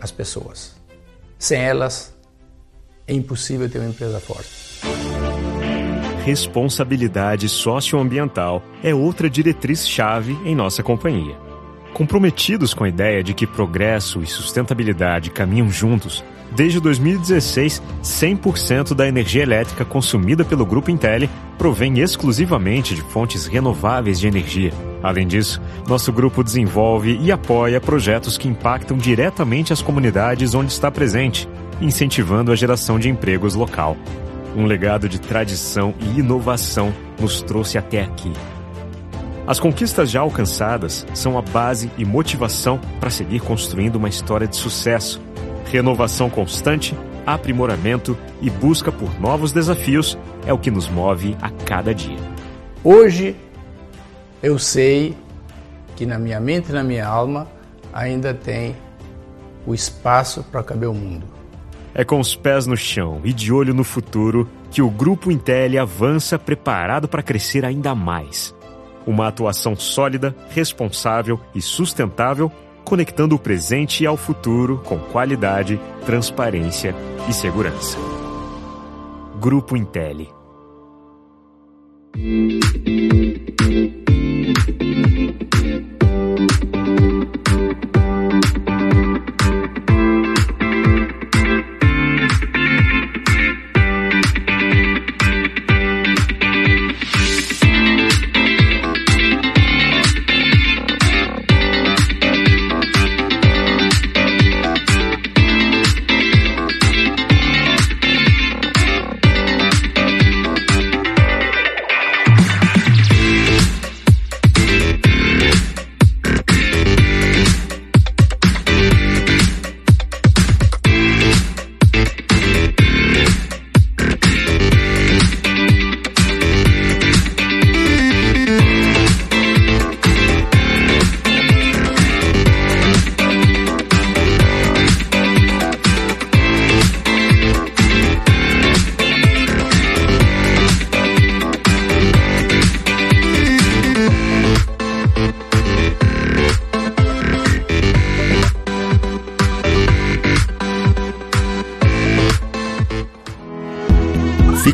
as pessoas. Sem elas, é impossível ter uma empresa forte. Responsabilidade socioambiental é outra diretriz-chave em nossa companhia. Comprometidos com a ideia de que progresso e sustentabilidade caminham juntos, desde 2016, 100% da energia elétrica consumida pelo Grupo Intel provém exclusivamente de fontes renováveis de energia. Além disso, nosso grupo desenvolve e apoia projetos que impactam diretamente as comunidades onde está presente, incentivando a geração de empregos local. Um legado de tradição e inovação nos trouxe até aqui. As conquistas já alcançadas são a base e motivação para seguir construindo uma história de sucesso Renovação constante, aprimoramento e busca por novos desafios é o que nos move a cada dia. Hoje eu sei que na minha mente e na minha alma ainda tem o espaço para caber o mundo. É com os pés no chão e de olho no futuro que o Grupo Intel avança preparado para crescer ainda mais. Uma atuação sólida, responsável e sustentável conectando o presente ao futuro com qualidade, transparência e segurança. Grupo Intelli.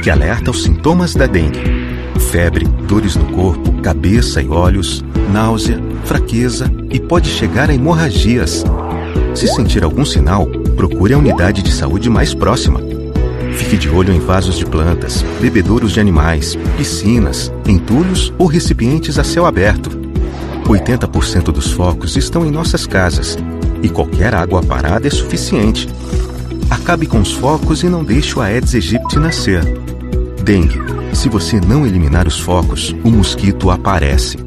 Fique alerta aos sintomas da dengue: febre, dores no corpo, cabeça e olhos, náusea, fraqueza e pode chegar a hemorragias. Se sentir algum sinal, procure a unidade de saúde mais próxima. Fique de olho em vasos de plantas, bebedouros de animais, piscinas, entulhos ou recipientes a céu aberto. 80% dos focos estão em nossas casas e qualquer água parada é suficiente. Acabe com os focos e não deixe o Aedes aegypti nascer. Dengue. Se você não eliminar os focos, o mosquito aparece.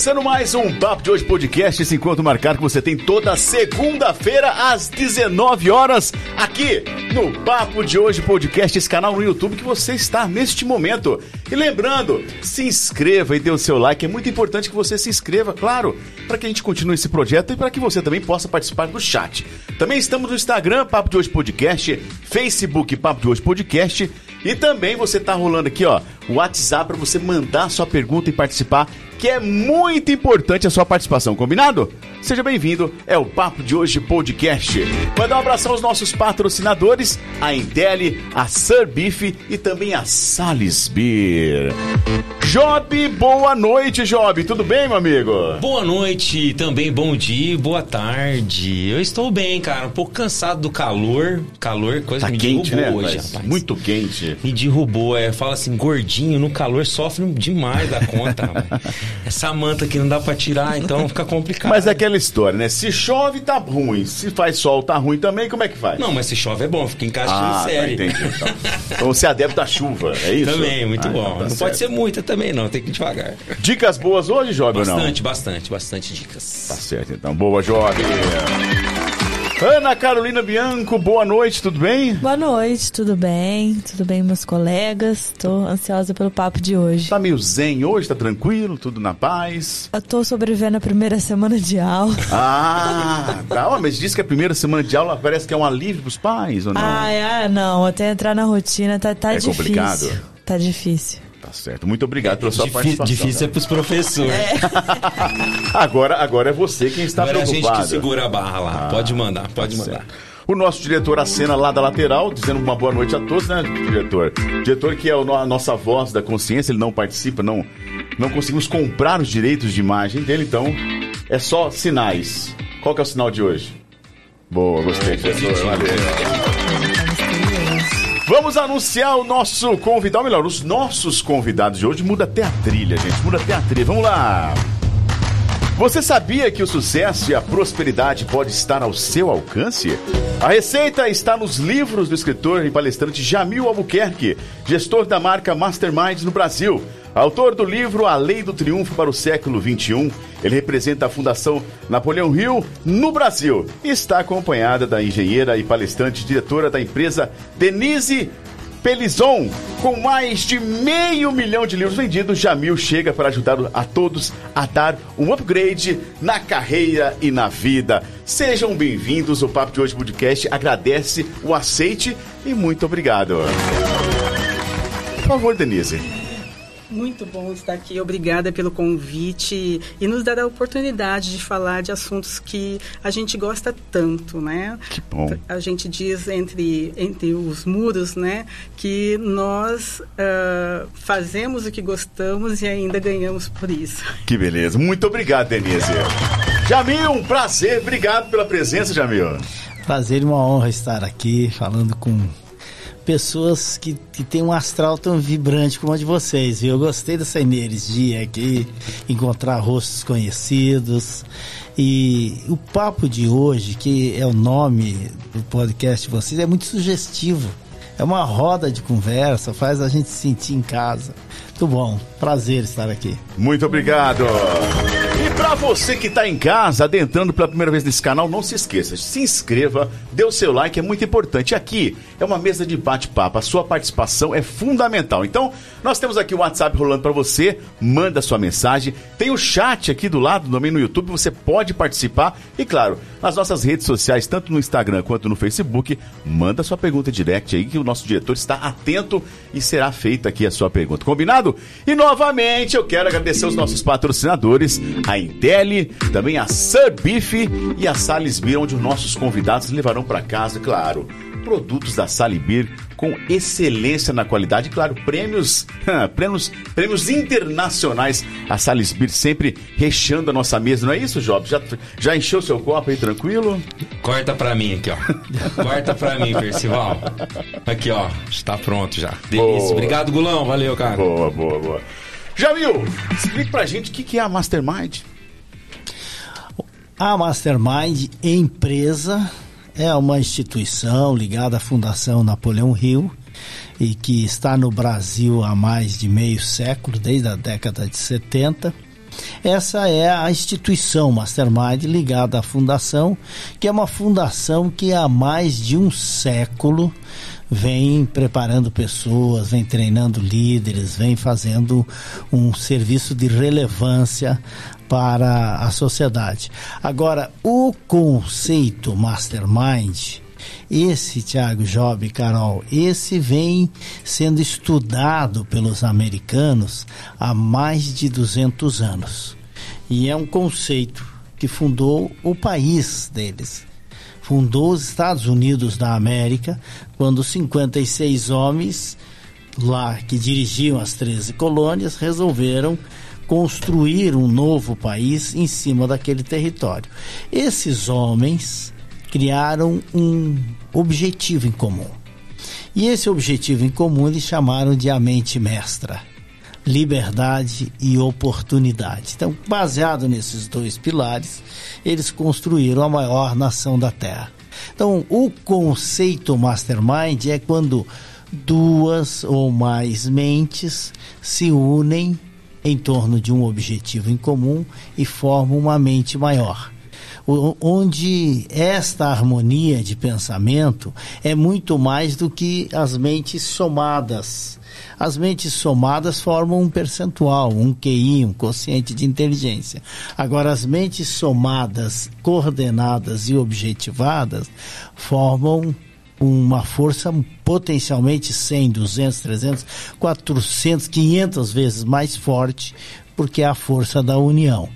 Começando mais um Papo de Hoje Podcast, esse encontro marcado que você tem toda segunda-feira às 19 horas aqui no Papo de Hoje Podcast, esse canal no YouTube que você está neste momento. E lembrando, se inscreva e dê o seu like, é muito importante que você se inscreva, claro, para que a gente continue esse projeto e para que você também possa participar do chat. Também estamos no Instagram, Papo de Hoje Podcast, Facebook, Papo de Hoje Podcast e também você está rolando aqui, ó, WhatsApp para você mandar sua pergunta e participar que é muito importante a sua participação, combinado? Seja bem-vindo, é o Papo de Hoje Podcast. Mandar um abração aos nossos patrocinadores, a Intel, a Sir Beef e também a Salis Beer. Job, boa noite, Job. Tudo bem, meu amigo? Boa noite, também bom dia, boa tarde. Eu estou bem, cara. Um pouco cansado do calor. Calor, coisa tá me quente, derrubou né, hoje, rapaz. Muito quente. Me derrubou, é. Fala assim, gordinho no calor sofre demais da conta. Essa manta aqui não dá pra tirar, então fica complicado. Mas é aquela história, né? Se chove, tá ruim. Se faz sol, tá ruim também. Como é que faz? Não, mas se chove é bom, fica em casa Ah, série. tá, entendi. Então. então você é adepto à chuva, é isso? Também, muito Ah, bom. então tá não certo. pode ser muita também, não. Tem que ir devagar. Dicas boas hoje, Job, ou não? Bastante, bastante, bastante dicas. Tá certo, então. Boa, Job. Ana Carolina Bianco, boa noite, tudo bem? Boa noite, tudo bem? Tudo bem, meus colegas? Tô ansiosa pelo papo de hoje. Tá meio zen hoje, tá tranquilo, tudo na paz? Eu tô sobrevivendo a primeira semana de aula. Ah, tá. Ó, mas diz que a primeira semana de aula parece que é um alívio pros pais, ou não? Ai, ah, não, até entrar na rotina tá, tá É difícil. complicado? Tá difícil. Tá certo. Muito obrigado pela sua Difí- participação. difícil é pros professores. Agora, agora é você quem está Agora é a gente preocupado. que segura a barra lá. pode mandar, pode Tá mandar. certo. O nosso diretor acena lá da lateral, dizendo uma boa noite a todos, né, diretor? Diretor que é a nossa voz da consciência, ele não participa, não, não conseguimos comprar os direitos de imagem dele, então é só sinais. Qual que é o sinal de hoje? Boa, gostei, diretor. Valeu. Vamos anunciar o nosso convidado, ou melhor, os nossos convidados de hoje. Muda até a trilha, gente, muda até a trilha. Vamos lá! Você sabia que o sucesso e a prosperidade pode estar ao seu alcance? A receita está nos livros do escritor e palestrante Jamil Albuquerque, gestor da marca Masterminds no Brasil. Autor do livro A Lei do Triunfo para o Século XXI, ele representa a Fundação Napoleão Hill no Brasil está acompanhada da engenheira e palestrante diretora da empresa Denise Pelizon, com mais de meio milhão de livros vendidos, Jamil chega para ajudar a todos a dar um upgrade na carreira e na vida. Sejam bem-vindos ao Papo de Hoje Podcast. Agradece o aceite e muito obrigado. Por favor, Denise. Muito bom estar aqui. Obrigada pelo convite e nos dar a oportunidade de falar de assuntos que a gente gosta tanto, né? Que bom. A gente diz entre, entre os muros, né, que nós ah, fazemos o que gostamos e ainda ganhamos por isso. Que beleza. Muito obrigado, Denise. Jamil, um prazer. Obrigado pela presença, Jamil. Prazer e uma honra estar aqui falando com pessoas que, que têm um astral tão vibrante como a de vocês, viu? Eu gostei dessa energia aqui, encontrar rostos conhecidos. E o papo de hoje, que é o nome do podcast de vocês, é muito sugestivo. É uma roda de conversa, faz a gente se sentir em casa. Muito bom, prazer estar aqui. Muito obrigado. Para você que tá em casa, adentrando pela primeira vez nesse canal, não se esqueça, se inscreva, dê o seu like, é muito importante. Aqui é uma mesa de bate-papo, a sua participação é fundamental. Então, nós temos aqui o WhatsApp rolando para você, manda sua mensagem. Tem o chat aqui do lado, também no YouTube, você pode participar. E claro, nas nossas redes sociais, tanto no Instagram quanto no Facebook, manda sua pergunta direct aí, que o nosso diretor está atento e será feita aqui a sua pergunta. Combinado? E novamente eu quero agradecer os nossos patrocinadores, a Também a Beef e a Salisbury, onde os nossos convidados levarão para casa, claro, produtos da Salibir com excelência na qualidade, claro, prêmios, prêmios, prêmios internacionais. A Salisbury sempre recheando a nossa mesa, não é isso, Job? Já, já encheu seu copo aí tranquilo? Corta pra mim aqui, ó. Corta pra mim, Percival. Aqui, ó. Está pronto já. Delícia. Obrigado, Gulão. Valeu, cara. Boa, boa, boa. Jamil, explique pra gente o que que é a Mastermind. A Mastermind empresa é uma instituição ligada à Fundação Napoleão Hill e que está no Brasil há mais de meio século, desde a década de 70. Essa é a instituição Mastermind ligada à fundação, que é uma fundação que há mais de um século vem preparando pessoas, vem treinando líderes, vem fazendo um serviço de relevância para a sociedade. Agora, o conceito mastermind, esse, Tiago, Job Carol, esse vem sendo estudado pelos americanos há mais de 200 anos. E é um conceito que fundou o país deles. Fundou os Estados Unidos da América, quando 56 homens lá que dirigiam as 13 colônias resolveram construir um novo país em cima daquele território. Esses homens criaram um objetivo em comum. E esse objetivo em comum eles chamaram de a mente mestra. Liberdade e oportunidade. Então, baseado nesses dois pilares, eles construíram a maior nação da Terra. Então, o conceito mastermind é quando duas ou mais mentes se unem em torno de um objetivo em comum e formam uma mente maior onde esta harmonia de pensamento é muito mais do que as mentes somadas. As mentes somadas formam um percentual, um QI, um quociente de inteligência. Agora, as mentes somadas, coordenadas e objetivadas formam uma força potencialmente 100, 200, 300, 400, 500 vezes mais forte, porque é a força da união.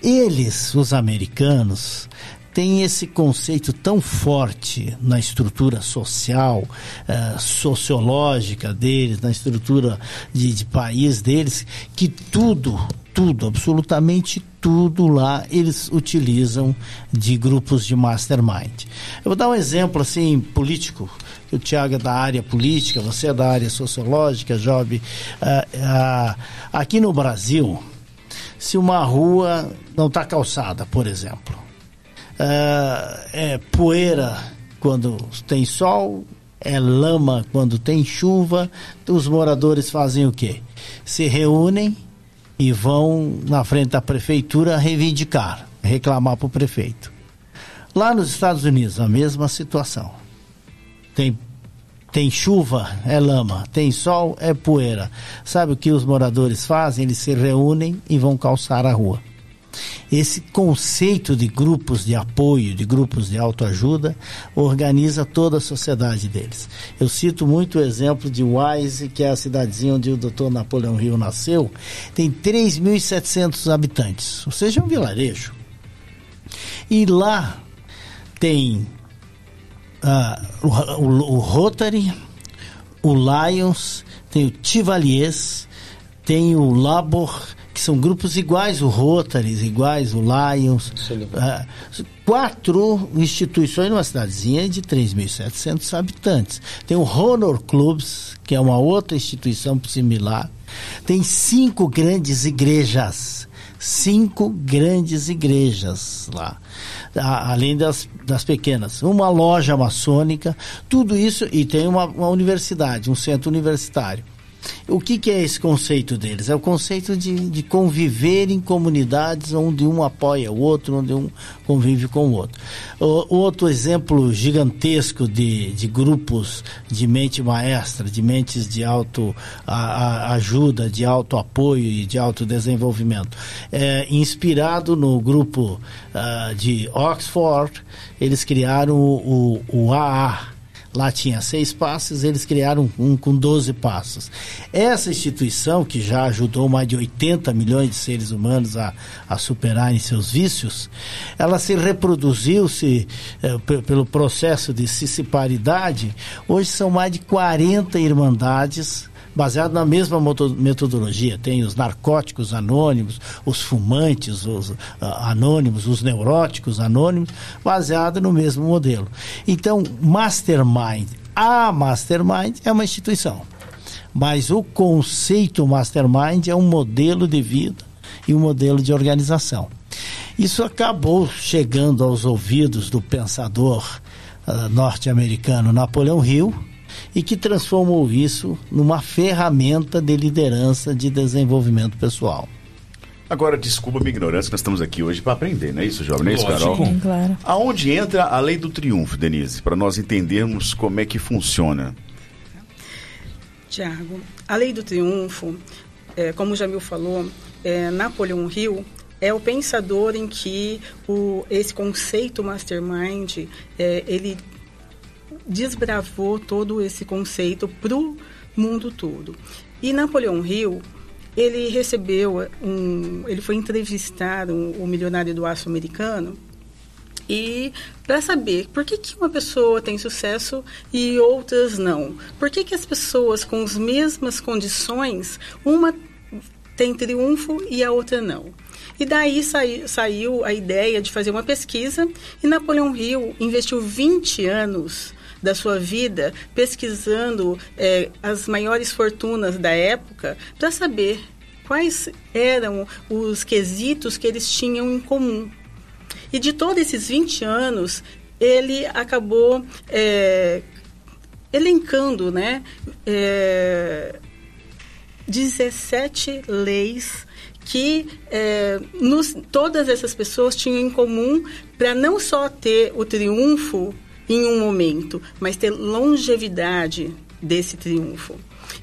Eles, os americanos, têm esse conceito tão forte na estrutura social, uh, sociológica deles, na estrutura de, de país deles, que tudo, tudo, absolutamente tudo lá eles utilizam de grupos de mastermind. Eu vou dar um exemplo assim político, o Tiago é da área política, você é da área sociológica, Job. Uh, uh, aqui no Brasil, se uma rua não está calçada, por exemplo. É, é poeira quando tem sol, é lama quando tem chuva. Os moradores fazem o quê? Se reúnem e vão na frente da prefeitura reivindicar, reclamar para o prefeito. Lá nos Estados Unidos, a mesma situação. Tem tem chuva, é lama. Tem sol, é poeira. Sabe o que os moradores fazem? Eles se reúnem e vão calçar a rua. Esse conceito de grupos de apoio, de grupos de autoajuda, organiza toda a sociedade deles. Eu cito muito o exemplo de Wise, que é a cidadezinha onde o doutor Napoleão Rio nasceu, tem 3.700 habitantes, ou seja, um vilarejo. E lá tem ah, o, o, o, Rotary, o Lions, tem o Tivaliers, tem o Labor, que são grupos iguais, o Rotary, iguais, o Lions. Ah, quatro instituições numa cidadezinha de 3.700 habitantes. Tem o Honor Clubs, que é uma outra instituição similar. Tem cinco grandes igrejas. Cinco grandes igrejas lá além das, das pequenas. Uma loja maçônica, tudo isso, e tem uma, uma universidade, um centro universitário. O que, que é esse conceito deles? É o conceito de, de conviver em comunidades onde um apoia o outro, onde um convive com o outro. O, outro exemplo gigantesco de, de grupos de mente maestra, de mentes de auto a, a, ajuda, de auto apoio e de autodesenvolvimento, é inspirado no grupo uh, de Oxford, eles criaram o, o, o AA Lá tinha seis passos, eles criaram um com 12 passos. Essa instituição, que já ajudou mais de 80 milhões de seres humanos a, a superarem seus vícios, ela se reproduziu se eh, pelo processo de cisparidade. Hoje são mais de 40 irmandades baseado na mesma metodologia. Tem os narcóticos anônimos, os fumantes os, uh, anônimos, os neuróticos anônimos, baseado no mesmo modelo. Então, Mastermind, a Mastermind é uma instituição, mas o conceito Mastermind é um modelo de vida e um modelo de organização. Isso acabou chegando aos ouvidos do pensador uh, norte-americano Napoleão Hill, e que transformou isso numa ferramenta de liderança de desenvolvimento pessoal. Agora, desculpa a minha ignorância, nós estamos aqui hoje para aprender, não é isso, jovem? Não é isso, Carol? Sim, claro. Aonde entra a lei do triunfo, Denise, para nós entendermos como é que funciona? Tiago, a lei do triunfo, é, como o Jamil falou, é, Napoleão Hill é o pensador em que o, esse conceito mastermind é, ele desbravou todo esse conceito para o mundo todo. E Napoleão Hill, ele recebeu um, ele foi entrevistar um, o milionário do aço americano e para saber por que, que uma pessoa tem sucesso e outras não. Por que, que as pessoas com as mesmas condições, uma tem triunfo e a outra não. E daí saiu, a ideia de fazer uma pesquisa e Napoleão Hill investiu 20 anos da sua vida pesquisando é, as maiores fortunas da época para saber quais eram os quesitos que eles tinham em comum. E de todos esses 20 anos, ele acabou é, elencando né, é, 17 leis que é, nos, todas essas pessoas tinham em comum para não só ter o triunfo em um momento, mas ter longevidade desse triunfo.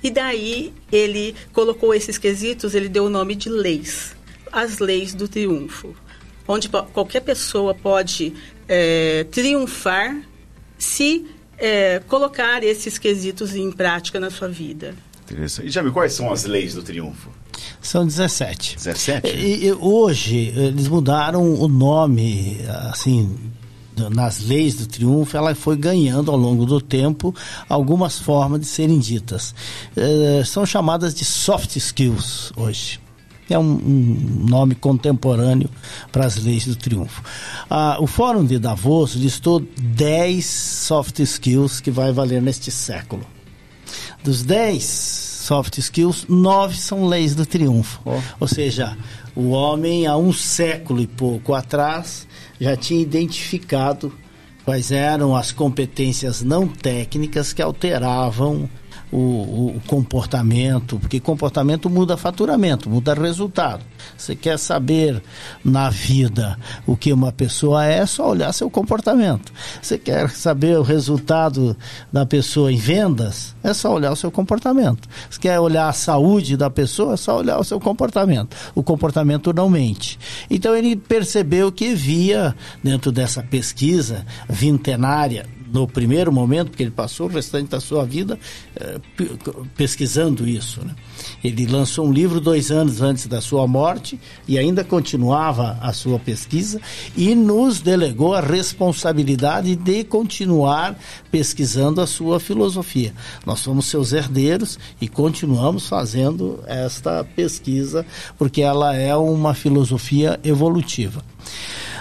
E daí ele colocou esses quesitos, ele deu o nome de leis, as leis do triunfo, onde qualquer pessoa pode é, triunfar se é, colocar esses quesitos em prática na sua vida. Interessante. E Jamie, quais são as leis do triunfo? São 17. 17? E, e, hoje eles mudaram o nome, assim, nas leis do triunfo, ela foi ganhando ao longo do tempo algumas formas de serem ditas. É, são chamadas de soft skills hoje. É um, um nome contemporâneo para as leis do triunfo. Ah, o Fórum de Davos listou 10 soft skills que vai valer neste século. Dos 10 soft skills, nove são leis do triunfo. Oh. Ou seja, o homem há um século e pouco atrás já tinha identificado quais eram as competências não técnicas que alteravam o, o, comportamento, porque comportamento muda faturamento, muda resultado. Você quer saber na vida o que uma pessoa é, é só olhar seu comportamento. Você quer saber o resultado da pessoa em vendas, é só olhar o seu comportamento. Você quer olhar a saúde da pessoa, é só olhar o seu comportamento. O comportamento não mente. Então ele percebeu que via dentro dessa pesquisa vintenária no primeiro momento, porque ele passou o restante da sua vida eh, pesquisando isso. Né? Ele lançou um livro dois anos antes da sua morte e ainda continuava a sua pesquisa e nos delegou a responsabilidade de continuar pesquisando a sua filosofia. Nós somos seus herdeiros e continuamos fazendo esta pesquisa porque ela é uma filosofia evolutiva.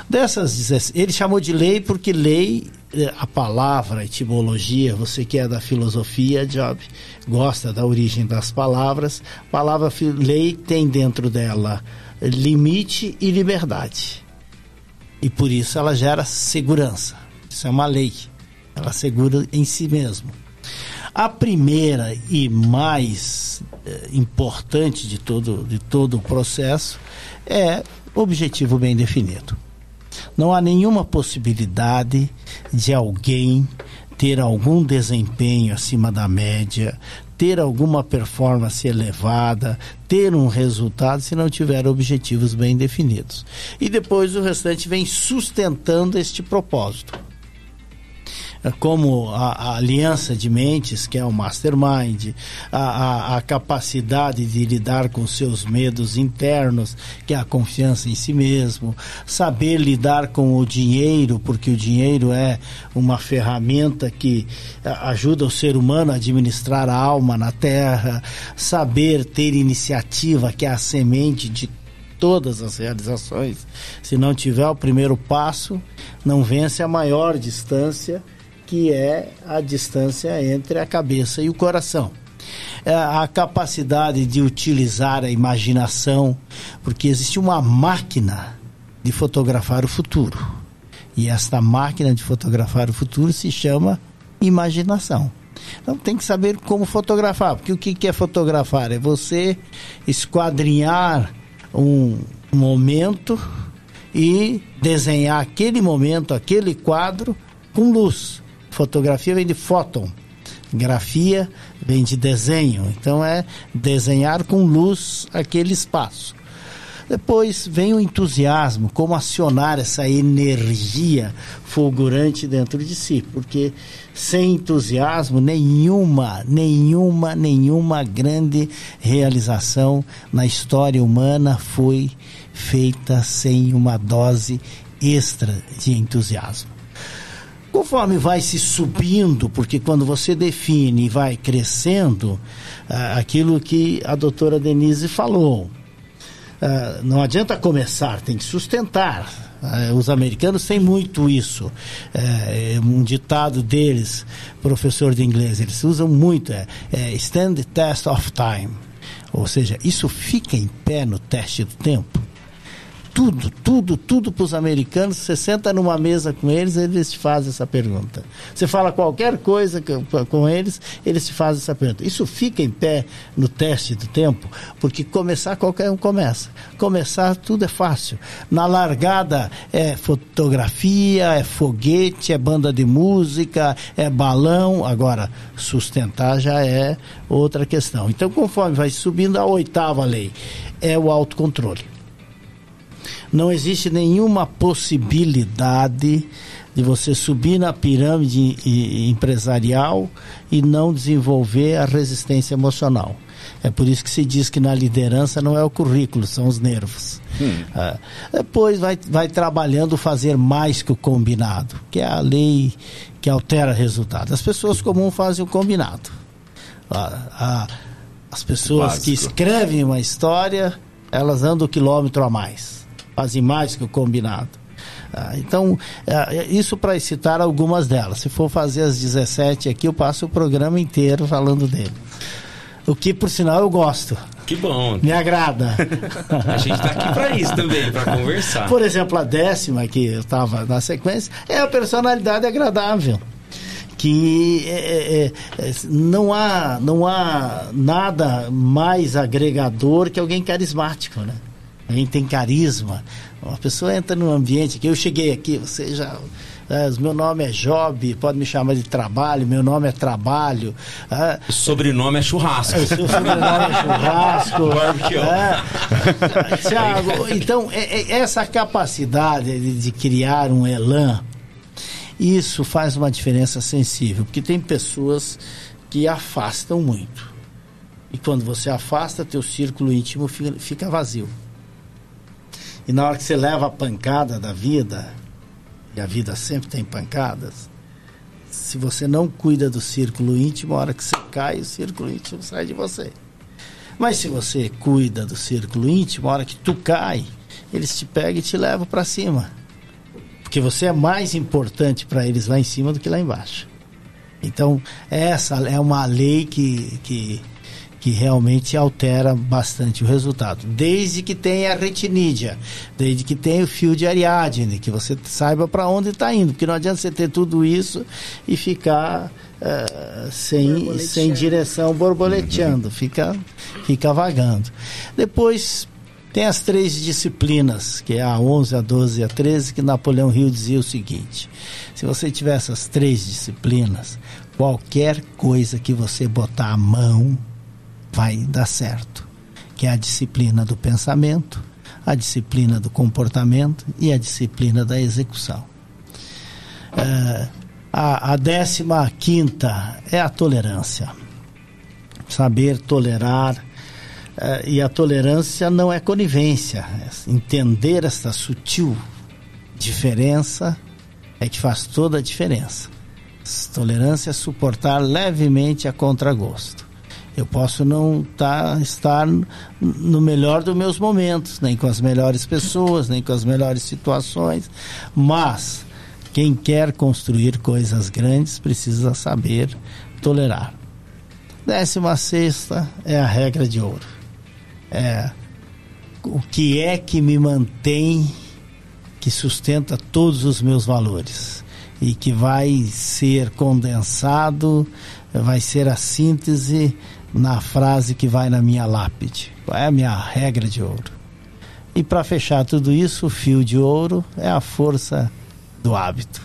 Dessas, ele chamou de lei porque lei é, a palavra, a etimologia, você que é da filosofia, Job, gosta da origem das palavras, a palavra lei tem dentro dela limite e liberdade. E por isso ela gera segurança. Isso é uma lei. Ela segura em si mesmo. A primeira e mais eh, importante de todo, de todo o processo é objetivo bem definido. Não há nenhuma possibilidade de alguém ter algum desempenho acima da média, ter alguma performance elevada, ter um resultado se não tiver objetivos bem definidos. E depois o restante vem sustentando este propósito. É como a, a, aliança de mentes, que é o mastermind, a, a, a, capacidade de lidar com seus medos internos, que é a confiança em si mesmo, saber lidar com o dinheiro, porque o dinheiro é uma ferramenta que ajuda o ser humano a administrar a alma na terra, saber ter iniciativa, que é a semente de todas as realizações. Se não tiver o primeiro passo, não vence a maior distância que é a distância entre a cabeça e o coração. É a capacidade de utilizar a imaginação, porque existe uma máquina de fotografar o futuro. E esta máquina de fotografar o futuro se chama imaginação. Então tem que saber como fotografar, porque o que é fotografar? É você esquadrinhar um momento e desenhar aquele momento, aquele quadro com luz. Fotografia vem de fóton. Grafia vem de desenho. Então é desenhar com luz aquele espaço. Depois vem o entusiasmo, como acionar essa energia fulgurante dentro de si, porque sem entusiasmo nenhuma, nenhuma, nenhuma grande realização na história humana foi feita sem uma dose extra de entusiasmo. Conforme vai se subindo, porque quando você define e vai crescendo, ah, aquilo que a doutora Denise falou, ah, não adianta começar, tem que sustentar. Ah, os americanos têm muito isso. É, um ditado deles, professor de inglês, eles usam muito, é, é stand the test of time. Ou seja, isso fica em pé no teste do tempo tudo, tudo, tudo para os americanos. Você senta numa mesa com eles, eles te fazem essa pergunta. Você fala qualquer coisa com eles, eles te fazem essa pergunta. Isso fica em pé no teste do tempo, porque começar qualquer um começa. Começar tudo é fácil. Na largada é fotografia, é foguete, é banda de música, é balão. Agora, sustentar já é outra questão. Então, conforme vai subindo a oitava lei, é o autocontrole não existe nenhuma possibilidade de você subir na pirâmide empresarial e não desenvolver a resistência emocional. É por isso que se diz que na liderança não é o currículo, são os nervos. Hum. É, depois vai, vai trabalhando fazer mais que o combinado, que é a lei que altera resultado. As pessoas comuns fazem o combinado. A, a, as pessoas Básico. que escrevem uma história, elas andam o quilômetro a mais fazem mais que o combinado. Ah, então, ah, isso para citar algumas delas. Se for fazer as 17 aqui, eu passo o programa inteiro falando dele. O que, por sinal, eu gosto. Que bom. Me agrada. A gente está aqui para isso também, para conversar. Por exemplo, a décima, que eu estava na sequência, é a personalidade agradável que é, é, é, é, não há não há nada mais agregador que alguém carismático, né? A gente tem carisma. Uma pessoa entra num ambiente que eu cheguei aqui, você já. É, meu nome é Job, pode me chamar de trabalho, meu nome é trabalho. É, sobrenome é churrasco. É, sobrenome é churrasco. é, Thiago, então, é, é, essa capacidade de, de criar um elan, isso faz uma diferença sensível, porque tem pessoas que afastam muito. E quando você afasta, teu círculo íntimo fica, fica vazio. E na hora que você leva a pancada da vida, e a vida sempre tem pancadas, se você não cuida do círculo íntimo, a hora que você cai, o círculo íntimo sai de você. Mas se você cuida do círculo íntimo, a hora que tu cai, eles te pegam e te levam para cima. Porque você é mais importante para eles lá em cima do que lá embaixo. Então, essa é uma lei que, que, que realmente altera bastante o resultado. Desde que tenha a retinídia, desde que tenha o fio de Ariadne, que você saiba para onde está indo, porque não adianta você ter tudo isso e ficar uh, sem, sem direção borboleteando, fica, fica vagando. Depois tem as três disciplinas, que é a 11, a 12 e a 13, que Napoleão Hill dizia o seguinte: se você tiver essas três disciplinas, qualquer coisa que você botar a mão, vai dar certo, que é a disciplina do pensamento, a disciplina do comportamento e a disciplina da execução. É, a, a décima quinta é a tolerância. Saber tolerar. É, e a tolerância não é conivência. É entender essa sutil diferença é que faz toda a diferença. Tolerância é suportar levemente a contragosto. Eu posso não tá, estar no melhor dos meus momentos, nem com as melhores pessoas, nem com as melhores situações, mas quem quer construir coisas grandes precisa saber tolerar. Décima sexta é a regra de ouro. É o que é que me mantém, que sustenta todos os meus valores e que vai ser condensado, vai ser a síntese na frase que vai na minha lápide. Qual é a minha regra de ouro? E para fechar tudo isso, o fio de ouro é a força do hábito.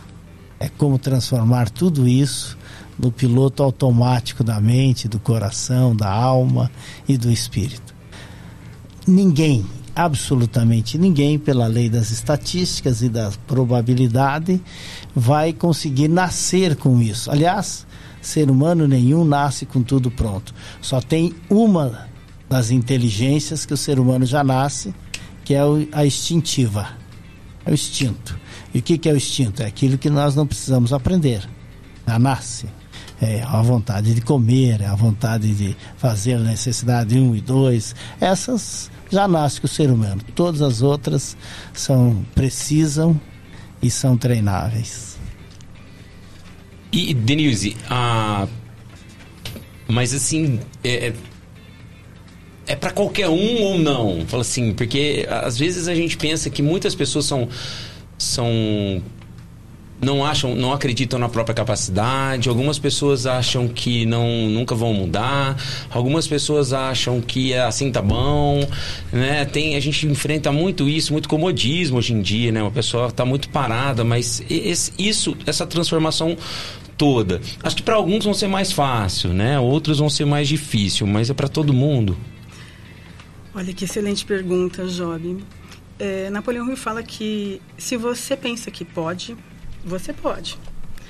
É como transformar tudo isso no piloto automático da mente, do coração, da alma e do espírito. Ninguém, absolutamente ninguém, pela lei das estatísticas e da probabilidade, vai conseguir nascer com isso. Aliás, ser humano nenhum nasce com tudo pronto. Só tem uma das inteligências que o ser humano já nasce, que é a instintiva. É o instinto. E o que, é o instinto? É aquilo que nós não precisamos aprender. Já nasce. É a vontade de comer, é a vontade de fazer a necessidade um e dois. Essas já nasce com o ser humano. Todas as outras são precisam e são treináveis. E, Denise, a... mas assim, é, é, é para qualquer um ou não? Fala assim, porque às vezes a gente pensa que muitas pessoas são, são não acham, não acreditam na própria capacidade. Algumas pessoas acham que não nunca vão mudar. Algumas pessoas acham que é assim tá bom, né? Tem a gente enfrenta muito isso, muito comodismo hoje em dia, né? Uma pessoa está muito parada, mas esse, isso, essa transformação toda. Acho que para alguns vão ser mais fácil, né? Outros vão ser mais difícil, mas é para todo mundo. Olha que excelente pergunta, Job. É, Napoleão Hill fala que se você pensa que pode, você pode.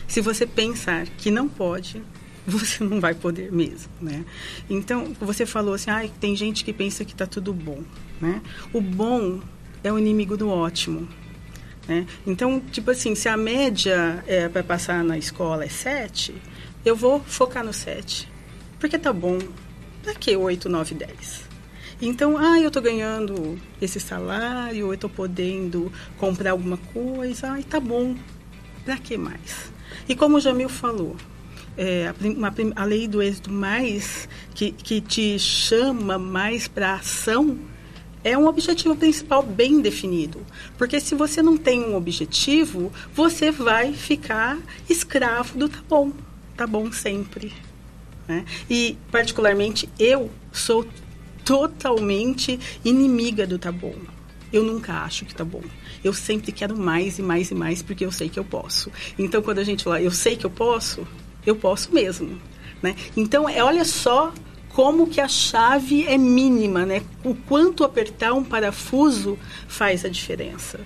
Se você pensar que não pode, você não vai poder mesmo, né? Então, você falou assim, ah, tem gente que pensa que está tudo bom, né? O bom é o inimigo do ótimo. Né? Então, tipo assim, se a média é, para passar na escola é 7, eu vou focar no 7. Porque tá bom. Pra que 8, 9, 10? Então, ah, eu estou ganhando esse salário, eu estou podendo comprar alguma coisa, ai, tá bom. Para que mais? E como o Jamil falou, é, a, a lei do êxito mais, que, que te chama mais para ação, é um objetivo principal bem definido. Porque se você não tem um objetivo, você vai ficar escravo do tá bom. Tá bom sempre. Né? E, particularmente, eu sou totalmente inimiga do tá bom. Eu nunca acho que tá bom. Eu sempre quero mais e mais e mais porque eu sei que eu posso. Então, quando a gente fala, eu sei que eu posso, eu posso mesmo. Né? Então, é, olha só como que a chave é mínima, né? O quanto apertar um parafuso faz a diferença.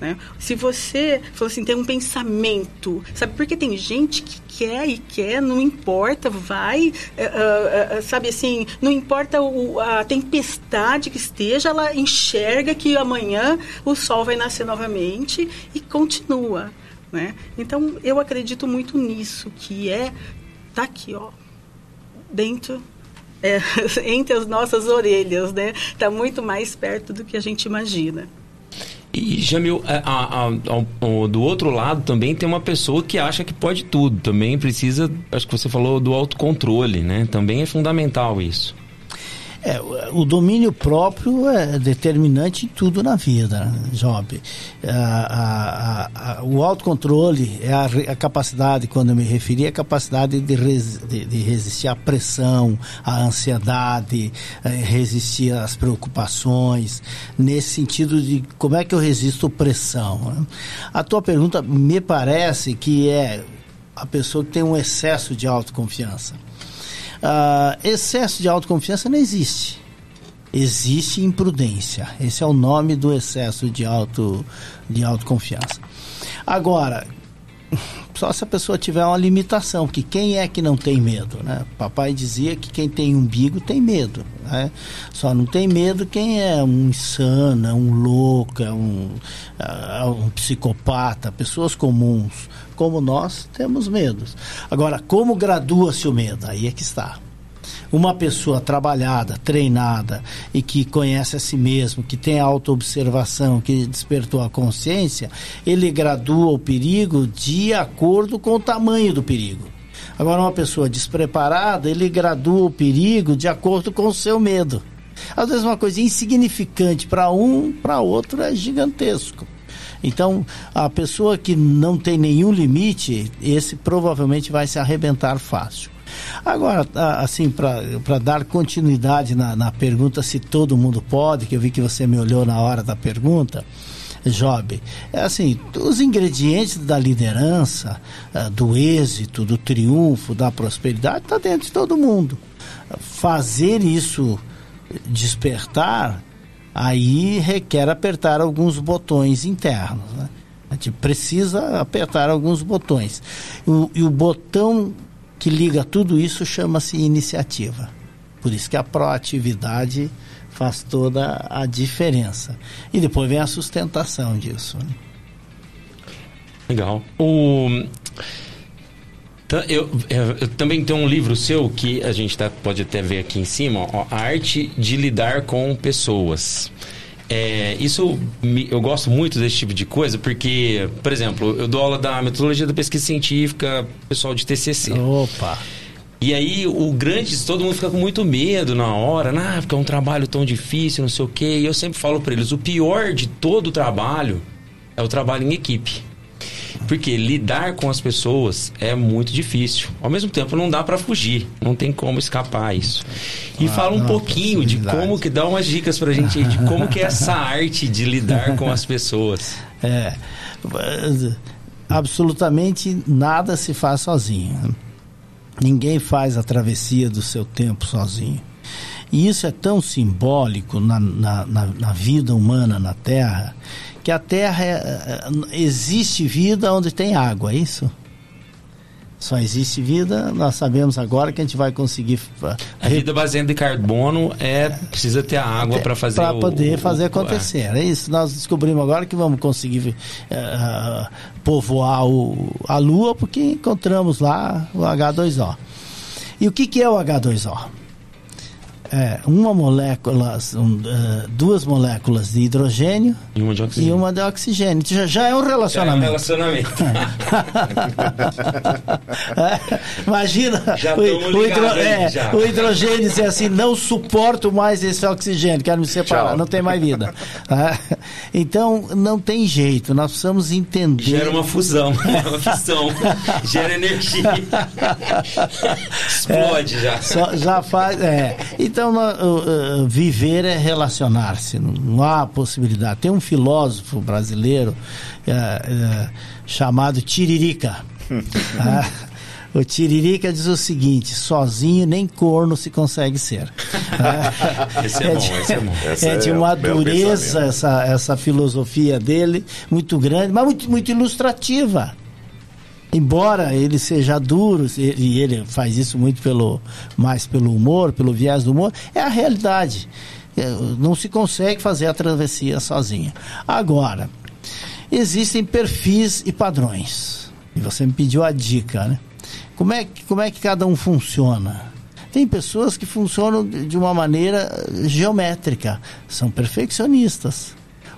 Né? Se você falou assim, tem um pensamento, sabe? Porque tem gente que quer e quer, não importa, vai, uh, uh, sabe assim, não importa o, a tempestade que esteja, ela enxerga que amanhã o sol vai nascer novamente e continua. Né? Então eu acredito muito nisso, que é tá aqui, ó, dentro é, entre as nossas orelhas, né? Está muito mais perto do que a gente imagina. E, Jamil, a, a, a, do outro lado também tem uma pessoa que acha que pode tudo. Também precisa, acho que você falou do autocontrole, né? Também é fundamental isso. É, o domínio próprio é determinante em tudo na vida, Job. A, a, a, o autocontrole é a, capacidade, quando eu me referi, é a capacidade de, res, de, de resistir à pressão, à ansiedade, é, resistir às preocupações, nesse sentido de como é que eu resisto pressão. Né? A tua pergunta me parece que é a pessoa que tem um excesso de autoconfiança. Uh, excesso de autoconfiança não existe. Existe imprudência. Esse é o nome do excesso de, auto, de autoconfiança. Agora, só se a pessoa tiver uma limitação, que quem é que não tem medo, né? Papai dizia que quem tem umbigo tem medo, né? Só não tem medo quem é um insano, um louco, um, uh, um psicopata, pessoas comuns como nós temos medos. Agora, como gradua-se o medo? Aí é que está. Uma pessoa trabalhada, treinada e que conhece a si mesmo, que tem autoobservação, que despertou a consciência, ele gradua o perigo de acordo com o tamanho do perigo. Agora, uma pessoa despreparada, ele gradua o perigo de acordo com o seu medo. Às vezes, uma coisa insignificante para um, para outro é gigantesco. Então, a pessoa que não tem nenhum limite, esse provavelmente vai se arrebentar fácil. Agora, assim, para dar continuidade na, na pergunta se todo mundo pode, que eu vi que você me olhou na hora da pergunta, Job, é assim, os ingredientes da liderança, eh, do êxito, do triunfo, da prosperidade, está dentro de todo mundo. Fazer isso despertar aí requer apertar alguns botões internos. Né? A gente precisa apertar alguns botões. O, e o botão que liga tudo isso chama-se iniciativa. Por isso que a proatividade faz toda a diferença. E depois vem a sustentação disso. Né? Legal. O eu, eu, eu, também tenho um livro seu que a gente tá, pode até ver aqui em cima, ó, A Arte de Lidar com Pessoas. É, isso eu gosto muito desse tipo de coisa porque, por exemplo, eu dou aula da metodologia da pesquisa científica, pessoal de TCC. Opa! E aí o grande, todo mundo fica com muito medo na hora, ah, porque é um trabalho tão difícil, não sei o quê. E eu sempre falo para eles, o pior de todo o trabalho é o trabalho em equipe. Porque lidar com as pessoas é muito difícil. Ao mesmo tempo, não dá para fugir. Não tem como escapar isso. E ah, fala um não, pouquinho de como que dá umas dicas pra gente aí, de como que é essa arte de lidar com as pessoas. É. Absolutamente nada se faz sozinho. Ninguém faz a travessia do seu tempo sozinho. E isso é tão simbólico na, na, na, na vida humana na Terra que a Terra é, é, existe vida onde tem água, é isso? Só existe vida, nós sabemos agora que a gente vai conseguir. A vida baseada em carbono é precisa ter a água para fazer para poder o, fazer o, acontecer. É. é. isso. Nós descobrimos agora que vamos conseguir uh, povoar o, a Lua porque encontramos lá o H2O. E o que, que é o H2O? É, uma molécula, um, uh, duas moléculas de hidrogênio e uma de oxigênio. E uma de oxigênio. Já, já é um relacionamento. Já é um relacionamento. é, imagina o, o, hidro, é, o, hidrogênio dizer assim, não suporto mais esse oxigênio, quero me separar, Tchau. não tem mais vida. É, então, não tem jeito, nós precisamos entender. Gera uma fusão, uma fissão, gera energia. Explode já. Só, já faz, é. Então, então, viver é relacionar-se, não, há possibilidade. Tem um filósofo brasileiro uh, chamado Tiririca. Ah, o Tiririca diz o seguinte: sozinho nem corno se consegue ser. esse é, é bom, de, esse é bom. é de uma dureza essa, essa filosofia dele, muito grande, mas muito, muito ilustrativa embora ele seja duro, e ele faz isso muito pelo mais pelo humor, pelo viés do humor, é a realidade. É, não se consegue fazer a travessia sozinha. Agora, existem perfis e padrões. E você me pediu a dica, né? Como é, como é que cada um funciona? Tem pessoas que funcionam de uma maneira geométrica, são perfeccionistas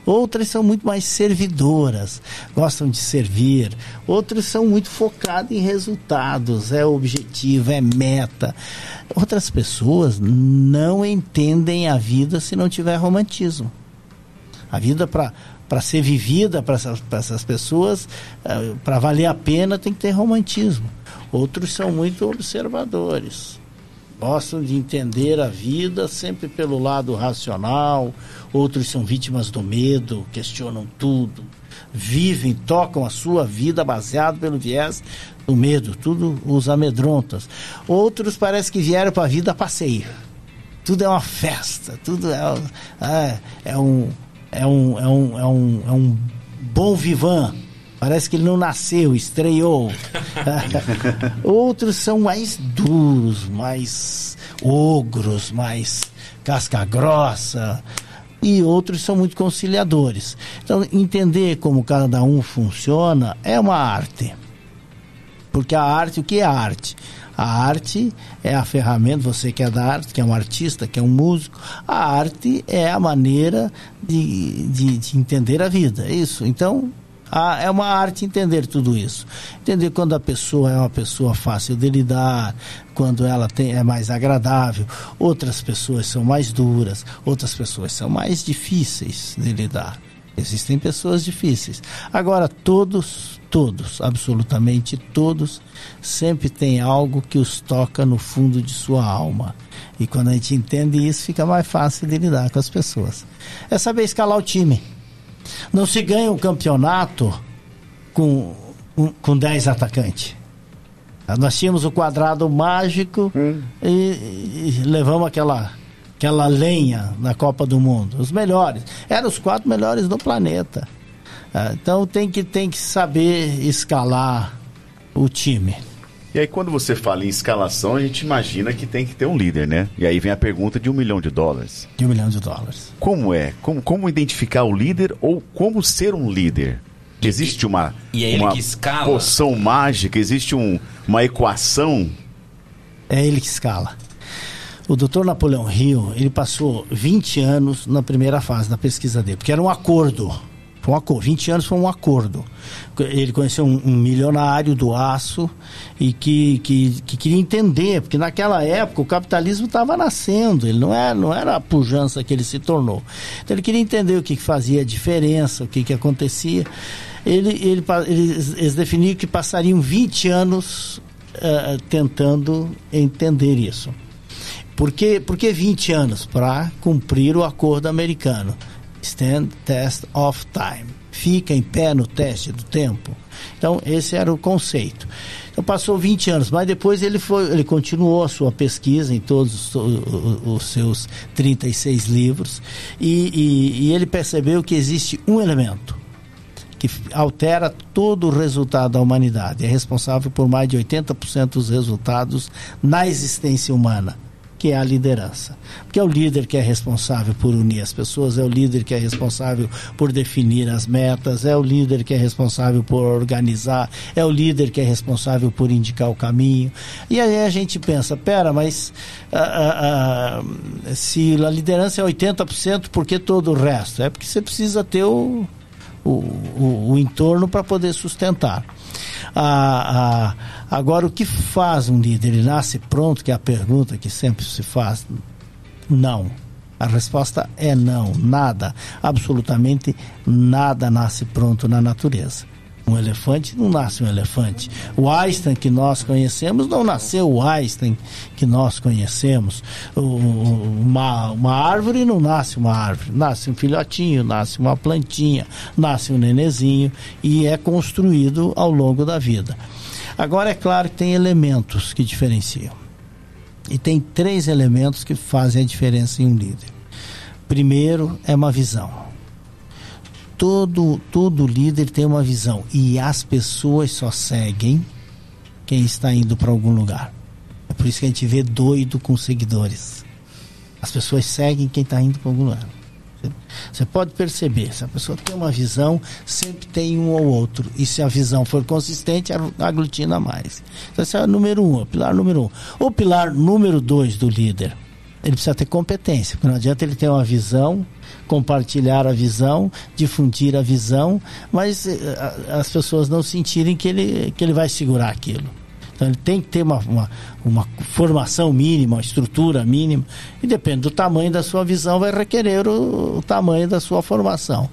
Outras são muito mais servidoras, gostam de servir. Outras são muito focadas em resultados, é objetivo, é meta. Outras pessoas não entendem a vida se não tiver romantismo. A vida para para ser vivida para essas, essas, pessoas, eh, para valer a pena, tem que ter romantismo. Outros são muito observadores gostam de entender a vida sempre pelo lado racional, outros são vítimas do medo, questionam tudo, vivem, tocam a sua vida baseado pelo viés do medo, tudo os amedrontas. Outros parece que vieram para a vida a passeio. Tudo é uma festa, tudo é, é, é, um, é, um, é, um, é, um, é um bom vivan Parece que ele não nasceu, estreou. Outros são mais duros, mais ogros, mais casca grossa. E outros são muito conciliadores. Então, entender como cada um funciona é uma arte. Porque a arte, o que é arte? A arte é a ferramenta, você que é da arte, que é um artista, que é um músico, a arte é a maneira de, de, de entender a vida. É isso. Então, ah, é uma arte entender tudo isso. Entender quando a pessoa é uma pessoa fácil de lidar, quando ela tem, é mais agradável. Outras pessoas são mais duras, outras pessoas são mais difíceis de lidar. Existem pessoas difíceis. Agora, todos, todos, absolutamente todos, sempre tem algo que os toca no fundo de sua alma. E quando a gente entende isso, fica mais fácil de lidar com as pessoas. É saber escalar o time não se ganha um campeonato com, um, com 10 atacantes. Nós tínhamos o quadrado mágico hum. e, e, levamos aquela, aquela lenha na Copa do Mundo. Os melhores. Eram os quatro melhores do planeta. Ah, então tem que, tem que saber escalar o time. E aí, quando você fala em escalação, a gente imagina que tem que ter um líder, né? E aí vem a pergunta de um milhão de dólares. De um milhão de dólares. Como é? Como, como identificar o líder ou como ser um líder? Existe uma, e é uma poção mágica? Existe um, uma equação? É ele que escala. O doutor Napoleão Hill, ele passou 20 anos na primeira fase da pesquisa dele, porque era um acordo foi um acordo. 20 anos foi um acordo. Ele conheceu um, um milionário do aço e que, que, que, queria entender, porque naquela época o capitalismo estava nascendo, ele não era, não era a pujança que ele se tornou. Então ele queria entender o que, que fazia diferença, o que, que acontecia. Ele, ele, eles, eles definiram que passariam 20 anos uh, tentando entender isso. Por que, por que 20 anos? Para cumprir o acordo americano stand test of time. Fica em pé no teste do tempo. Então, esse era o conceito. Então, passou 20 anos, mas depois ele, foi, ele continuou a sua pesquisa em todos os, os, seus 36 livros e, e, e ele percebeu que existe um elemento que altera todo o resultado da humanidade. É responsável por mais de 80% dos resultados na existência humana que é a liderança. Porque é o líder que é responsável por unir as pessoas, é o líder que é responsável por definir as metas, é o líder que é responsável por organizar, é o líder que é responsável por indicar o caminho. E aí a gente pensa, pera, mas ah, ah, ah, se a liderança é 80%, por que todo o resto? É porque você precisa ter o, o, o, o entorno para poder sustentar. Ah, ah, agora, o que faz um líder? Ele nasce pronto, que é a pergunta que sempre se faz? Não. A resposta é não, nada, absolutamente nada nasce pronto na natureza. Um elefante não nasce um elefante. O Einstein que nós conhecemos não nasceu o Einstein que nós conhecemos. Uma, uma árvore não nasce uma árvore. Nasce um filhotinho, nasce uma plantinha, nasce um nenezinho e é construído ao longo da vida. Agora é claro que tem elementos que diferenciam. E tem três elementos que fazem a diferença em um líder. Primeiro é uma visão todo, todo líder tem uma visão e as pessoas só seguem quem está indo para algum lugar. É por isso que a gente vê doido com seguidores. As pessoas seguem quem está indo para algum lugar. Você pode perceber, se a pessoa tem uma visão, sempre tem um ou outro. E se a visão for consistente, aglutina mais. Então, esse é o número um, o pilar número um. O pilar número dois do líder ele precisa ter competência. Não adianta ele ter uma visão, compartilhar a visão, difundir a visão, mas eh, as pessoas não sentirem que ele, que ele vai segurar aquilo. Então ele tem que ter uma, uma, uma, formação mínima, uma estrutura mínima, e depende do tamanho da sua visão, vai requerer o, o tamanho da sua formação.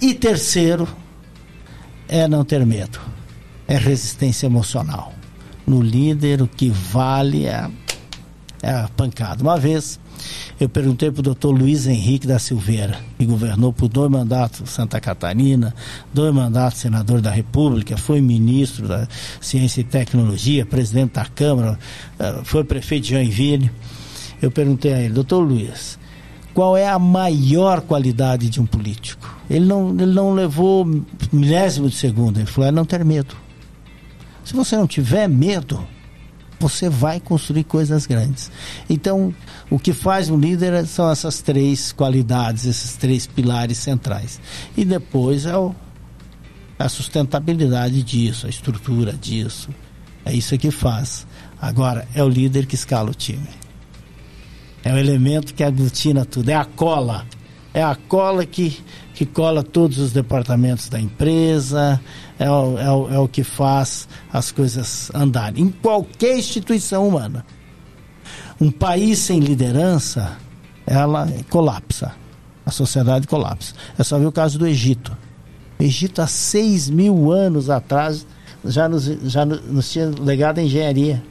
E terceiro, é não ter medo, é resistência emocional. No líder, o que vale é, é a pancada. Uma vez, eu perguntei para o doutor Luiz Henrique da Silveira, que governou por dois mandatos Santa Catarina, dois mandatos senador da República, foi ministro da Ciência e Tecnologia, presidente da Câmara, eh, foi prefeito de Joinville. Eu perguntei a ele, doutor Luiz, qual é a maior qualidade de um político? Ele não, ele não levou milésimo de segundo, ele falou, é não ter medo. Se você não tiver medo, você vai construir coisas grandes. Então, o que faz um líder são essas três qualidades, esses três pilares centrais. E depois é o, a sustentabilidade disso, a estrutura disso. É isso que faz. Agora, é o líder que escala o time. É o elemento que aglutina tudo, é a cola. É a cola que, que cola todos os departamentos da empresa, é o, é, o, é o que faz as coisas andarem. Em qualquer instituição humana. Um país sem liderança, ela colapsa. A sociedade colapsa. É só ver o caso do Egito. O Egito, há seis mil anos atrás, já nos, já nos tinha legado a engenharia.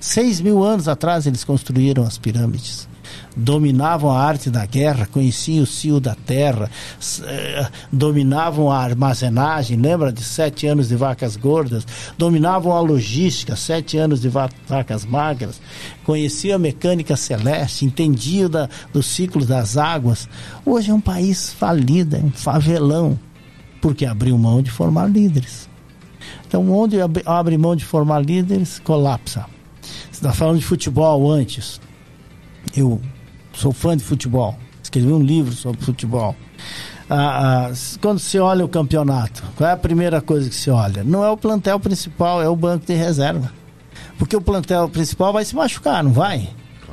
Seis mil anos atrás eles construíram as pirâmides dominavam a arte da guerra, conheciam o cio da terra, eh, dominavam a armazenagem, lembra de sete anos de vacas gordas, dominavam a logística, sete anos de vacas magras, conheciam a mecânica celeste, entendiam da, do ciclo das águas. Hoje é um país falido, é um favelão, porque abriu mão de formar líderes. Então, onde abre mão de formar líderes, colapsa. Você está falando de futebol antes. Eu sou fã de futebol, escrevi um livro sobre futebol. Ah, ah, quando se olha o campeonato, qual é a primeira coisa que se olha? Não é o plantel principal, é o banco de reserva. Porque o plantel principal vai se machucar, não vai?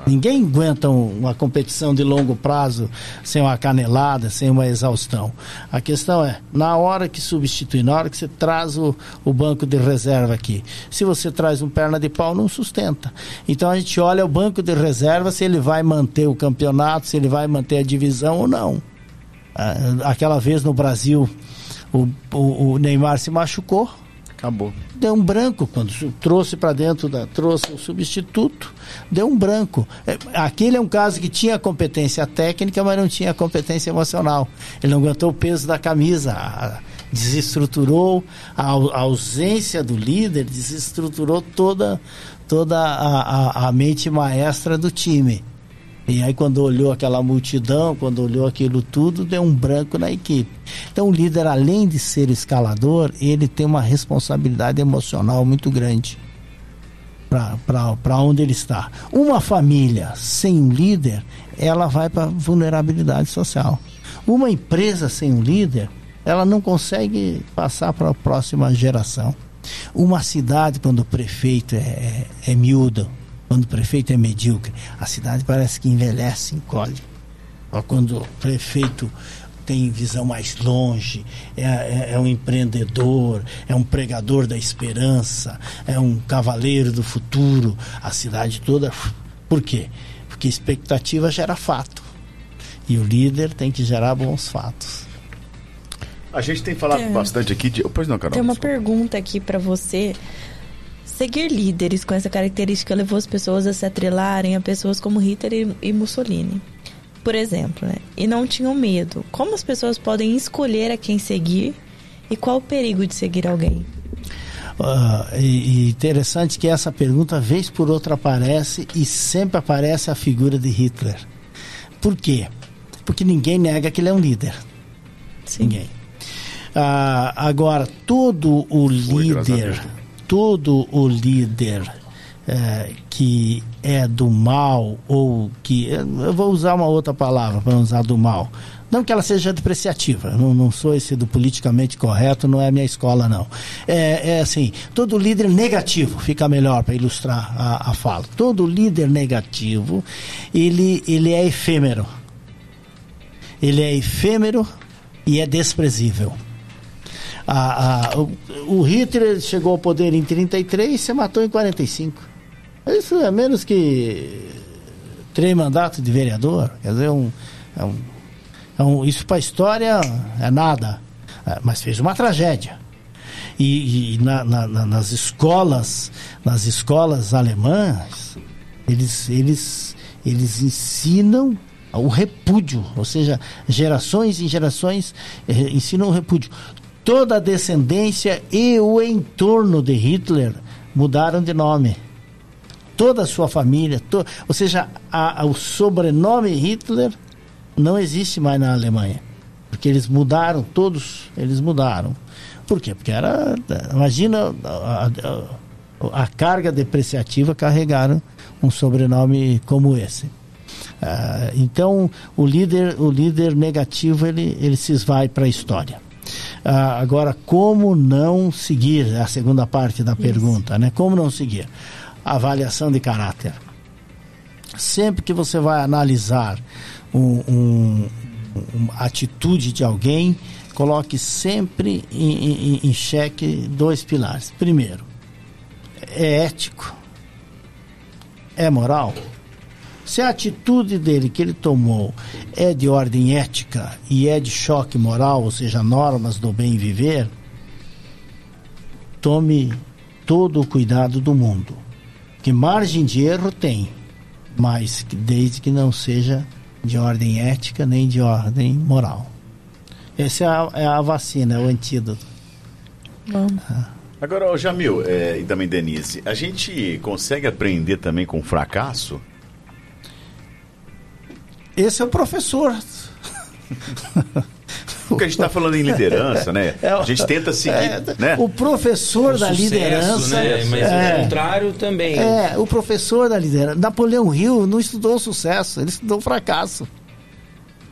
Ninguém aguenta uma competição de longo prazo sem uma canelada, sem uma exaustão. A questão é, na hora que substitui, na hora que você traz o, o banco de reserva aqui, se você traz um perna de pau, não sustenta. Então a gente olha o banco de reserva se ele vai manter o campeonato, se ele vai manter a divisão ou não. Ah, aquela vez no Brasil, o, o, o Neymar se machucou, Acabou. Deu um branco quando trouxe para dentro da trouxe o substituto, deu um branco. É, aquele é um caso que tinha competência técnica, mas não tinha competência emocional. Ele não aguentou o peso da camisa, desestruturou a, a ausência do líder, desestruturou toda toda a, a, a mente maestra do time. E aí, quando olhou aquela multidão, quando olhou aquilo tudo, deu um branco na equipe. Então, o líder, além de ser escalador, ele tem uma responsabilidade emocional muito grande para onde ele está. Uma família sem um líder, ela vai para vulnerabilidade social. Uma empresa sem um líder, ela não consegue passar para a próxima geração. Uma cidade, quando o prefeito é, é, é miúdo, quando o prefeito é medíocre, a cidade parece que envelhece, encolhe. Quando o prefeito tem visão mais longe, é, é, é, um empreendedor, é um pregador da esperança, é um cavaleiro do futuro, a cidade toda. Por quê? Porque expectativa gera fato. E o líder tem que gerar bons fatos. A gente tem falado tem, bastante aqui de. Pois não, Carol. Tem uma pergunta aqui para você Seguir líderes com essa característica levou as pessoas a se atrelarem a pessoas como Hitler e, Mussolini, por exemplo, né? E não tinham medo. Como as pessoas podem escolher a quem seguir e qual o perigo de seguir alguém? Uh, e, interessante que essa pergunta, vez por outra, aparece e sempre aparece a figura de Hitler. Por quê? Porque ninguém nega que ele é um líder. Sim. Ninguém. Uh, agora, todo o Foi, líder todo o líder é, que é do mal ou que eu vou usar uma outra palavra para usar do mal não que ela seja depreciativa, não, não sou esse do politicamente correto, não é minha escola, não. É, é assim, todo líder negativo, fica melhor para ilustrar a, a fala. Todo líder negativo, ele, ele é efêmero. Ele é efêmero e é desprezível. A, a, o, o Hitler chegou ao poder em 33 e se matou em 45. Isso é menos que três mandatos de vereador. Quer dizer, um, é um então, isso para a história é nada, é, mas fez uma tragédia. E, e na, na, nas escolas, nas escolas alemãs, eles, eles, eles ensinam o repúdio, ou seja, gerações e gerações eh, ensinam o repúdio. Toda a descendência e o entorno de Hitler mudaram de nome. Toda a sua família, to, ou seja, a, a, o sobrenome Hitler não existe mais na Alemanha. Porque eles mudaram, todos eles mudaram. Por quê? Porque era. Imagina a, a, carga depreciativa carregaram um sobrenome como esse. Uh, então o líder, o líder negativo ele, ele se esvai para a história. Uh, agora, como não seguir? É a segunda parte da Isso. pergunta, né? Como não seguir? Avaliação de caráter. Sempre que você vai analisar um, um, uma atitude de alguém, coloque sempre em, em, em xeque dois pilares. Primeiro, é ético? É moral? Se a atitude dele que ele tomou é de ordem ética e é de choque moral, ou seja, normas do bem viver, tome todo o cuidado do mundo. Que margem de erro tem, mas desde que não seja de ordem ética nem de ordem moral. Essa é a, é a vacina, é o antídoto. Vamos. Ah. Agora, o Jamil é, e também Denise, a gente consegue aprender também com fracasso? Esse é o professor. Porque a gente está falando em liderança, né? É, a gente tenta seguir, é, né? O professor o da sucesso, liderança, né? Mas é, o contrário também. É, o professor da liderança. Napoleão Hill não estudou sucesso, ele estudou fracasso.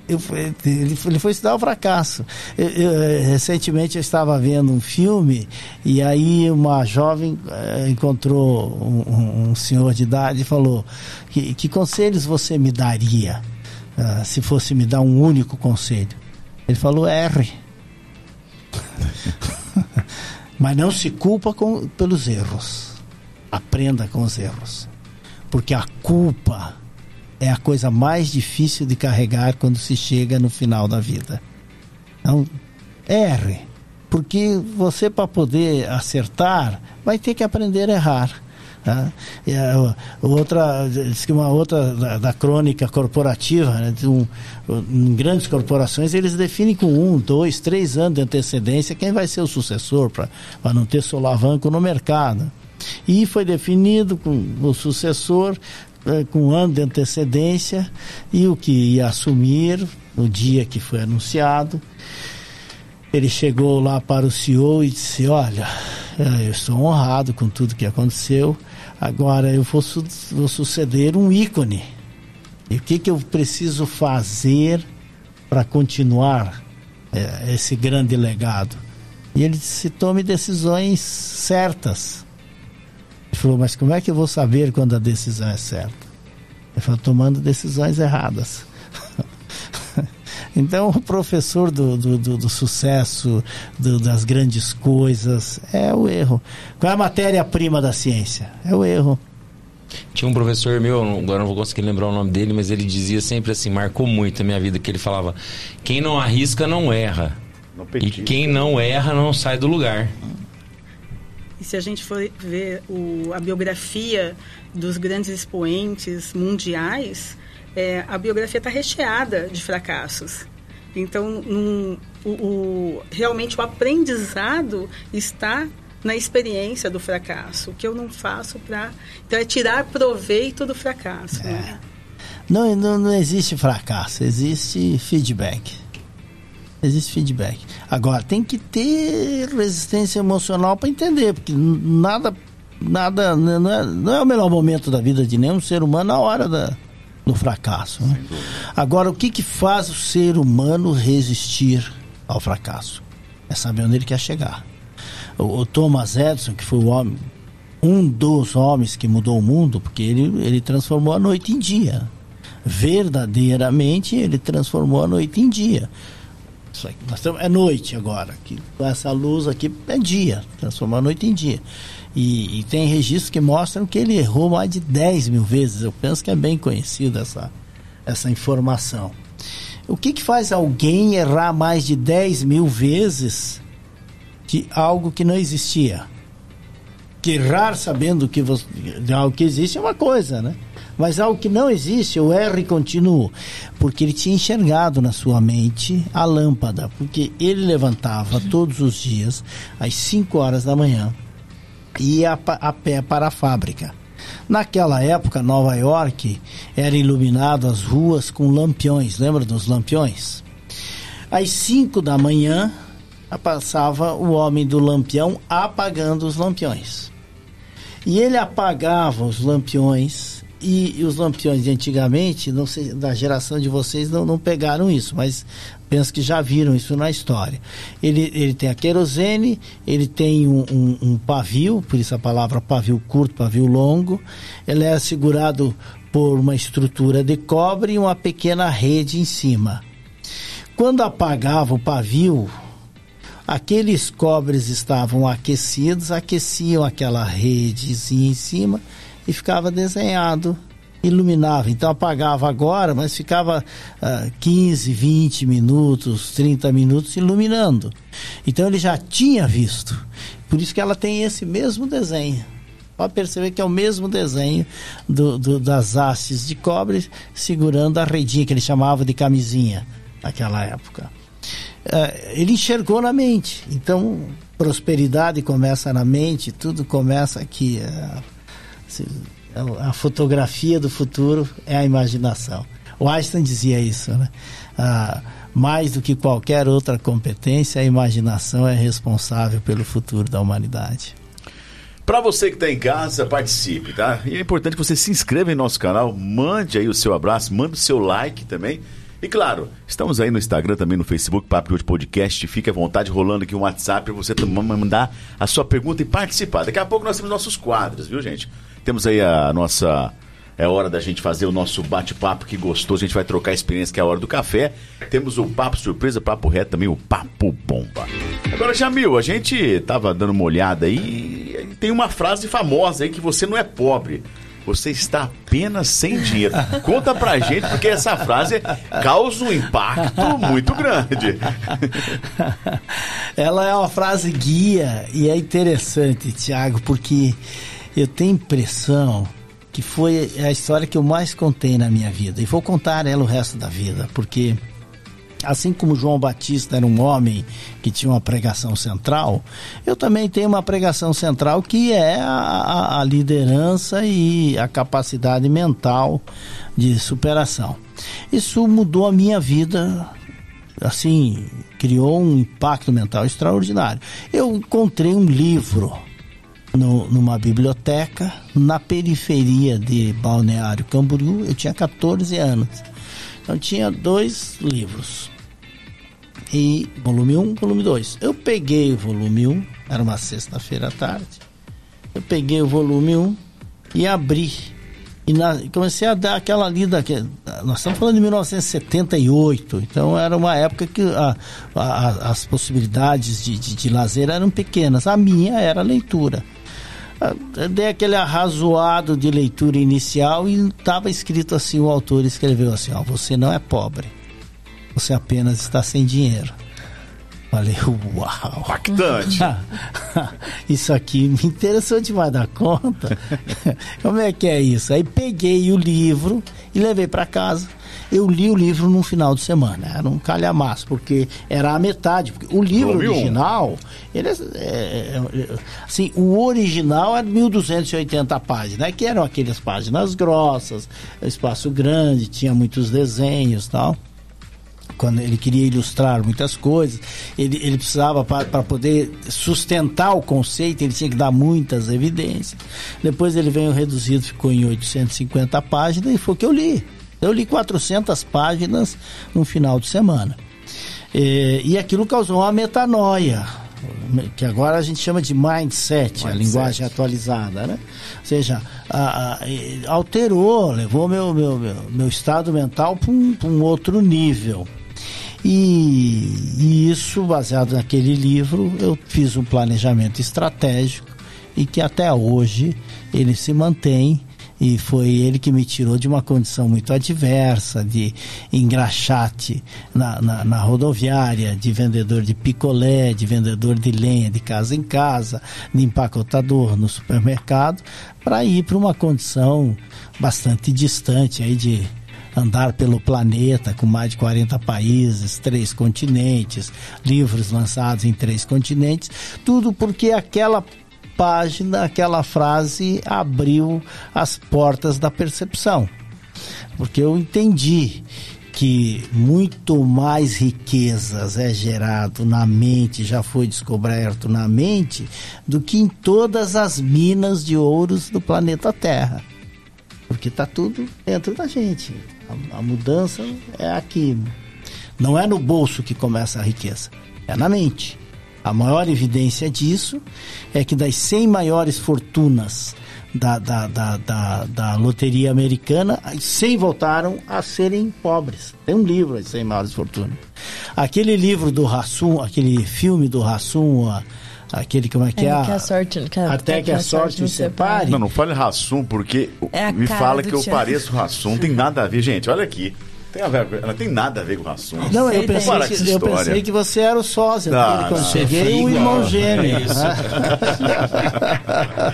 Eu, ele, ele foi estudar o fracasso. Eu, eu, recentemente eu estava vendo um filme e aí uma jovem eh, encontrou um, um, senhor de idade e falou: que, que conselhos você me daria uh, se fosse me dar um único conselho? Ele falou R. Mas não se culpa com, pelos erros. Aprenda com os erros. Porque a culpa é a coisa mais difícil de carregar quando se chega no final da vida. Então, erre. Porque você, para poder acertar, vai ter que aprender a errar. Tá? E a, outra, diz que uma outra da, da crônica corporativa, né, um, em grandes corporações, eles definem com um, dois, três anos de antecedência quem vai ser o sucessor, para não ter solavanco no mercado. E foi definido com o sucessor é, com um ano de antecedência e o que ia assumir no dia que foi anunciado. Ele chegou lá para o CEO e disse: Olha, é, eu estou honrado com tudo que aconteceu, Agora eu vou, su vou suceder um ícone. E o que, que eu preciso fazer para continuar é, esse grande legado? E ele disse: tome decisões certas. Ele falou: mas como é que eu vou saber quando a decisão é certa? Ele falou: tomando decisões erradas. Então, o professor do, do, do, do sucesso, do, das grandes coisas, é o erro. Qual é a matéria-prima da ciência? É o erro. Tinha um professor meu, agora não vou conseguir lembrar o nome dele, mas ele dizia sempre assim, marcou muito a minha vida, que ele falava: quem não arrisca não erra. e quem não erra não sai do lugar. E se a gente for ver o, a biografia dos grandes expoentes mundiais, é, a biografia está recheada de fracassos. Então, num, o, o, realmente o aprendizado está na experiência do fracasso. O que eu não faço para. Então, é tirar proveito do fracasso. É. Né? Não, não, não existe fracasso, existe feedback. Existe feedback. Agora, tem que ter resistência emocional para entender, porque nada nada, não é, não é o melhor momento da vida de nenhum ser humano na hora da, do fracasso. Né? Agora, o que, que faz o ser humano resistir ao fracasso? É saber onde ele quer chegar. O, o Thomas Edison, que foi o homem, um dos homens que mudou o mundo, porque ele, ele transformou a noite em dia. Verdadeiramente, ele transformou a noite em dia. Isso aqui, nós estamos, é noite agora. Aqui, essa luz aqui é dia, transformou a noite em dia. E, e, tem registros que mostram que ele errou mais de 10 mil vezes. Eu penso que é bem conhecida essa, essa informação. O que, que faz alguém errar mais de 10 mil vezes de algo que não existia? Que errar sabendo que você, de algo que existe é uma coisa, né? Mas algo que não existe, eu erro e continuo. Porque ele tinha enxergado na sua mente a lâmpada. Porque ele levantava todos os dias, às 5 horas da manhã, ia a pé para a fábrica. Naquela época, Nova York era iluminado as ruas com lampiões, lembra dos lampiões? Às 5 da manhã, passava o homem do lampião apagando os lampiões. E ele apagava os lampiões e, e, os lampiões de antigamente, não sei, da geração de vocês não, não pegaram isso, mas penso que já viram isso na história. Ele, ele tem a querosene, ele tem um, um, um pavio, por isso a palavra pavio curto, pavio longo. Ele é segurado por uma estrutura de cobre e uma pequena rede em cima. Quando apagava o pavio, aqueles cobres estavam aquecidos, aqueciam aquela redezinha em cima e ficava desenhado, iluminava. Então apagava agora, mas ficava uh, 15, 20 minutos, 30 minutos iluminando. Então ele já tinha visto. Por isso que ela tem esse mesmo desenho. Pode perceber que é o mesmo desenho do, do, das hastes de cobre segurando a redinha que ele chamava de camisinha naquela época. Uh, ele enxergou na mente. Então, prosperidade começa na mente, tudo começa aqui. Uh, a fotografia do futuro é a imaginação. O Einstein dizia isso, né? Ah, mais do que qualquer outra competência, a imaginação é responsável pelo futuro da humanidade. Para você que está em casa, participe, tá? E é importante que você se inscreva em nosso canal, mande aí o seu abraço, mande o seu like também. E claro, estamos aí no Instagram, também no Facebook, Papo Hoje Podcast. Fique à vontade, rolando aqui um WhatsApp para você mandar a sua pergunta e participar. Daqui a pouco nós temos nossos quadros, viu, gente? Temos aí a nossa. É hora da gente fazer o nosso bate-papo que gostoso. A gente vai trocar experiência, que é a hora do café. Temos o papo surpresa, papo reto também, o papo bomba. Agora, Jamil, a gente tava dando uma olhada aí e tem uma frase famosa aí que você não é pobre você está apenas sem dinheiro. Conta pra gente, porque essa frase causa um impacto muito grande. Ela é uma frase guia e é interessante, Tiago, porque eu tenho impressão que foi a história que eu mais contei na minha vida. E vou contar ela o resto da vida, porque assim como João Batista era um homem que tinha uma pregação central, eu também tenho uma pregação central que é a, a liderança e a capacidade mental de superação. Isso mudou a minha vida, assim, criou um impacto mental extraordinário. Eu encontrei um livro no, numa biblioteca na periferia de Balneário Camboriú, eu tinha 14 anos. Então tinha dois livros e volume 1, volume 2. Eu peguei o volume 1, era uma sexta-feira à tarde. Eu peguei o volume 1 e abri. E na, comecei a dar aquela lida. Que, nós estamos falando de 1978, então era uma época que a, a, as possibilidades de, de, de lazer eram pequenas. A minha era a leitura. Eu dei aquele arrazoado de leitura inicial e estava escrito assim: o autor escreveu assim, ó, você não é pobre você apenas está sem dinheiro. Falei, uau! Impactante! isso aqui me interessou demais da conta. Como é que é isso? Aí peguei o livro e levei para casa. Eu li o livro num final de semana, era um calhamaço, porque era a metade. O livro original, ele é, é, é, assim, o original era 1280 páginas, né? que eram aquelas páginas grossas, espaço grande, tinha muitos desenhos tal. Quando ele queria ilustrar muitas coisas, ele, ele precisava, para poder sustentar o conceito, ele tinha que dar muitas evidências. Depois ele veio reduzido, ficou em 850 páginas e foi o que eu li. Eu li 400 páginas no final de semana. E, e aquilo causou uma metanoia, que agora a gente chama de mindset, mindset. a linguagem atualizada, né? Ou seja, a, a, alterou, levou meu, meu, meu, meu estado mental para um, um outro nível. E, e, isso, baseado naquele livro, eu fiz um planejamento estratégico e que até hoje ele se mantém. E foi ele que me tirou de uma condição muito adversa, de engraxate na, na, na, rodoviária, de vendedor de picolé, de vendedor de lenha de casa em casa, de empacotador no supermercado, para ir para uma condição bastante distante aí de andar pelo planeta com mais de 40 países, três continentes, livros lançados em três continentes, tudo porque aquela página, aquela frase abriu as portas da percepção. Porque eu entendi que muito mais riquezas é gerado na mente, já foi descoberto na mente, do que em todas as minas de ouros do planeta Terra. Porque está tudo dentro da gente. A, a mudança é aqui. Não é no bolso que começa a riqueza, é na mente. A maior evidência disso é que das 100 maiores fortunas da, da, da, da, da loteria americana, 100 voltaram a serem pobres. Tem um livro, as 100 maiores fortunas. Aquele livro do Rassum, aquele filme do Rassum, aquele como é que é? é que a sorte, que a, até que, que a, sorte nos separe. Não, não fale Rassum, porque é me fala que eu pareço Rassum. Não tem nada a ver, gente. Olha aqui. Tem a ver, não tem nada a ver com o assunto. Não, eu pensei, que, eu pensei que você era o sósia não, dele quando não, cheguei, o irmão gêmeo.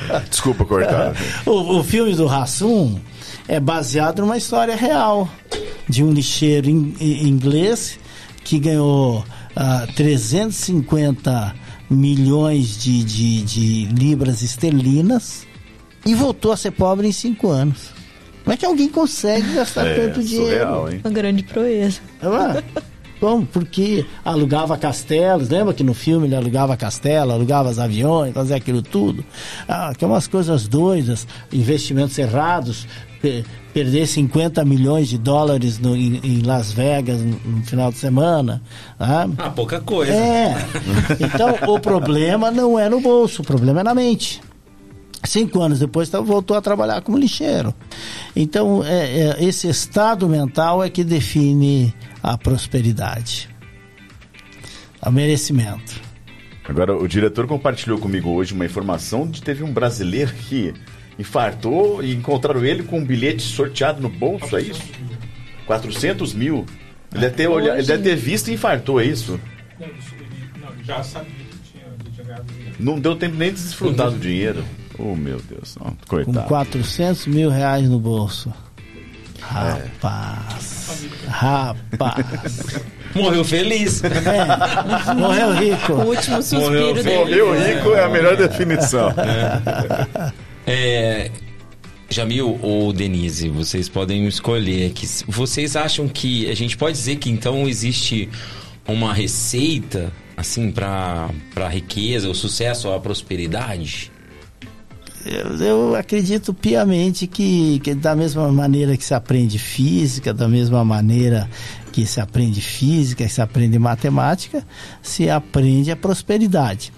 É Desculpa cortar. O, o filme do Rassum é baseado numa história real de um lixeiro in, in, inglês que ganhou uh, ah, 350 milhões de, de, de libras esterlinas e voltou a ser pobre em cinco anos. Como é que alguém consegue gastar é, tanto dinheiro? Surreal, hein? Uma grande proeza. É, Bom, porque alugava castelos, lembra que no filme ele alugava castelo, alugava os aviões, fazia aquilo tudo? Ah, que é umas coisas doidas, investimentos errados, perder 50 milhões de dólares no, em, em, Las Vegas no, no, final de semana. Ah, ah pouca coisa. É. Então, o problema não é no bolso, o problema é na mente. Cinco anos depois tá, voltou a trabalhar como lixeiro. Então, é, é, esse estado mental é que define a prosperidade, o merecimento. Agora, o diretor compartilhou comigo hoje uma informação de que teve um brasileiro que infartou e encontraram ele com um bilhete sorteado no bolso, é isso? 400 mil? Ele deve ter, olhado, ele deve ter visto e infartou, é isso? Não, já sabia que tinha, ganhado dinheiro. Não deu tempo nem de desfrutar do dinheiro. Oh, meu Deus. Oh, coitado. Com 400 mil reais no bolso. Rapaz. É. Rapaz. Morreu feliz. É, morreu rico. O último suspiro morreu, dele. Morreu rico é a melhor definição. É. é. Jamil ou Denise, vocês podem escolher que vocês acham que a gente pode dizer que então existe uma receita assim para para riqueza, o sucesso, a prosperidade? eu, eu, acredito piamente que, que, da mesma maneira que se aprende física, da mesma maneira que se aprende física, que se aprende matemática, se aprende a prosperidade.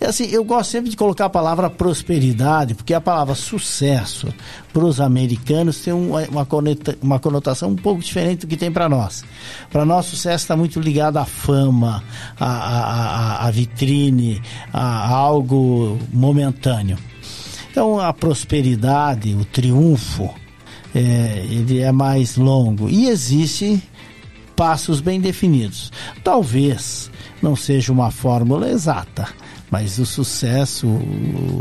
É assim, eu gosto sempre de colocar a palavra prosperidade, porque a palavra sucesso para os americanos tem uma, uma conotação um pouco diferente do que tem para nós. Para nós, sucesso está muito ligado à fama, à, à, à vitrine, a algo momentâneo. Então a prosperidade, o triunfo, é, ele é mais longo e existe passos bem definidos. Talvez não seja uma fórmula exata, mas o sucesso,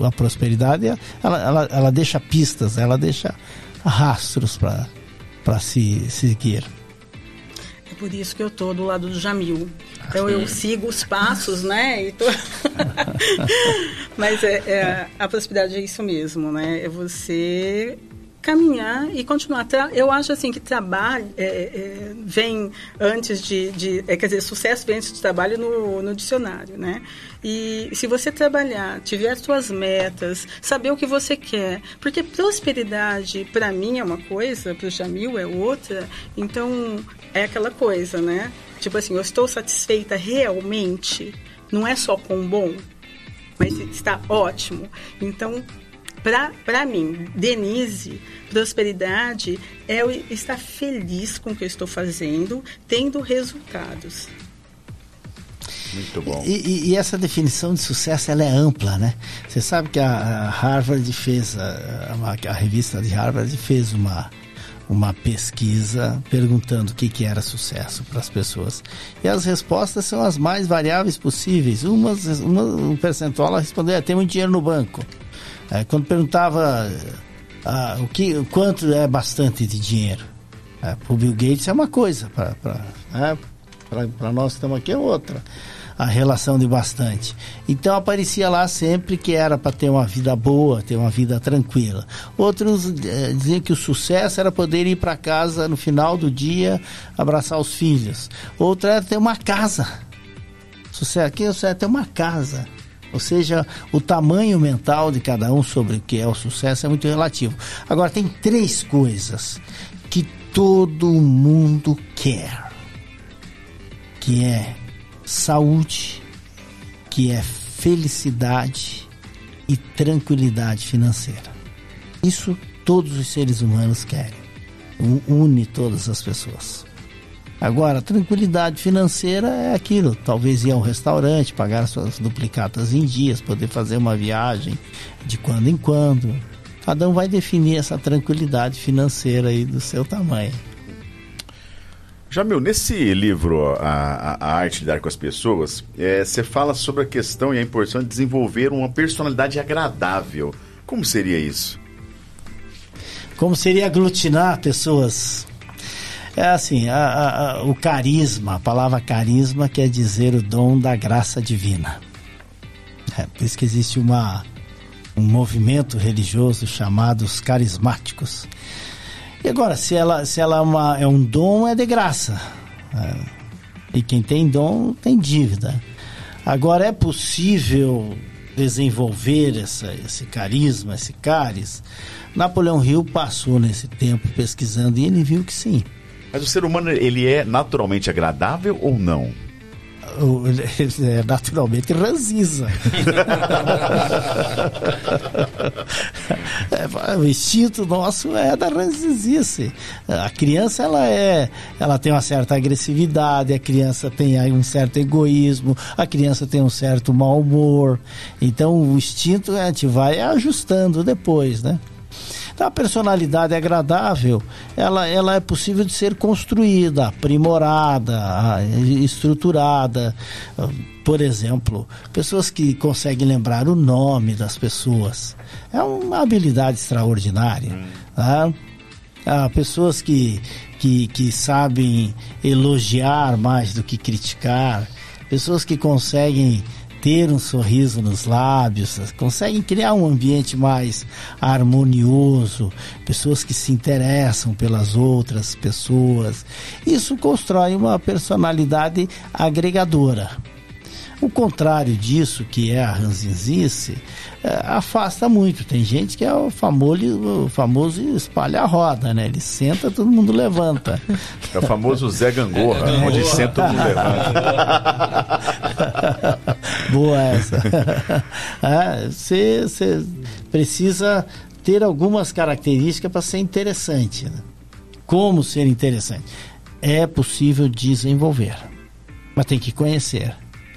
a prosperidade, ela, ela, ela deixa pistas, ela deixa rastros para se seguir. É por isso que eu tô do lado do Jamil. Então eu sigo os passos, né? Tô... Mas é, é, a prosperidade é isso mesmo, né? É você caminhar e continuar. Eu acho assim que trabalho é, é, vem antes de, de é, quer dizer, sucesso vem antes de trabalho no, no dicionário, né? E se você trabalhar, tiver suas metas, saber o que você quer, porque prosperidade para mim é uma coisa, para o Jamil é outra, então é aquela coisa, né? Tipo assim, eu estou satisfeita realmente, não é só com bom, mas está ótimo. Então para mim, Denise, prosperidade é eu estar feliz com o que eu estou fazendo, tendo resultados. Muito bom. E, e, essa definição de sucesso ela é ampla, né? Você sabe que a, Harvard fez, a, a, a, revista de Harvard fez uma, uma pesquisa perguntando o que, que era sucesso para as pessoas. E as respostas são as mais variáveis possíveis. Uma, uma, um percentual ela respondeu, é, tem muito dinheiro no banco. É, quando perguntava ah, o que, quanto é bastante de dinheiro, é, para o Bill Gates é uma coisa, para é, nós que estamos aqui é outra a relação de bastante. Então aparecia lá sempre que era para ter uma vida boa, ter uma vida tranquila. Outros é, diziam que o sucesso era poder ir para casa no final do dia, abraçar os filhos. Outro era ter uma casa. Sucesso aqui é ter uma casa. Ou seja, o tamanho mental de cada um sobre o que é o sucesso é muito relativo. Agora, tem três coisas que todo mundo quer: que é saúde, que é felicidade e tranquilidade financeira. Isso todos os seres humanos querem. Une todas as pessoas. Agora, tranquilidade financeira é aquilo, talvez ir a um restaurante, pagar suas duplicatas em dias, poder fazer uma viagem de quando em quando. Cada um vai definir essa tranquilidade financeira aí do seu tamanho. Jamil, nesse livro, a, a Arte de Dar com as Pessoas, é, você fala sobre a questão e a importância de desenvolver uma personalidade agradável. Como seria isso? Como seria aglutinar pessoas é assim, a, a, o carisma, a palavra carisma quer dizer o dom da graça divina. É, por isso que existe uma, um movimento religioso chamado os carismáticos. E agora, se ela, se ela é, uma, é um dom, é de graça. É, e quem tem dom tem dívida. Agora, é possível desenvolver essa, esse carisma, esse caris? Napoleão Hill passou nesse tempo pesquisando e ele viu que sim. Mas o ser humano, ele é naturalmente agradável ou não? é naturalmente ranziza. é, o instinto nosso é da ranzizice. A criança ela é, ela tem uma certa agressividade, a criança tem um certo egoísmo, a criança tem um certo mau humor. Então o instinto a gente vai ajustando depois, né? Então, a personalidade agradável, ela, ela é possível de ser construída, aprimorada, estruturada. Por exemplo, pessoas que conseguem lembrar o nome das pessoas. É uma habilidade extraordinária. Hum. Tá? Ah, pessoas que, que, que sabem elogiar mais do que criticar, pessoas que conseguem ter um sorriso nos lábios, conseguem criar um ambiente mais harmonioso, pessoas que se interessam pelas outras pessoas. Isso constrói uma personalidade agregadora. O contrário disso, que é a ranzinzice, é, afasta muito. Tem gente que é o famoso, o famoso espalha a roda, né? Ele senta, todo mundo levanta. É o famoso Zé Gangorra, é, onde senta, todo mundo levanta. Boa essa. Você é, precisa ter algumas características para ser interessante. Né? Como ser interessante? É possível desenvolver, mas tem que conhecer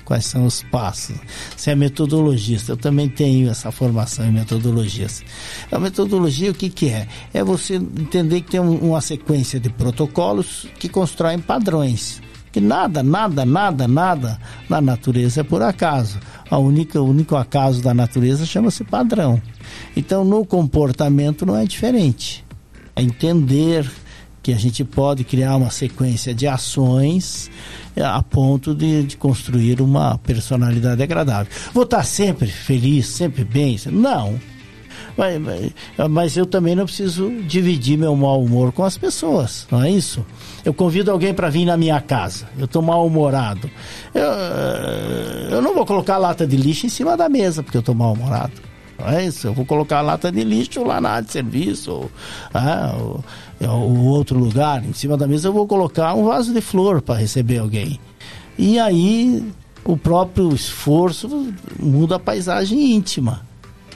quais são os passos. Você é metodologista, eu também tenho essa formação em metodologias. A metodologia, o que, que é? É você entender que tem um, uma sequência de protocolos que constroem padrões. Que nada, nada, nada, nada na natureza é por acaso. A única, o único acaso da natureza chama-se padrão. Então, no comportamento não é diferente. É entender que a gente pode criar uma sequência de ações é, a ponto de, de construir uma personalidade agradável. Vou estar sempre feliz, sempre bem? Não. Mas, mas, eu também não preciso dividir meu mau humor com as pessoas, não é isso? Eu convido alguém para vir na minha casa, eu estou mal-humorado. Eu, eu não vou colocar lata de lixo em cima da mesa porque eu estou mal-humorado. Não é isso? Eu vou colocar a lata de lixo lá na área de serviço ou, ah, ou, ou outro lugar. Em cima da mesa eu vou colocar um vaso de flor para receber alguém. E aí o próprio esforço muda a paisagem íntima.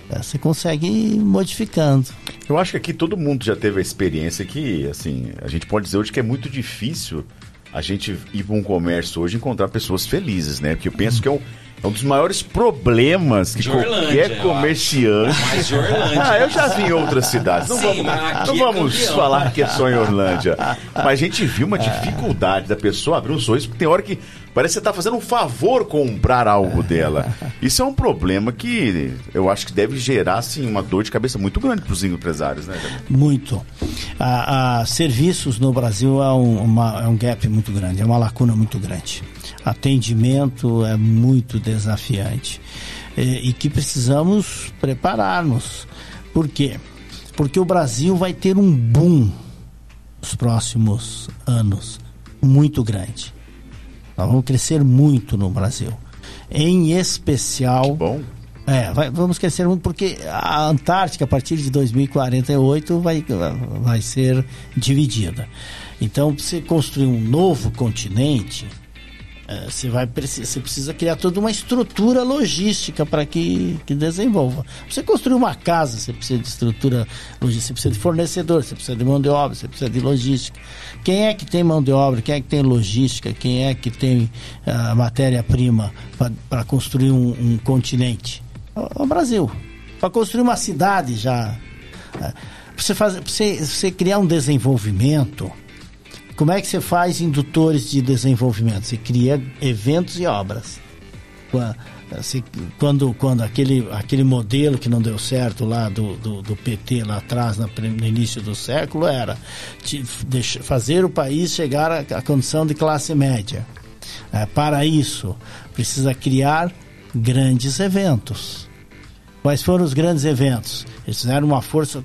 É, você consegue ir modificando. Eu acho que aqui todo mundo já teve a experiência que, assim, a gente pode dizer hoje que é muito difícil a gente ir para um comércio hoje e encontrar pessoas felizes, né? Porque eu penso que é um, é um dos maiores problemas que De Orlândia, qualquer eu comerciante. Mas de Orlândia. Ah, eu já vi em outras cidades. Não Sim, vamos, não é vamos campeão. falar que é só em Orlândia. Mas a gente viu uma dificuldade da pessoa abrir um sorriso, porque tem hora que parece que você está fazendo um favor comprar algo dela. Isso é um problema que eu acho que deve gerar assim, uma dor de cabeça muito grande para os empresários, né? Muito. A, a serviços no Brasil é um, uma- é um gap muito grande, é uma lacuna muito grande. Atendimento é muito desafiante. E, e que precisamos preparar-nos. Por quê? Porque o Brasil vai ter um boom nos próximos anos muito grande. Nós vamos crescer muito no Brasil. Em especial. Bom, É, vai- vamos crescer muito porque a Antártica, a partir de 2048, vai, vai ser dividida. Então, para você construir um novo continente, você, vai, você precisa criar toda uma estrutura logística para que, que desenvolva. Você construir uma casa, você precisa de estrutura logística, você precisa de fornecedor, você precisa de mão de obra, você precisa de logística. Quem é que tem mão de obra, quem é que tem logística, quem é que tem ah, matéria-prima para construir um, um continente? É o Brasil. Para construir uma cidade já. Para você, fazer- você, você criar um desenvolvimento, como é que você faz indutores de desenvolvimento? Você cria eventos e obras. Quando, quando aquele, aquele modelo que não deu certo lá do, do, do PT lá atrás, no início do século, era fazer o país chegar à, à condição de classe média. É, para isso, precisa criar grandes eventos. Quais foram os grandes eventos? Eles fizeram uma força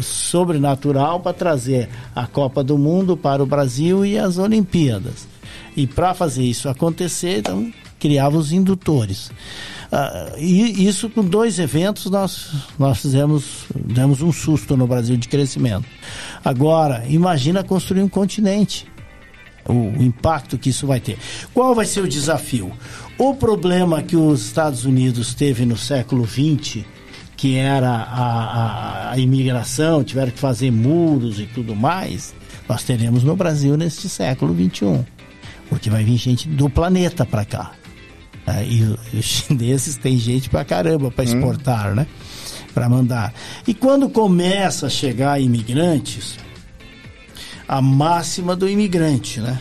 sobrenatural para trazer a Copa do Mundo para o Brasil e as Olimpíadas. E para fazer isso acontecer, então, criava os indutores. Ah, e isso com dois eventos nós, nós fizemos demos um susto no Brasil de crescimento. Agora, imagina construir um continente o, o impacto que isso vai ter. Qual vai ser o desafio? O problema que os Estados Unidos teve no século XX, que era a, a, a imigração, tiveram que fazer muros e tudo mais, nós teremos no Brasil neste século XXI. Porque vai vir gente do planeta para cá. É, e os chineses têm gente pra caramba para exportar, né? Para mandar. E quando começa a chegar imigrantes, a máxima do imigrante, né?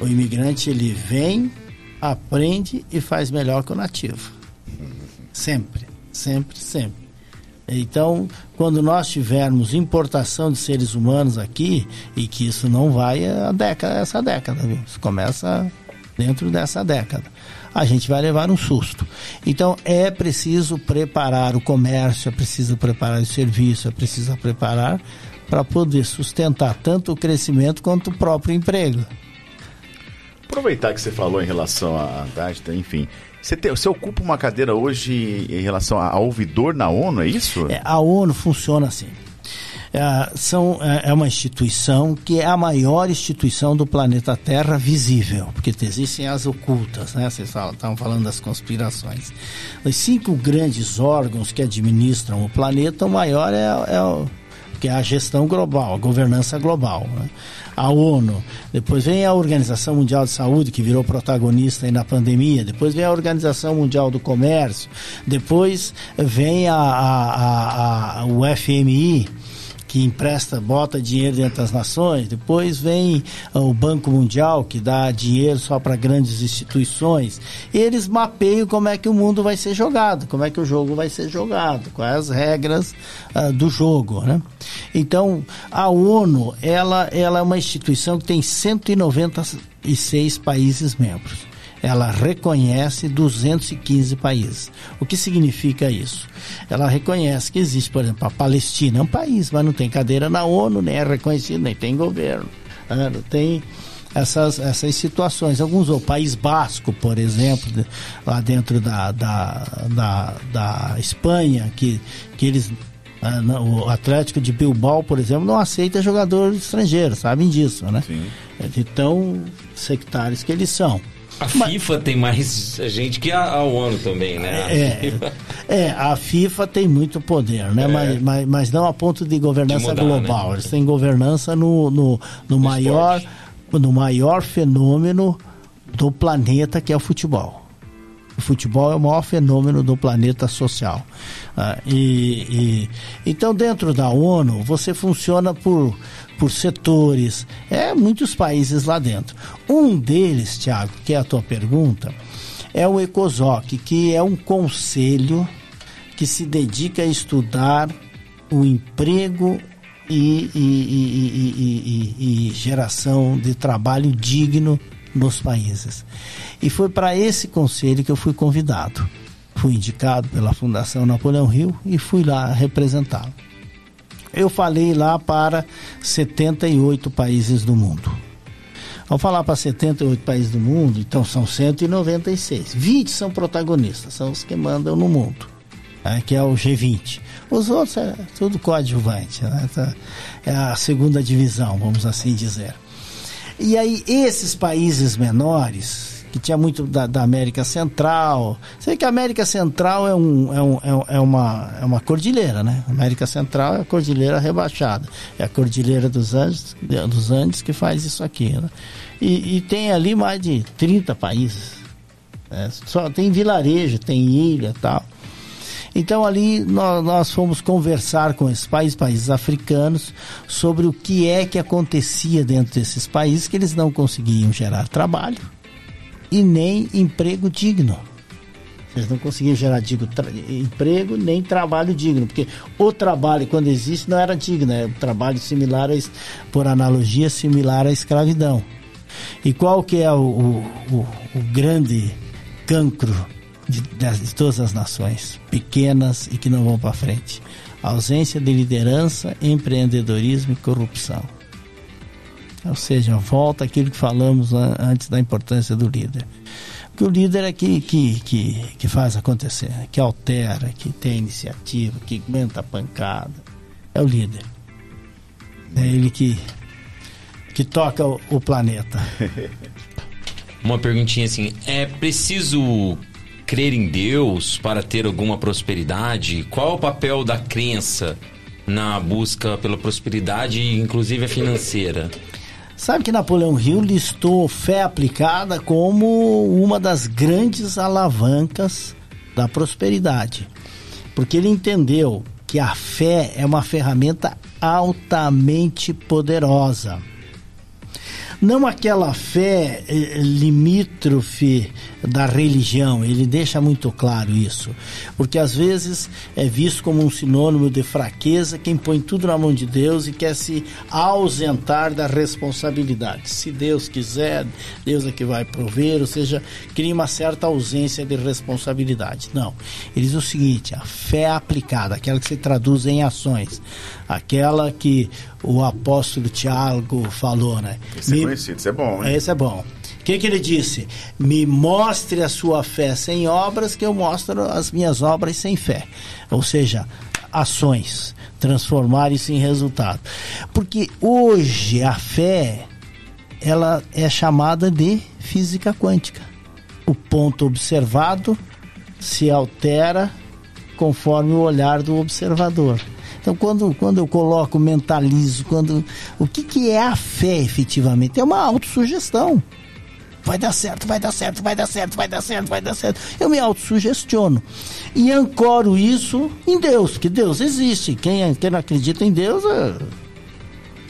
O imigrante ele vem, aprende e faz melhor que o nativo. Sempre, sempre, sempre. Então, quando nós tivermos importação de seres humanos aqui, e que isso não vai a década, essa década, viu? Isso começa dentro dessa década. A gente vai levar um susto. Então, é preciso preparar o comércio, é preciso preparar o serviço, é preciso preparar para poder sustentar tanto o crescimento quanto o próprio emprego. aproveitar que você falou em relação à Antártida, enfim. Você, tem- você ocupa uma cadeira hoje em relação a, a ouvidor na ONU, é isso? É, a ONU funciona assim. É, são, é, é uma instituição que é a maior instituição do planeta Terra visível, porque existem as ocultas, né? Vocês estavam falando das conspirações. Os cinco grandes órgãos que administram o planeta, o maior é, é o- que é a gestão global, a governança global. né? A ONU, depois vem a Organização Mundial de Saúde, que virou protagonista na pandemia, depois vem a Organização Mundial do Comércio, depois vem a, a- a- a- o FMI, que empresta, bota dinheiro dentro das nações, depois vem ah, o Banco Mundial, que dá dinheiro só para grandes instituições. Eles mapeiam como é que o mundo vai ser jogado, como é que o jogo vai ser jogado, quais as regras ah, do jogo. Né? Então, a ONU, ela, ela é uma instituição que tem 196 países membros. Ela reconhece 215 países. O que significa isso? Ela reconhece que existe, por exemplo, a Palestina é um país, mas não tem cadeira na ONU, nem é reconhecido, nem tem governo. Né? Não tem essas, essas situações. Alguns, o País Basco, por exemplo, lá dentro da, da, da, da Espanha, que, que eles ah, o Atlético de Bilbao, por exemplo, não aceita jogadores estrangeiros, sabem disso, né? Sim. De tão sectários que eles são. A Mas, FIFA tem mais gente que a, a ONU também, né? É, é, a FIFA tem muito poder, né? É. Mas, mas, mas, não a ponto de governança de mudar, global. Né? Eles têm governança no, no, no, no maior, no maior fenômeno do planeta, que é o futebol. O futebol é o maior fenômeno do planeta social. Ah, e, e, então, dentro da ONU, você funciona por, por setores. É muitos países lá dentro. Um deles, Tiago, que é a tua pergunta, é o ECOSOC, que é um conselho que se dedica a estudar o emprego e, e, e, e geração de trabalho digno nos países. E foi para esse conselho que eu fui convidado. Fui indicado pela Fundação Napoleão Rio e fui lá representá-lo. Eu falei lá para 78 países do mundo. Ao falar para 78 países do mundo, então são 196. 20 são protagonistas, são os que mandam no mundo, né, que é o G20. Os outros é tudo coadjuvante, né, tá, é a segunda divisão, vamos assim dizer. E aí, esses países menores, que tinha muito da, da, América Central. Sei que a América Central é, um, é, um, é, é uma, é uma cordilheira, né? A América Central é a cordilheira rebaixada. É a cordilheira dos Andes, dos Andes que faz isso aqui. Né? E, e tem ali mais de 30 países. Né? Só tem vilarejo, tem ilha tal. Então ali nós, nós fomos conversar com esses países, países africanos, sobre o que é que acontecia dentro desses países que eles não conseguiam gerar trabalho e nem emprego digno. Eles não conseguiam gerar digo, emprego nem trabalho digno, porque o trabalho, quando existe, não era digno, é um trabalho similar, a, por analogia, similar à escravidão. E qual que é o, o, o, o grande cancro de, de todas as nações, pequenas e que não vão para frente. ausência de liderança, empreendedorismo e corrupção. Ou seja, volta aquilo que falamos antes da importância do líder. Porque o líder é que, que, que, que faz acontecer, que altera, que tem iniciativa, que aguenta a pancada. É o líder. É ele que, que toca o, o planeta. Uma perguntinha assim: é preciso crer em Deus para ter alguma prosperidade? Qual é o papel da crença na busca pela prosperidade, inclusive a financeira? Sabe que Napoleão Hill listou fé aplicada como uma das grandes alavancas da prosperidade. Porque ele entendeu que a fé é uma ferramenta altamente poderosa não aquela fé eh, limítrofe da religião, ele deixa muito claro isso, porque às vezes é visto como um sinônimo de fraqueza quem põe tudo na mão de Deus e quer se ausentar da responsabilidade. Se Deus quiser, Deus é que vai prover, ou seja, cria uma certa ausência de responsabilidade. Não, ele diz o seguinte: a fé aplicada, aquela que se traduz em ações, aquela que o apóstolo Tiago falou, né? Esse é conhecido, isso é bom, hein? Esse é bom. O que, que ele disse? Me mostre a sua fé sem obras, que eu mostro as minhas obras sem fé. Ou seja, ações, transformar isso em resultado. Porque hoje a fé ela é chamada de física quântica. O ponto observado se altera conforme o olhar do observador. Então, quando, quando eu coloco, mentalizo, quando o que, que é a fé efetivamente? É uma autossugestão. Vai dar certo, vai dar certo, vai dar certo, vai dar certo, vai dar certo. Eu me autossugestiono. E ancoro isso em Deus, que Deus existe. Quem, quem não acredita em Deus. É...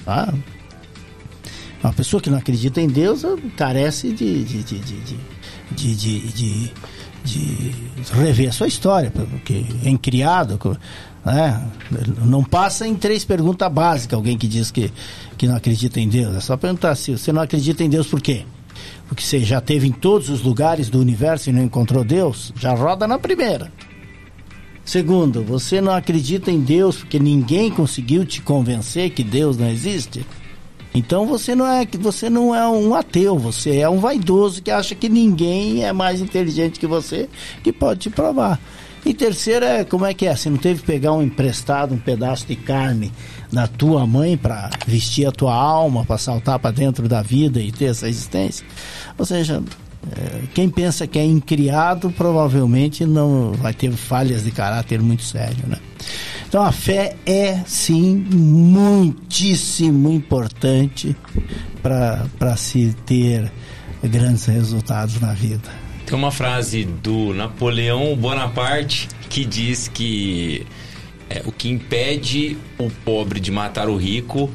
Ah, uma pessoa que não acredita em Deus carece de, de, de, de, de, de, de, rever a sua história, porque é incriado, né? Não passa em três perguntas básicas alguém que diz que, que não acredita em Deus. É só perguntar se você não acredita em Deus por quê? porque você já teve em todos os lugares do universo e não encontrou Deus, já roda na primeira. Segundo, você não acredita em Deus porque ninguém conseguiu te convencer que Deus não existe. Então você não é você não é um ateu, você é um vaidoso que acha que ninguém é mais inteligente que você que pode te provar. E terceiro é como é que é? Você não teve que pegar um emprestado, um pedaço de carne da tua mãe para vestir a tua alma, para saltar para dentro da vida e ter essa existência? Ou seja, é, quem pensa que é incriado provavelmente não vai ter falhas de caráter muito sério, né? Então a fé é sim muitíssimo importante para se ter grandes resultados na vida. Tem uma frase do Napoleão Bonaparte que diz que é, o que impede o pobre de matar o rico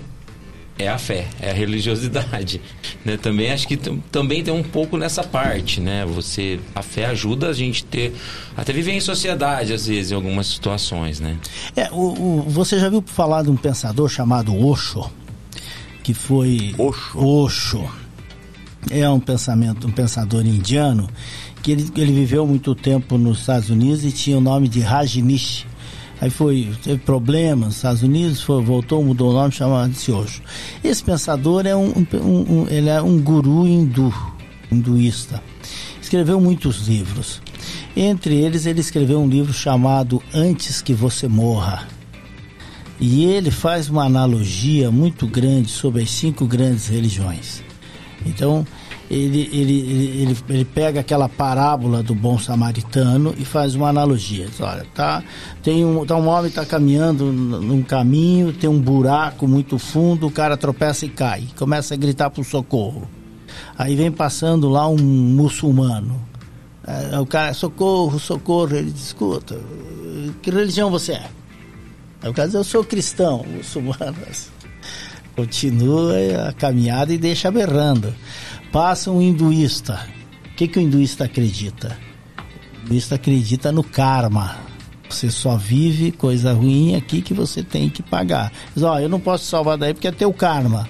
é a fé, é a religiosidade. Né? Também acho que também tem um pouco nessa parte, né? Você, a fé ajuda a gente ter até viver em sociedade às vezes em algumas situações, né? É, o, o você já viu falar de um pensador chamado Osho, que foi Osho. Osho. É um pensamento, um pensador indiano que ele, ele viveu muito tempo nos Estados Unidos e tinha o nome de Rajnish Aí foi, teve problemas nos Estados Unidos, foi, voltou, mudou o nome, chamava-se Osho. Esse pensador é um, um, um, ele é um guru hindu, hinduísta. Escreveu muitos livros. Entre eles, ele escreveu um livro chamado Antes que Você Morra. E ele faz uma analogia muito grande sobre as cinco grandes religiões. Então, ele, ele, ele, ele, pega aquela parábola do bom samaritano e faz uma analogia. Diz, olha, tá, tem um, tá um homem está caminhando num caminho, tem um buraco muito fundo, o cara tropeça e cai, começa a gritar por socorro. Aí vem passando lá um muçulmano. É, o cara, socorro, socorro, ele diz, escuta, que religião você é? Aí o cara diz, eu sou cristão, muçulmano. Continua a caminhada e deixa berrando. Passa um hinduísta. O que, que o hinduísta acredita? O hinduísta acredita no karma. Você só vive coisa ruim aqui que você tem que pagar. Diz, ó, eu não posso salvar daí porque é teu karma.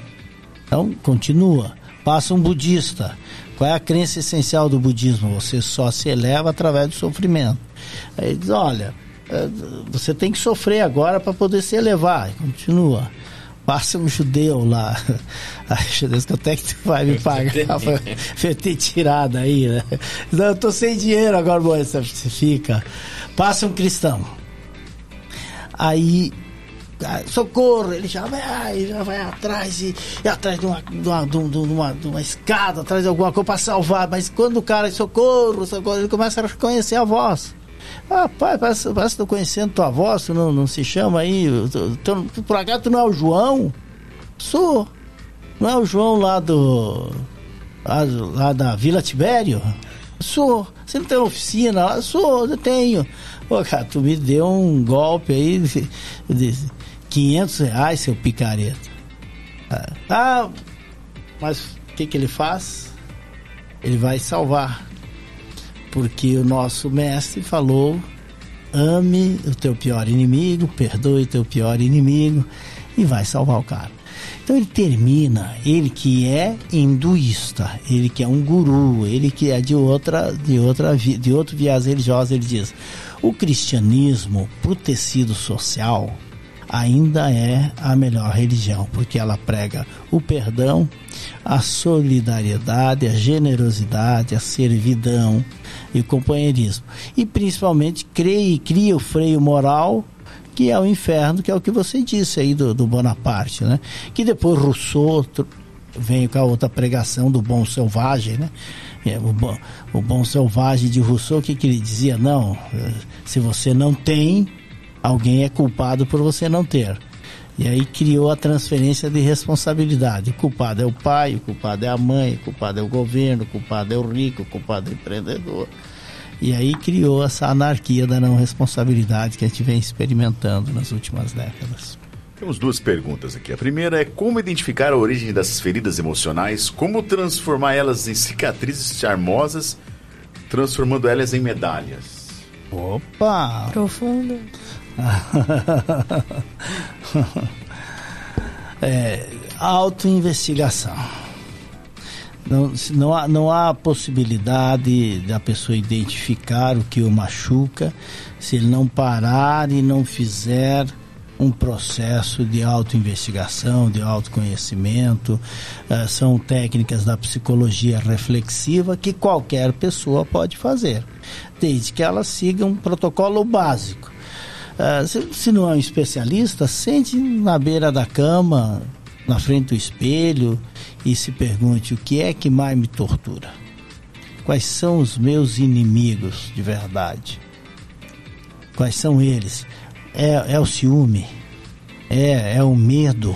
Então, continua. Passa um budista. Qual é a crença essencial do budismo? Você só se eleva através do sofrimento. Aí diz, olha, eh, você tem que sofrer agora para poder se elevar. Continua passa um judeu lá. Ai, meu Deus, quanto é que tu vai me pagar pra ter tirado aí, né? Não, eu tô sem dinheiro agora, moça, você fica. Passa um cristão. Aí, socorro, ele já vai, já vai atrás e, e atrás de uma, de, uma, de, uma, de uma escada, atrás de alguma coisa para salvar. Mas quando o cara, socorro, socorro, ele começa a reconhecer a voz. Ah, pai, parece, que tô conhecendo tua voz, tu não, não se chama aí. Tu, tu, por acaso tu não é o João? Sou. Não é o João lá do. lá, lá da Vila Tibério? Sou. Você não tem oficina lá? Sou, eu tenho. Pô, cara, tu me deu um golpe aí de, de 500 reais, seu picareta. Ah mas o que, que ele faz? Ele vai salvar porque o nosso mestre falou: ame o teu pior inimigo, perdoe o teu pior inimigo e vai salvar o cara. Então ele termina, ele que é hinduísta, ele que é um guru, ele que é de outra, de outra, de outro viés religioso, ele diz: o cristianismo para o tecido social ainda é a melhor religião, porque ela prega o perdão, a solidariedade, a generosidade, a servidão e o companheirismo. E principalmente cria, cria o freio moral que é o inferno, que é o que você disse aí do, do Bonaparte, né? Que depois Rousseau vem com a outra pregação do bom selvagem, né? É, o, bom, o bom selvagem de Rousseau, o que, que ele dizia? Não, se você não tem, alguém é culpado por você não ter. E aí criou a transferência de responsabilidade. O culpado é o pai, o culpado é a mãe, o culpado é o governo, o culpado é o rico, o culpado é o empreendedor. E aí criou essa anarquia da não responsabilidade que a gente vem experimentando nas últimas décadas. Temos duas perguntas aqui. A primeira é como identificar a origem das feridas emocionais, como transformar elas em cicatrizes charmosas, transformando elas em medalhas. Opa! Profundo. É, autoinvestigação. Não, não, há, não há possibilidade da pessoa identificar o que o machuca se ele não parar e não fizer um processo de autoinvestigação, de autoconhecimento. Uh, são técnicas da psicologia reflexiva que qualquer pessoa pode fazer, desde que ela siga um protocolo básico. Uh, se, se não é um especialista, sente na beira da cama, na frente do espelho e se pergunte o que é que mais me tortura. Quais são os meus inimigos de verdade? Quais são eles? É, é o ciúme, é, é o medo,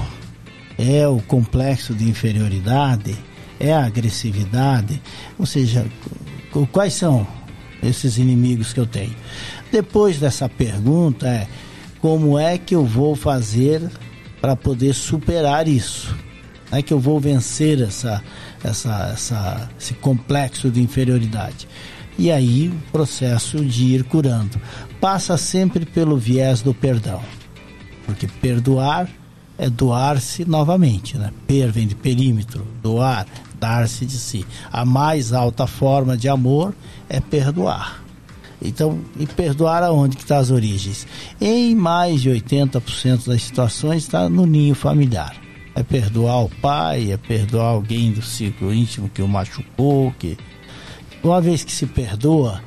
é o complexo de inferioridade, é a agressividade. Ou seja, quais são esses inimigos que eu tenho? Depois dessa pergunta é como é que eu vou fazer para poder superar isso. É que eu vou vencer essa, essa, essa, esse complexo de inferioridade. E aí o processo de ir curando passa sempre pelo viés do perdão, porque perdoar é doar-se novamente, né? Per vem de perímetro, doar, dar-se de si. A mais alta forma de amor é perdoar. Então, e perdoar aonde que está as origens? Em mais de 80% das situações está no ninho familiar. É perdoar o pai, é perdoar alguém do ciclo íntimo que o machucou, que uma vez que se perdoa,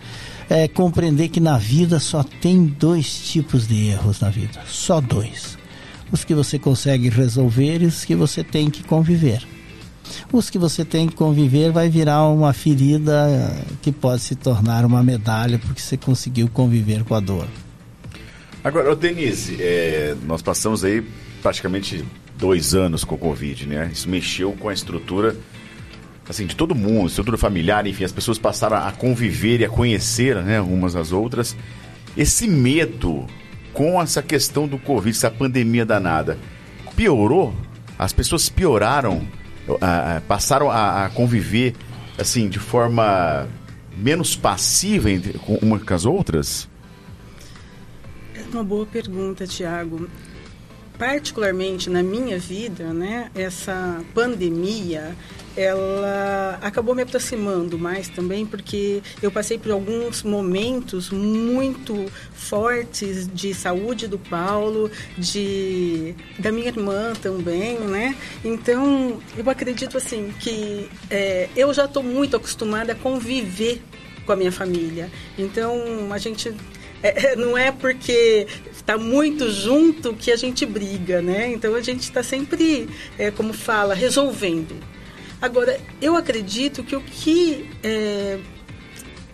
é compreender que na vida só tem dois tipos de erros na vida, só dois. Os que você consegue resolver e os que você tem que conviver os que você tem que conviver vai virar uma ferida que pode se tornar uma medalha porque você conseguiu conviver com a dor. Agora, Denise, é, nós passamos aí praticamente dois anos com o Covid, né? Isso mexeu com a estrutura assim, de todo mundo, estrutura familiar, enfim, as pessoas passaram a conviver e a conhecer, né, umas às outras. Esse medo com essa questão do Covid, essa pandemia danada, piorou? As pessoas pioraram passaram a, a, conviver assim de forma menos passiva entre, com uma com as outras? É uma boa pergunta, Tiago. Particularmente na minha vida, né, essa pandemia ela acabou me aproximando mais também, porque eu passei por alguns momentos muito fortes de saúde do Paulo, de da minha irmã também, né? Então, eu acredito assim que é, eu já estou muito acostumada a conviver com a minha família. Então, a gente é, não é porque está muito junto que a gente briga, né? Então a gente está sempre, é, como fala, resolvendo. Agora, eu acredito que o que é,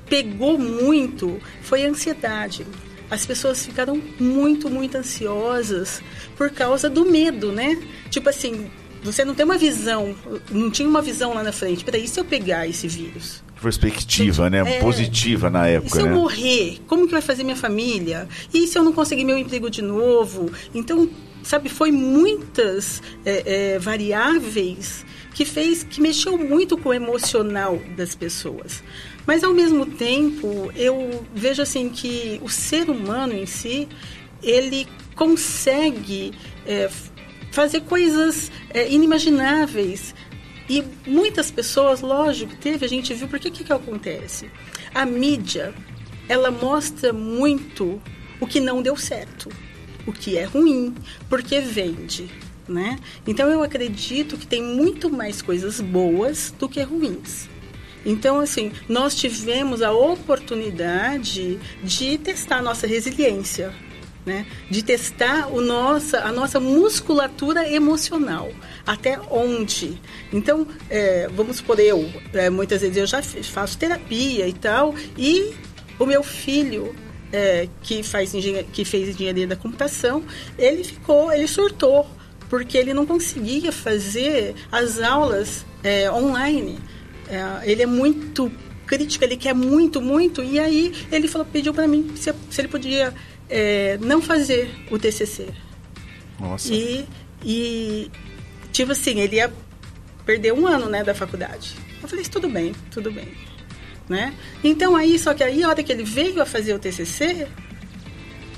pegou muito foi a ansiedade. As pessoas ficaram muito, muito ansiosas por causa do medo, né? Tipo assim, você não tem uma visão, não tinha uma visão lá na frente. Peraí, se eu pegar esse vírus? Perspectiva, né? É, Positiva na época. E se né? eu morrer, como que vai fazer minha família? E se eu não conseguir meu emprego de novo? Então, sabe, foi muitas é, é, variáveis que fez, que mexeu muito com o emocional das pessoas. Mas ao mesmo tempo, eu vejo assim que o ser humano em si, ele consegue é, fazer coisas é, inimagináveis. E muitas pessoas, lógico, teve, a gente viu, porque que que acontece? A mídia, ela mostra muito o que não deu certo, o que é ruim, porque vende né? Então eu acredito que tem muito mais coisas boas do que ruins. Então, assim, nós tivemos a oportunidade de testar nossa resiliência, né? de testar o nossa, a nossa musculatura emocional. Até onde? Então, é, vamos por eu, é, muitas vezes eu já faço terapia e tal, e o meu filho, é, que, faz que fez engenharia da computação, ele ficou, ele surtou porque ele não conseguia fazer as aulas é, online. É, ele é muito crítico, ele quer muito, muito, e aí ele falou, pediu para mim se, se, ele podia é, não fazer o TCC. Nossa. E, e, tipo assim, ele ia perder um ano, né, da faculdade. Eu falei, tudo bem, tudo bem. Né? Então aí, só que aí, a hora que ele veio a fazer o TCC,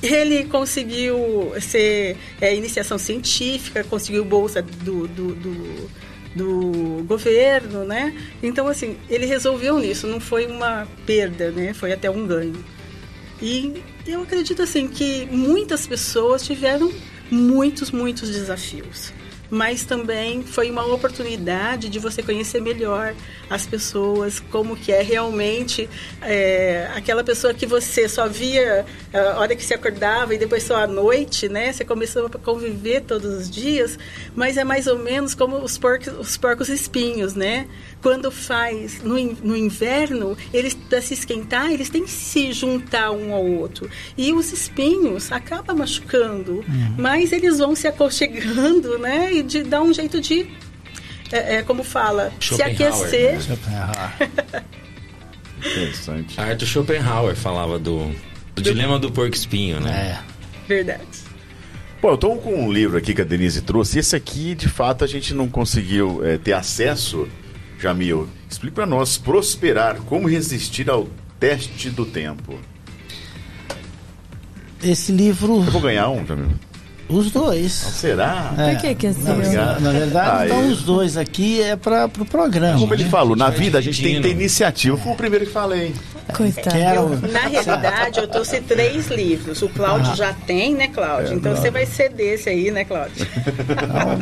ele conseguiu ser é, iniciação científica, conseguiu bolsa do, do, do, do, governo, né? Então, assim, ele resolveu nisso, não foi uma perda, né? Foi até um ganho. E eu acredito, assim, que muitas pessoas tiveram muitos, muitos desafios mas também foi uma oportunidade de você conhecer melhor as pessoas, como que é realmente é, aquela pessoa que você só via é, a hora que se acordava e depois só à noite, né? Você começou a conviver todos os dias, mas é mais ou menos como os porcos, os porcos espinhos, né? Quando faz no, no inverno, eles para se esquentar, eles têm que se juntar um ao outro. E os espinhos acabam machucando, uhum. mas eles vão se aconchegando, né? de dar um jeito de, é, é, como fala, se aquecer. Né? Interessante. Arthur Schopenhauer falava do, do, do dilema do porco espinho, né? É. Verdade. Bom, eu estou com um livro aqui que a Denise trouxe. Esse aqui, de fato, a gente não conseguiu é, ter acesso. Jamil, explique para nós: prosperar, como resistir ao teste do tempo. Esse livro. Eu vou ganhar um, Jamil. Os dois. será? É. Por que que é assim? Na, na verdade, ah, então eu... os dois aqui é para o pro programa. Como ele né? falou, na vida a gente tem que ter iniciativa. Foi o primeiro que falei. Coitado. Quero... Na realidade, eu trouxe três livros. O Cláudio ah. já tem, né, Cláudio? É, então não. você vai ser desse aí, né, Cláudio?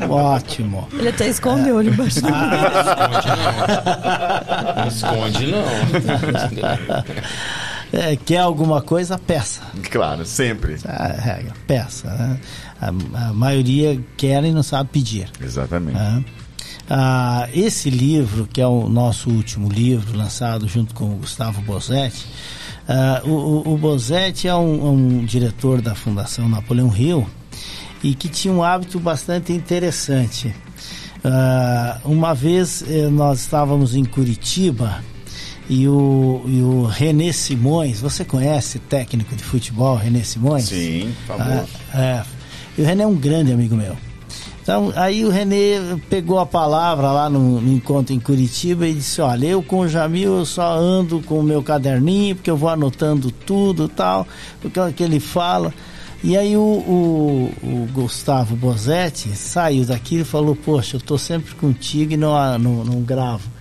Não, ótimo. Ele até escondeu ali embaixo do ah. Não esconde, não. É, quer alguma coisa, peça. Claro, sempre. A regra, peça. Né? A, a, maioria quer e não sabe pedir. Exatamente. Né? Ah, esse livro, que é o nosso último livro, lançado junto com o Gustavo Bosetti, ah, o, o, Bosetti é um, um, diretor da Fundação Napoleão Hill e que tinha um hábito bastante interessante. Ah, uma vez eh, nós estávamos em Curitiba e o, e o René Simões, você conhece técnico de futebol, René Simões? Sim, famoso. Ah, é, e o René é um grande amigo meu. Então, aí o Renê pegou a palavra lá no, no, encontro em Curitiba e disse: Olha, eu com o Jamil eu só ando com o meu caderninho, porque eu vou anotando tudo tal, é o que ele fala. E aí o, o, o Gustavo Bozetti saiu daqui e falou: Poxa, eu tô sempre contigo e não, não, não gravo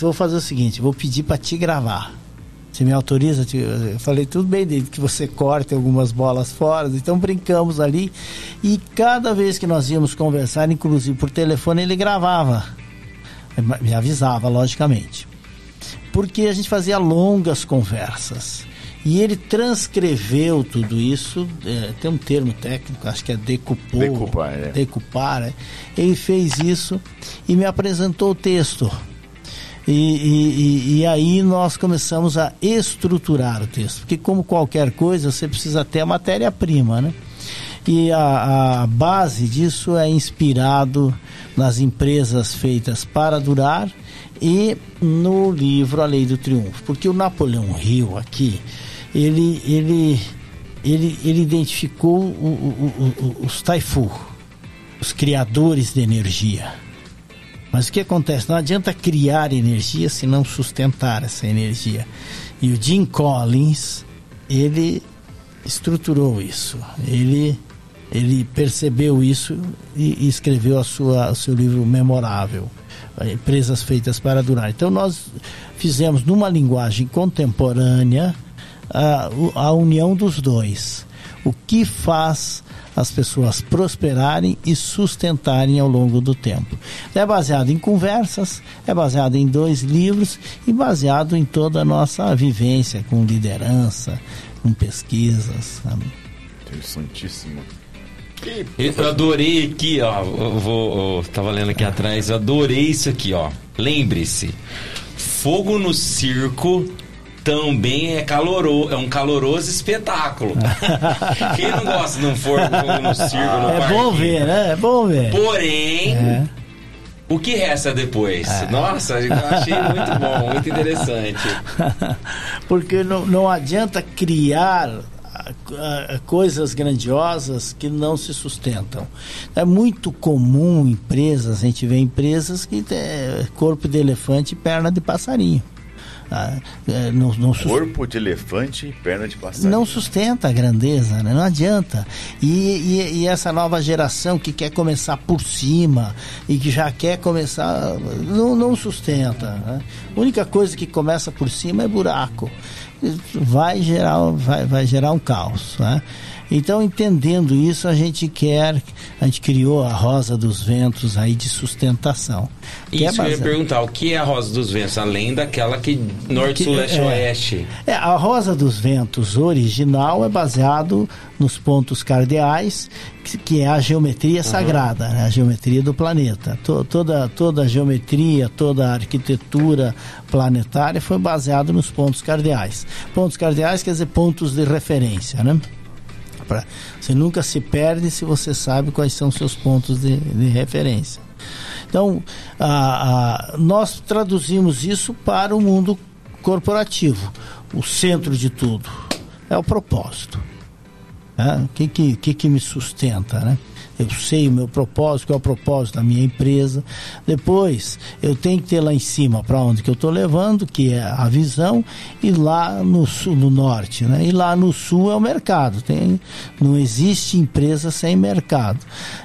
vou fazer o seguinte, vou pedir para te gravar. Você me autoriza? Eu falei, tudo bem, desde que você corte algumas bolas fora. Então brincamos ali. E cada vez que nós íamos conversar, inclusive por telefone, ele gravava. Me avisava, logicamente. Porque a gente fazia longas conversas. E ele transcreveu tudo isso, é, tem um termo técnico, acho que é decupou. Decupar, é. Decupar, né? Ele fez isso e me apresentou o texto. E, e, e, aí nós começamos a estruturar o texto, porque como qualquer coisa você precisa ter a matéria-prima, né? E a, a, base disso é inspirado nas empresas feitas para durar e no livro A Lei do Triunfo, porque o Napoleão Hill aqui ele ele ele, ele identificou o, o, o, os Taifu, os criadores de energia mas o que acontece? Não adianta criar energia se não sustentar essa energia. E o Jim Collins, ele estruturou isso. Ele, ele percebeu isso e, e escreveu a sua, o seu livro memorável, Empresas Feitas para Durar. Então nós fizemos numa linguagem contemporânea a, a união dos dois. O que faz as pessoas prosperarem e sustentarem ao longo do tempo. É baseado em conversas, é baseado em dois livros e baseado em toda a nossa vivência com liderança, com pesquisas. Sabe? Interessantíssimo. Eu adorei aqui, ó. Eu vou, eu tava lendo aqui atrás, eu adorei isso aqui, ó. Lembre-se, fogo no circo também é caloroso, é um caloroso espetáculo. Quem não gosta de um fogo no circo, no É parque? bom ver, né? É bom ver. Porém, é. o que resta depois? É. Nossa, eu achei muito bom, muito interessante. Porque não, não adianta criar coisas grandiosas que não se sustentam. É muito comum empresas, a gente vê empresas que tem corpo de elefante e perna de passarinho. Ah, é, não, não sus- Corpo de elefante e perna de passarinho. não sustenta a grandeza, né? não adianta. E, e- e essa nova geração que quer começar por cima e que já quer começar, não, não sustenta. né? A única coisa que começa por cima é buraco. Vai gerar, vai, vai gerar um caos. né? Então, entendendo isso, a gente quer, a gente criou a Rosa dos Ventos aí de sustentação. é Isso eu ia perguntar, o que é a Rosa dos Ventos? Além daquela que norte, Que- sul, leste, é. oeste. É, a Rosa dos Ventos original é baseado nos pontos cardeais, que, que é a geometria sagrada, né? a geometria do planeta. To- toda, toda a geometria, toda a arquitetura planetária foi baseada nos pontos cardeais. Pontos cardeais quer dizer pontos de referência, né? Pra- você nunca se perde se você sabe quais são seus pontos de, de referência. Então, a- a- nós traduzimos isso para o mundo corporativo. O centro de tudo é o propósito. né? O que, que, que, que me sustenta, né? Eu sei o meu propósito, qual é o propósito da minha empresa. Depois, eu tenho que ter lá em cima para onde que eu estou levando, que é a visão, e lá no sul, no norte, né? E lá no sul é o mercado. Tem, não existe empresa sem mercado.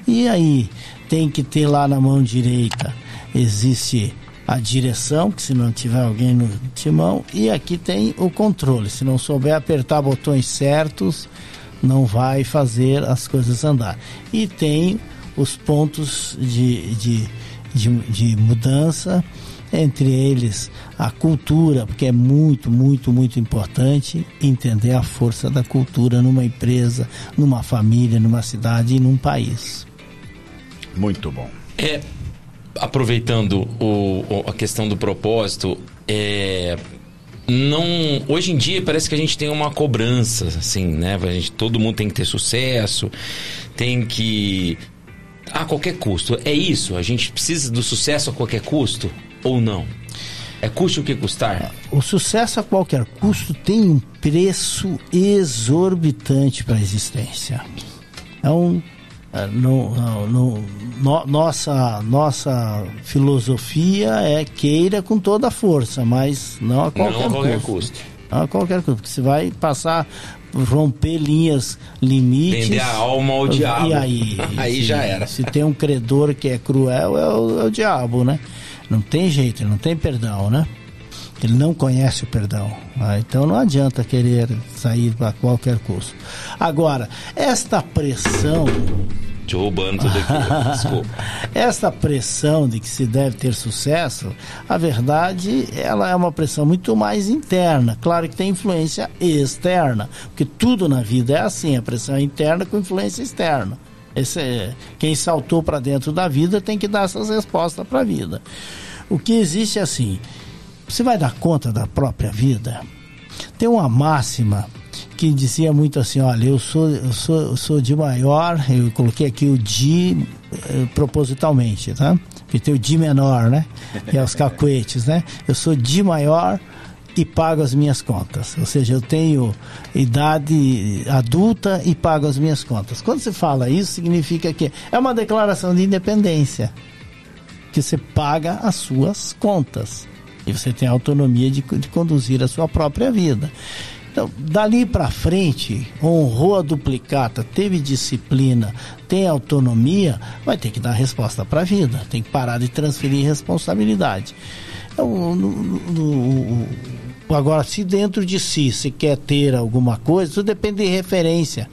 E aí, tem que ter lá na mão direita, existe a direção, que se não tiver alguém no timão, e aqui tem o controle. Se não souber apertar botões certos, não vai fazer as coisas andar. E tem os pontos de, de, de, de mudança, entre eles a cultura, porque é muito, muito, muito importante entender a força da cultura numa empresa, numa família, numa cidade e num país. Muito bom. É, aproveitando o- o- a questão do propósito, é, não, hoje em dia parece que a gente tem uma cobrança, assim, né? A gente, todo mundo tem que ter sucesso, tem que a qualquer custo. É isso? A gente precisa do sucesso a qualquer custo ou não? É custe o que custar? O sucesso a qualquer custo tem um preço exorbitante para a existência. Então, no- no- no- no- nossa, nossa filosofia é queira com toda a força, mas não a qualquer, não a qualquer custo. custo. Não a qualquer custo, porque você vai passar, romper linhas, limites. Vender a alma ao diabo. E aí? Aí se- já era. Se tem um credor que é cruel, é o, é o diabo, né? Não tem jeito, não tem perdão, né? Ele não conhece o perdão. Ah, então não adianta querer sair a qualquer custo. Agora, esta pressão Te roubando tudo aqui. Desculpa. esta pressão de que se deve ter sucesso, a verdade, ela é uma pressão muito mais interna. Claro que tem influência externa, porque tudo na vida é assim, a pressão é interna com influência externa. Esse é- quem saltou para dentro da vida tem que dar essas respostas para a vida. O que existe é assim, você vai dar conta da própria vida? Tem uma máxima que dizia muito assim, olha, eu sou, eu sou, eu sou de maior, eu coloquei aqui o de eh, propositalmente, tá? Porque tem o de menor, né? Que é os cacuetes, né? Eu sou de maior e pago as minhas contas. Ou seja, eu tenho idade adulta e pago as minhas contas. Quando você fala isso, significa que é uma declaração de independência. Que você paga as suas contas. E você tem a autonomia de, de conduzir a sua própria vida. Então, dali para frente, honrou a duplicata, teve disciplina, tem autonomia, vai ter que dar resposta para a vida, tem que parar de transferir responsabilidade. Então, no- no- no- agora, se dentro de si se quer ter alguma coisa, isso depende de referência.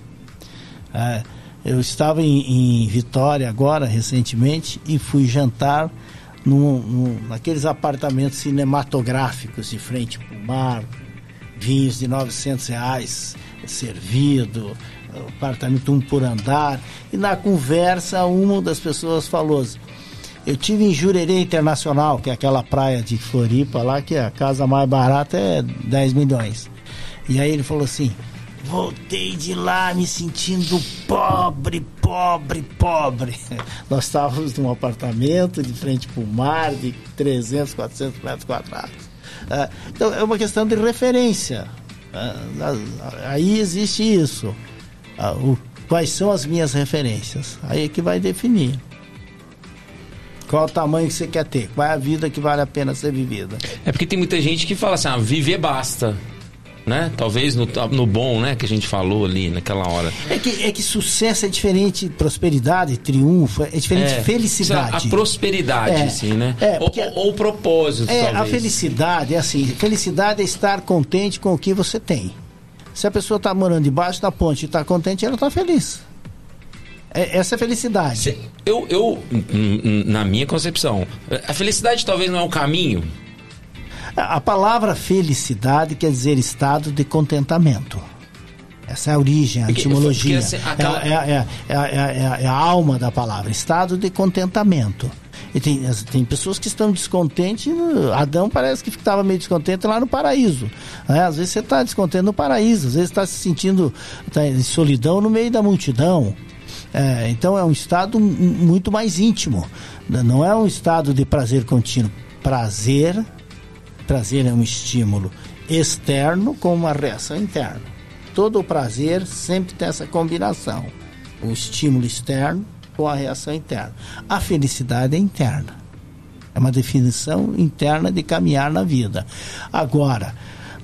É, eu estava em, em Vitória agora, recentemente, e fui jantar num, num, naqueles apartamentos cinematográficos de frente para o mar, vinhos de 900 reais servido, apartamento um por andar. E na conversa, uma das pessoas falou assim, eu tive em Jurerê Internacional, que é aquela praia de Floripa lá, que a casa mais barata é 10 milhões. E aí ele falou assim, voltei de lá me sentindo pobre, pobre, pobre. Nós estávamos num apartamento de frente para o mar, de 300, 400 metros quadrados. Ah, então é uma questão de referência. Ah, aí existe isso. Ah, quais são as minhas referências? Aí é que vai definir. Qual o tamanho que você quer ter? Qual é a vida que vale a pena ser vivida? É porque tem muita gente que fala assim, ah, viver basta. Né? Talvez no, no bom, né? Que a gente falou ali naquela hora. É que, é que sucesso é diferente, prosperidade, triunfo, é diferente É, de felicidade. A prosperidade, É, assim, né? é, ou, porque- ou- o propósito, É, talvez. a felicidade é assim, felicidade é estar contente com o que você tem. Se a pessoa está morando debaixo da ponte e está contente, ela está feliz. É- essa é a felicidade. Eu, eu, na minha concepção, a felicidade talvez não é o caminho. A palavra felicidade quer dizer estado de contentamento. Essa é a origem, a Porque- etimologia. porque, assim, aquela- é, é- é- é- é- é a alma da palavra, estado de contentamento. E tem, tem pessoas que estão descontentes. Adão parece que estava meio descontente lá no paraíso. né? Às vezes você está descontente no paraíso, às vezes está se sentindo tá em solidão no meio da multidão. É, então é um estado muito mais íntimo. Não é um estado de prazer contínuo. Prazer Prazer é um estímulo externo com uma reação interna. Todo o prazer sempre tem essa combinação. O estímulo externo com a reação interna. A felicidade é interna. É uma definição interna de caminhar na vida. Agora,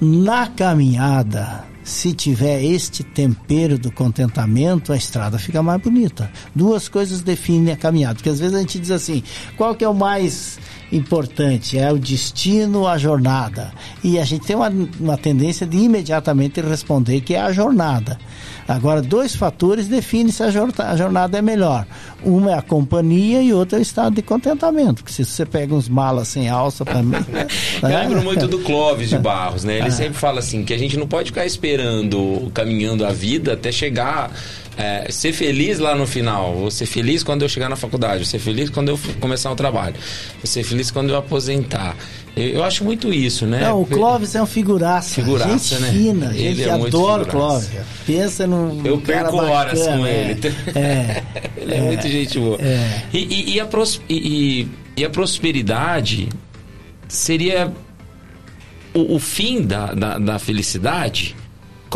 na caminhada, se tiver este tempero do contentamento, a estrada fica mais bonita. Duas coisas definem a caminhada. Porque às vezes a gente diz assim: qual que é o mais importante? É o destino a jornada? E a gente tem uma, uma tendência de imediatamente responder que é a jornada. Agora, dois fatores definem se a jornada, a jornada é melhor. Uma é a companhia e outra é o estado de contentamento. Porque se você pega uns malas sem alça também. Eu lembro muito do Clóvis de Barros, né? Ele sempre fala assim, que a gente não pode ficar esperando, caminhando a vida até chegar... é, ser feliz lá no final, vou ser feliz quando eu chegar na faculdade, vou ser feliz quando eu começar o trabalho, vou ser feliz quando eu aposentar. Eu, eu acho muito isso, né? Não, o Clóvis é um figuraça. Figuraça, gente né? fina, Ele gente é muito adora o. Clóvis. Pensa num Eu cara perco horas bacana, com é. ele. É. Ele é, muito gente boa. é. E, e- e a pros- e- e- a prosperidade seria o, o fim da, da, da felicidade?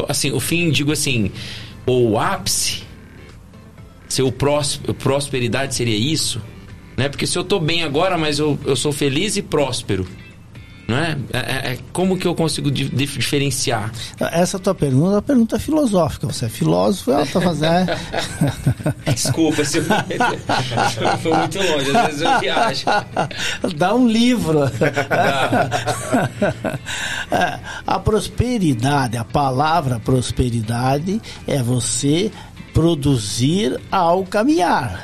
Assim, o fim, digo assim, ou o ápice? Se o prós, prosperidade seria isso? Né? Porque se eu tô bem agora, mas eu, eu sou feliz e próspero. Não é? É- é- é como que eu consigo di- dif- diferenciar? Essa tua pergunta é uma pergunta filosófica. Você é filósofo, ela tá fazendo. Desculpa se eu foi muito longe, às vezes eu viajo. Dá um livro. É, a prosperidade, a palavra prosperidade é você produzir ao caminhar.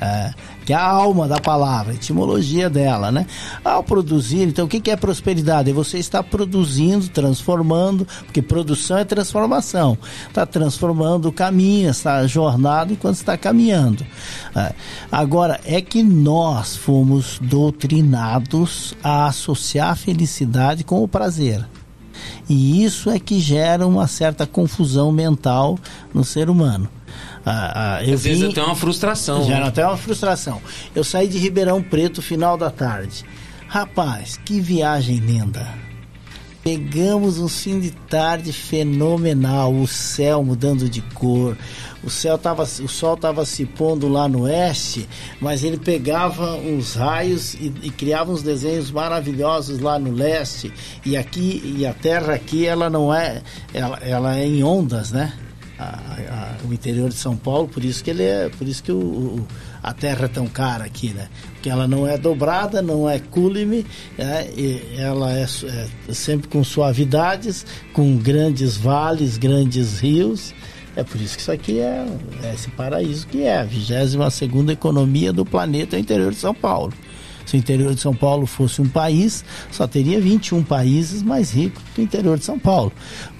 É, que é a alma da palavra, a etimologia dela, né? Ao produzir, então o que é prosperidade? É você estar produzindo, transformando, porque produção é transformação. Está transformando o caminho, está jornada enquanto está caminhando. É. Agora, é que nós fomos doutrinados a associar a felicidade com o prazer. E isso é que gera uma certa confusão mental no ser humano. Ah, ah, eu Às vezes vim- até uma frustração. Gera né? até uma frustração. Eu saí de Ribeirão Preto final da tarde. Rapaz, que viagem linda. Pegamos um fim de tarde fenomenal, o céu mudando de cor. O céu tava, o sol estava se pondo lá no oeste, mas ele pegava uns raios e, e criava uns desenhos maravilhosos lá no leste. E aqui e a terra aqui ela não é, ela, ela é em ondas, né? A- a- o interior de São Paulo, por isso que ele é, por isso que o, o- a terra é tão cara aqui, né? Porque ela não é dobrada, não é cúlime? E ela é, é sempre com suavidades, com grandes vales, grandes rios. É por isso que isso aqui é, é esse paraíso que é a 22 segunda economia do planeta é o interior de São Paulo. Se o interior de São Paulo fosse um país, só teria 21 países mais ricos que o interior de São Paulo.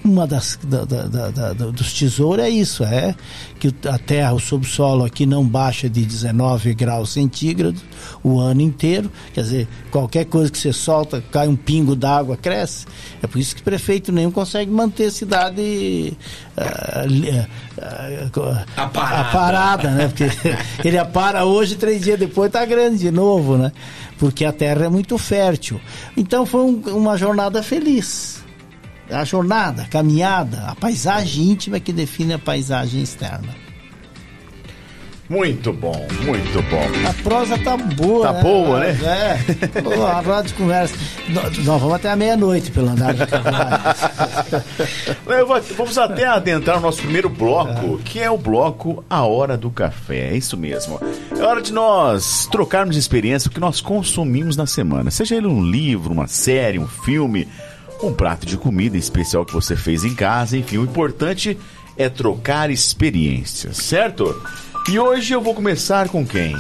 Uma das da- da- da- dos tesouros é isso, é que a terra, o subsolo aqui não baixa de 19 graus centígrados o ano inteiro. Quer dizer, qualquer coisa que você solta, cai um pingo d'água, cresce. É por isso que prefeito nenhum consegue manter a cidade ah, ah, Aparada. aparada, né? Porque ele apara hoje, três dias depois tá grande de novo, né? Porque a terra é muito fértil. Então foi um- uma jornada feliz. A jornada, a caminhada, a paisagem íntima que define a paisagem externa. Muito bom, muito bom. A prosa tá boa. Tá boa, né? É. Pô, a roda de conversa. Nós vamos até a meia-noite pelo andar de vou- Vamos até adentrar o nosso primeiro bloco, que é o bloco A Hora do Café. É isso mesmo. É hora de nós trocarmos experiência o que nós consumimos na semana. Seja ele um livro, uma série, um filme, um prato de comida especial que você fez em casa. Enfim, o importante é trocar experiências, certo? E hoje eu vou começar com quem?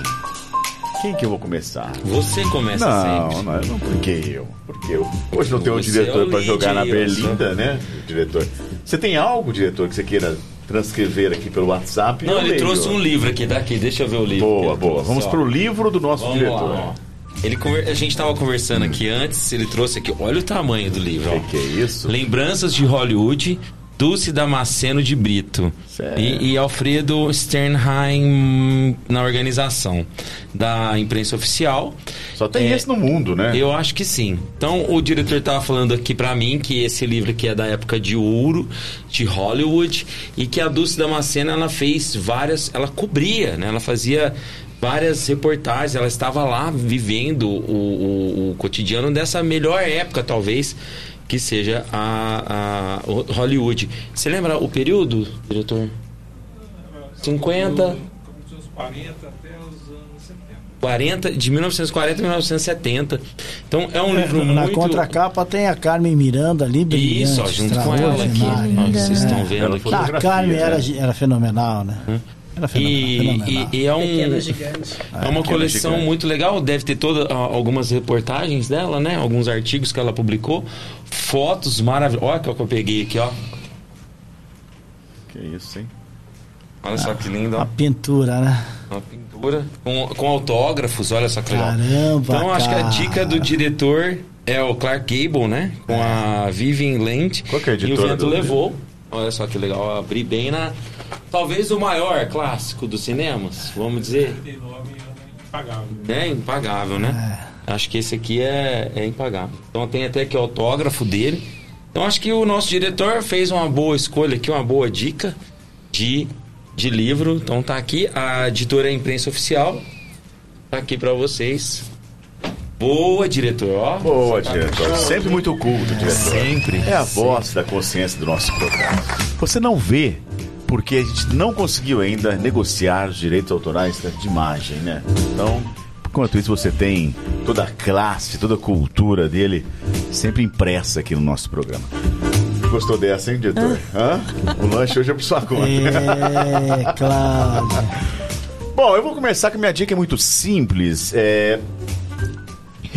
Quem que eu vou começar? Você começa Não, sempre. não, não, por que eu? Porque eu. Hoje não tem um Você diretor é o para jogar na berlinda, né? Diretor. Você tem algo, diretor, que você queira transcrever aqui pelo WhatsApp? Não, ele leio. trouxe um livro aqui, daqui, deixa eu ver o livro. Boa, boa. Vamos ó. pro livro do nosso Vamos diretor. lá. Ele conver- A gente estava conversando aqui antes, ele trouxe aqui, olha o tamanho do livro, ó. Que que é isso? Lembranças de Hollywood, Dulce Damasceno de Brito. E, e Alfredo Sternheim na organização da imprensa oficial. Só tem É, esse no mundo, né? Eu acho que sim. Então, o diretor estava falando aqui pra mim que esse livro aqui é da época de ouro, de Hollywood, e que a Dulce Damasceno, ela fez várias... Ela cobria, né? Ela fazia várias reportagens, ela estava lá vivendo o, o- o cotidiano dessa melhor época, talvez, que seja a, a Hollywood. Você lembra o período, diretor? 50... Começou os 40 até os anos 70. 40, de 1940 a 1970. Então é um livro Na muito contracapa tem a Carmen Miranda ali, brilhante, Isso, ó, junto com ela aqui. vocês estão vendo Ela aqui. foi- A Carmen né? era, era fenomenal, né? Era fenomenal. E, fenomenal. e- e é um Pequena gigante. é uma coleção gigante. muito legal. Deve ter toda ó, algumas reportagens dela, né? Alguns artigos que ela publicou, fotos maravilhosas. Olha o que eu peguei aqui, ó. Que isso, hein? Olha só que lindo, ó. A pintura, né? Uma pintura com, com autógrafos. Olha só que legal. Caramba, Então acho que a cara. dica do diretor é o Clark Gable, né? Com a Vivian Land. Qual que é a E o editora vento levou. Olha só que legal. Abri bem na. Talvez o maior clássico dos cinemas, vamos dizer. 39 anos impagável. É impagável, né? Acho que esse aqui é, é impagável. Então tem até aqui o autógrafo dele. Então acho que o nosso diretor fez uma boa escolha aqui, uma boa dica de, de livro. Então tá aqui, a editora é a Imprensa Oficial. Tá aqui pra vocês. Boa, diretor, ó. Boa, diretor. Sempre muito culto, diretor. Sempre. É a voz da consciência do nosso programa. Você não vê porque a gente não conseguiu ainda negociar os direitos autorais de imagem, né? Então, enquanto isso, você tem toda a classe, toda a cultura dele sempre impressa aqui no nosso programa. Gostou dessa, hein, diretor? Hã? O lanche hoje é por sua conta. É, claro. Bom, eu vou começar com a minha dica é muito simples. É...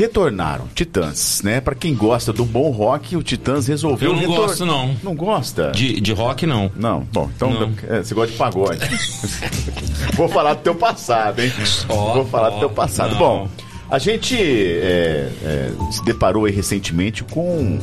Retornaram Titãs, né? Pra quem gosta do bom rock, o Titãs resolveu Eu não retor- gosto, não. Não gosta? De, de rock, não. Não, bom, então Não. é, você gosta de pagode. Vou falar do teu passado, hein? Ó, Vou falar do ó, teu passado. não. Bom, a gente é, é, se deparou aí recentemente com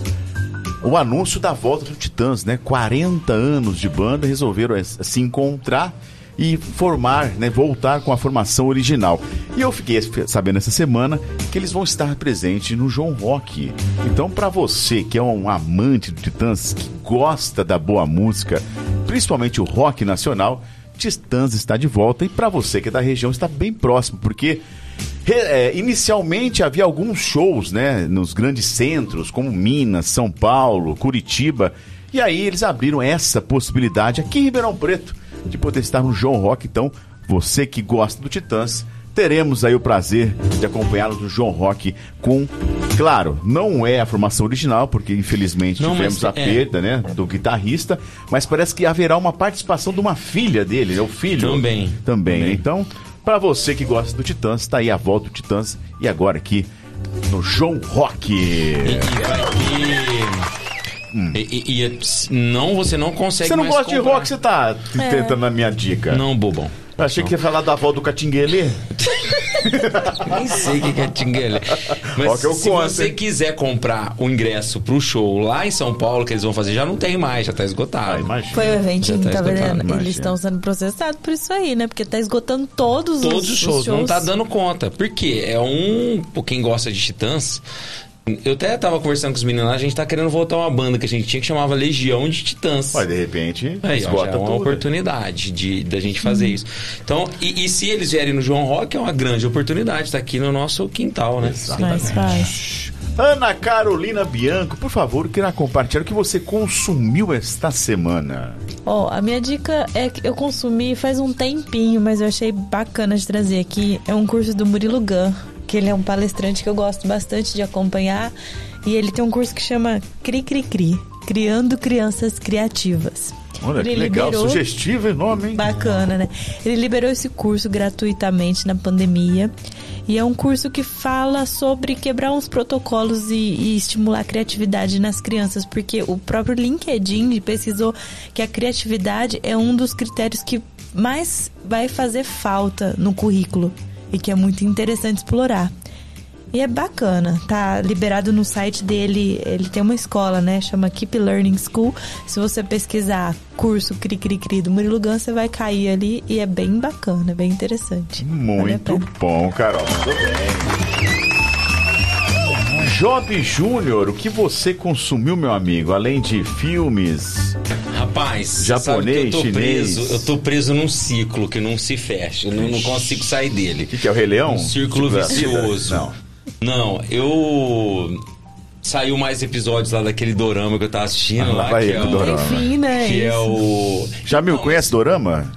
o anúncio da volta do Titãs, né? 40 anos de banda, resolveram é, se encontrar e formar, né? Voltar com a formação original. E eu fiquei sabendo essa semana que eles vão estar presentes no João Rock. Então, para você que é um amante do Titãs, que gosta da boa música, principalmente o rock nacional, Titãs está de volta. E para você que é da região, está bem próximo, porque é, inicialmente havia alguns shows, né, nos grandes centros, como Minas, São Paulo, Curitiba, e aí eles abriram essa possibilidade aqui em Ribeirão Preto de poder estar no João Rock. Então, você que gosta do Titãs, teremos aí o prazer de acompanhá-los no João Rock com, claro, não é a formação original, porque infelizmente Não, tivemos a é. perda, né, do guitarrista, mas parece que haverá uma participação de uma filha dele, né, o filho. Também. Também, Também. então, para você que gosta do Titãs, tá aí a volta do Titãs e agora aqui no João Rock. E, e e- e- e- e- não, você não consegue Você não mais gosta de comprar. rock, você tá tentando na minha dica. Não, bobão. Eu achei que ia falar da avó do Catinguele. Nem sei o que é tinguele. Mas eu se conto, você hein? quiser comprar o ingresso pro show lá em São Paulo, que eles vão fazer, já não tem mais, já tá esgotado. Ah. Foi o eventinho, tá tá, vendo? imagina. Eles estão sendo processados por isso aí, né? Porque tá esgotando todos, Todos os, os shows, não tá dando conta. Por quê? É um. Por quem gosta de Titãs. Eu até tava conversando com os meninos lá, a gente tá querendo voltar uma banda que a gente tinha que chamava Legião de Titãs. Mas de repente, Aí, ó, já é uma tudo. oportunidade de da gente fazer isso. Então, e, e se eles vierem no João Rock, é uma grande oportunidade, tá aqui no nosso quintal, né? Fácil. Ana Carolina Bianco, por favor, queira compartilhar o que você consumiu esta semana. Ó, a minha dica é que eu consumi faz um tempinho, mas eu achei bacana de trazer aqui. É um curso do Murilo Gun, que ele é um palestrante que eu gosto bastante de acompanhar. E ele tem um curso que chama Cri Cri Cri Criando Crianças Criativas. Olha Ele que legal, liberou- sugestivo enorme, hein? Bacana, né? Ele liberou esse curso gratuitamente na pandemia. E é um curso que fala sobre quebrar uns protocolos e, e estimular a criatividade nas crianças, porque o próprio LinkedIn pesquisou que a criatividade é um dos critérios que mais vai fazer falta no currículo e que é muito interessante explorar. E é bacana, tá liberado no site dele, ele tem uma escola, né? Chama Keep Learning School. Se você pesquisar curso Cri Cri Cri do Murilo Gun, você vai cair ali e é bem bacana, é bem interessante. Vale Muito pena. bom, Carol. Muito bem. Job Júnior, o que você consumiu, meu amigo? Além de filmes, Rapaz, Japonês, sabe que eu tô chinês. preso, eu tô preso num ciclo que não se fecha, eu não, não consigo sair dele. o que, que é o Rei Leão? Um círculo Tipo vicioso. Não. Não, eu saiu mais episódios lá daquele dorama que eu tava assistindo Ah, lá vai que é, do o, dorama. Enfim, né? que é o Já me conhece Dorama?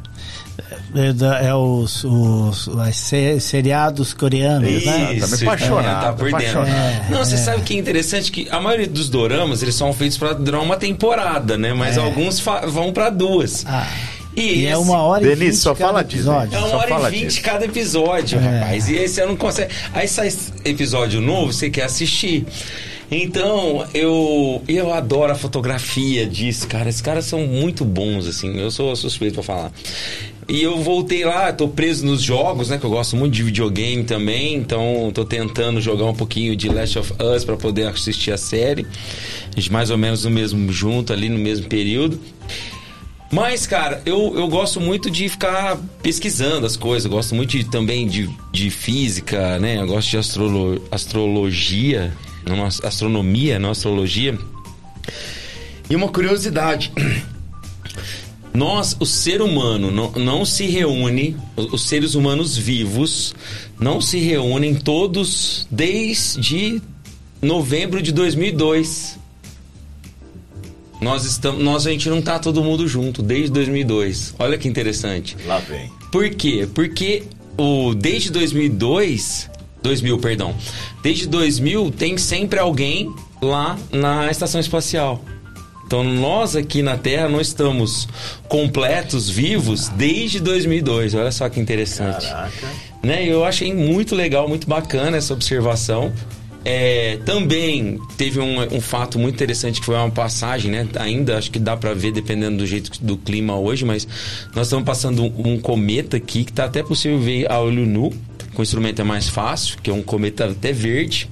É, é os, os, os se- seriados coreanos, né? Tá me apaixonado, é, tá por dentro. apaixonado. Não, você sabe que é interessante que a maioria dos doramas, eles são feitos pra durar uma temporada, né? Mas alguns fa- vão pra duas. Ah, e e é esse- uma hora e vinte só fala disso, episódio. É uma Só hora e vinte cada episódio, É. rapaz. E aí você não consegue. Aí sai esse episódio novo, você quer assistir. Então, eu, eu adoro a fotografia disso, cara. Esses caras são muito bons, assim. Eu sou suspeito pra falar. E eu voltei lá, tô preso nos jogos, né? Que eu gosto muito de videogame também. Então, tô tentando jogar um pouquinho de Last of Us pra poder assistir a série. A gente mais ou menos no mesmo junto, ali no mesmo período. Mas, cara, eu, eu gosto muito de ficar pesquisando as coisas. Eu gosto muito de- também de, de física, né? Eu gosto de astrolo- astrologia, não, as- astronomia, não astrologia. E uma curiosidade. Nós, o ser humano, não, não se reúne, os seres humanos vivos não se reúnem todos desde novembro de 2002. Nós estamos, nós a gente não tá todo mundo junto desde 2002. Olha que interessante. Lá vem. Por quê? Porque o desde 2002, 2000, perdão. Desde 2000 tem sempre alguém lá na estação espacial. Então nós aqui na Terra não estamos completos, vivos desde 2002. Olha só que interessante. Caraca. Né? Eu achei muito legal, muito bacana essa observação. É, também teve um, um fato muito interessante que foi uma passagem, né? Ainda acho que dá pra ver dependendo do jeito do clima hoje, mas nós estamos passando um, um cometa aqui que tá até possível ver a olho nu. Com o instrumento é mais fácil, que é um cometa até verde.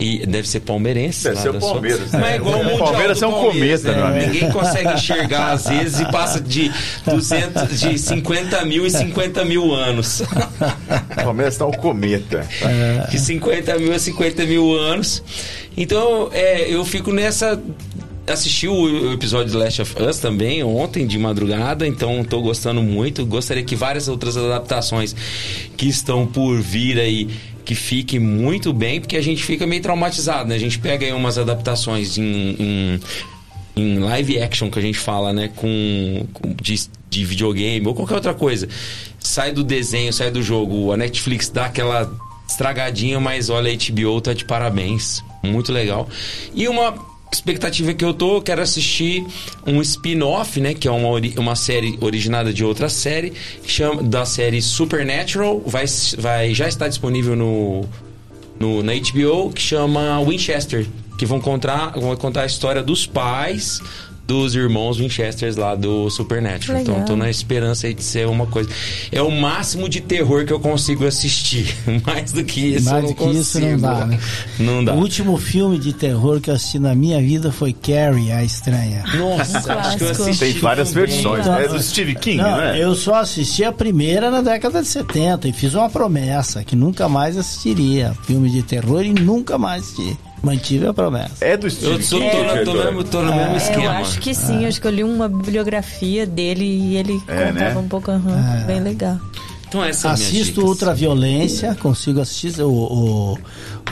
E deve ser palmeirense. Deve lá ser o da sua- Palmeiras, Mas né? é igual o Mundial Palmeiras do é um Palmeiras, cometa, né? meu amigo. Ninguém consegue enxergar às vezes e passa de 200, de 50 mil e 50 mil anos. O Palmeiras tá o cometa. de 50 mil a 50 mil anos. Então, é, eu fico nessa. Assisti o episódio de Last of Us também ontem de madrugada, então tô gostando muito. Gostaria que várias outras adaptações que estão por vir aí que fiquem muito bem, porque a gente fica meio traumatizado, né? A gente pega aí umas adaptações em, em, em live action que a gente fala, né? Com, com- de, de videogame ou qualquer outra coisa. Sai do desenho, sai do jogo. A Netflix dá aquela estragadinha, mas olha, a HBO tá de parabéns. Muito legal. E uma expectativa que eu tô, quero assistir um spin-off, né? Que é uma, uma série originada de outra série, chama, da série Supernatural. Vai, vai, já está disponível no, no, na HBO, que chama Winchester. Que vão contar, vão contar a história dos pais dos irmãos Winchesters lá do Supernatural. Legal. Então tô na esperança aí de ser uma coisa. É o máximo de terror que eu consigo assistir. Mais do que isso, eu Mais do que isso não consigo. dá, né? Não dá. O último filme de terror que eu assisti na minha vida foi Carrie, a Estranha. Nossa, acho que eu assisti. Tem várias também. versões. Não, É do Steve King, Não, né? eu só assisti a primeira na década de 70 e fiz uma promessa que nunca mais assistiria filme de terror e nunca mais assisti. Mantive a promessa. É do Eu Steve tô, King, tô, no- tô mesmo, tô no mesmo É, esquema. eu acho que sim, eu escolhi uma bibliografia dele e ele É, contava né? um pouco, aham, bem legal. Então essa é Assisto. Ultraviolência, consigo assistir o, o,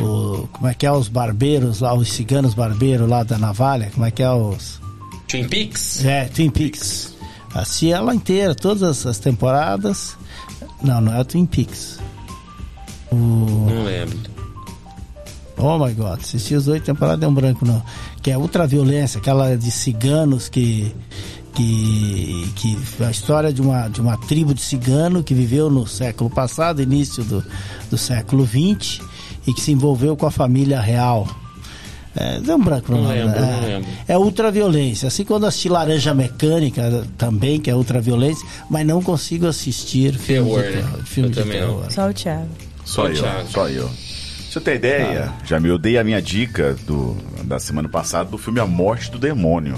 o- Como é que é os barbeiros lá, os ciganos barbeiros lá da navalha? Como é que é os. Twin Peaks? É, Twin Peaks. Assisti ela inteira, todas as, as temporadas. Não, não é o Twin Peaks. O. Não lembro. Oh my god, assisti as oito temporadas, deu um branco não. Que é ultraviolência, aquela de ciganos que. Que, que a história de uma, de uma tribo de cigano que viveu no século passado, início do, do século XX, e que se envolveu com a família real. É, deu um branco Não lembro, né? não é, lembro. é ultraviolência. Assim quando assisti Laranja Mecânica também, que é ultraviolência, mas não consigo assistir filmes Terror, de né? terror. filme Eu de também não. terror. Só o Thiago. Só Ô, eu, Thiago. só eu. Deixa eu ter ideia, Jamil, eu dei a minha dica do, da semana passada do filme A Morte do Demônio.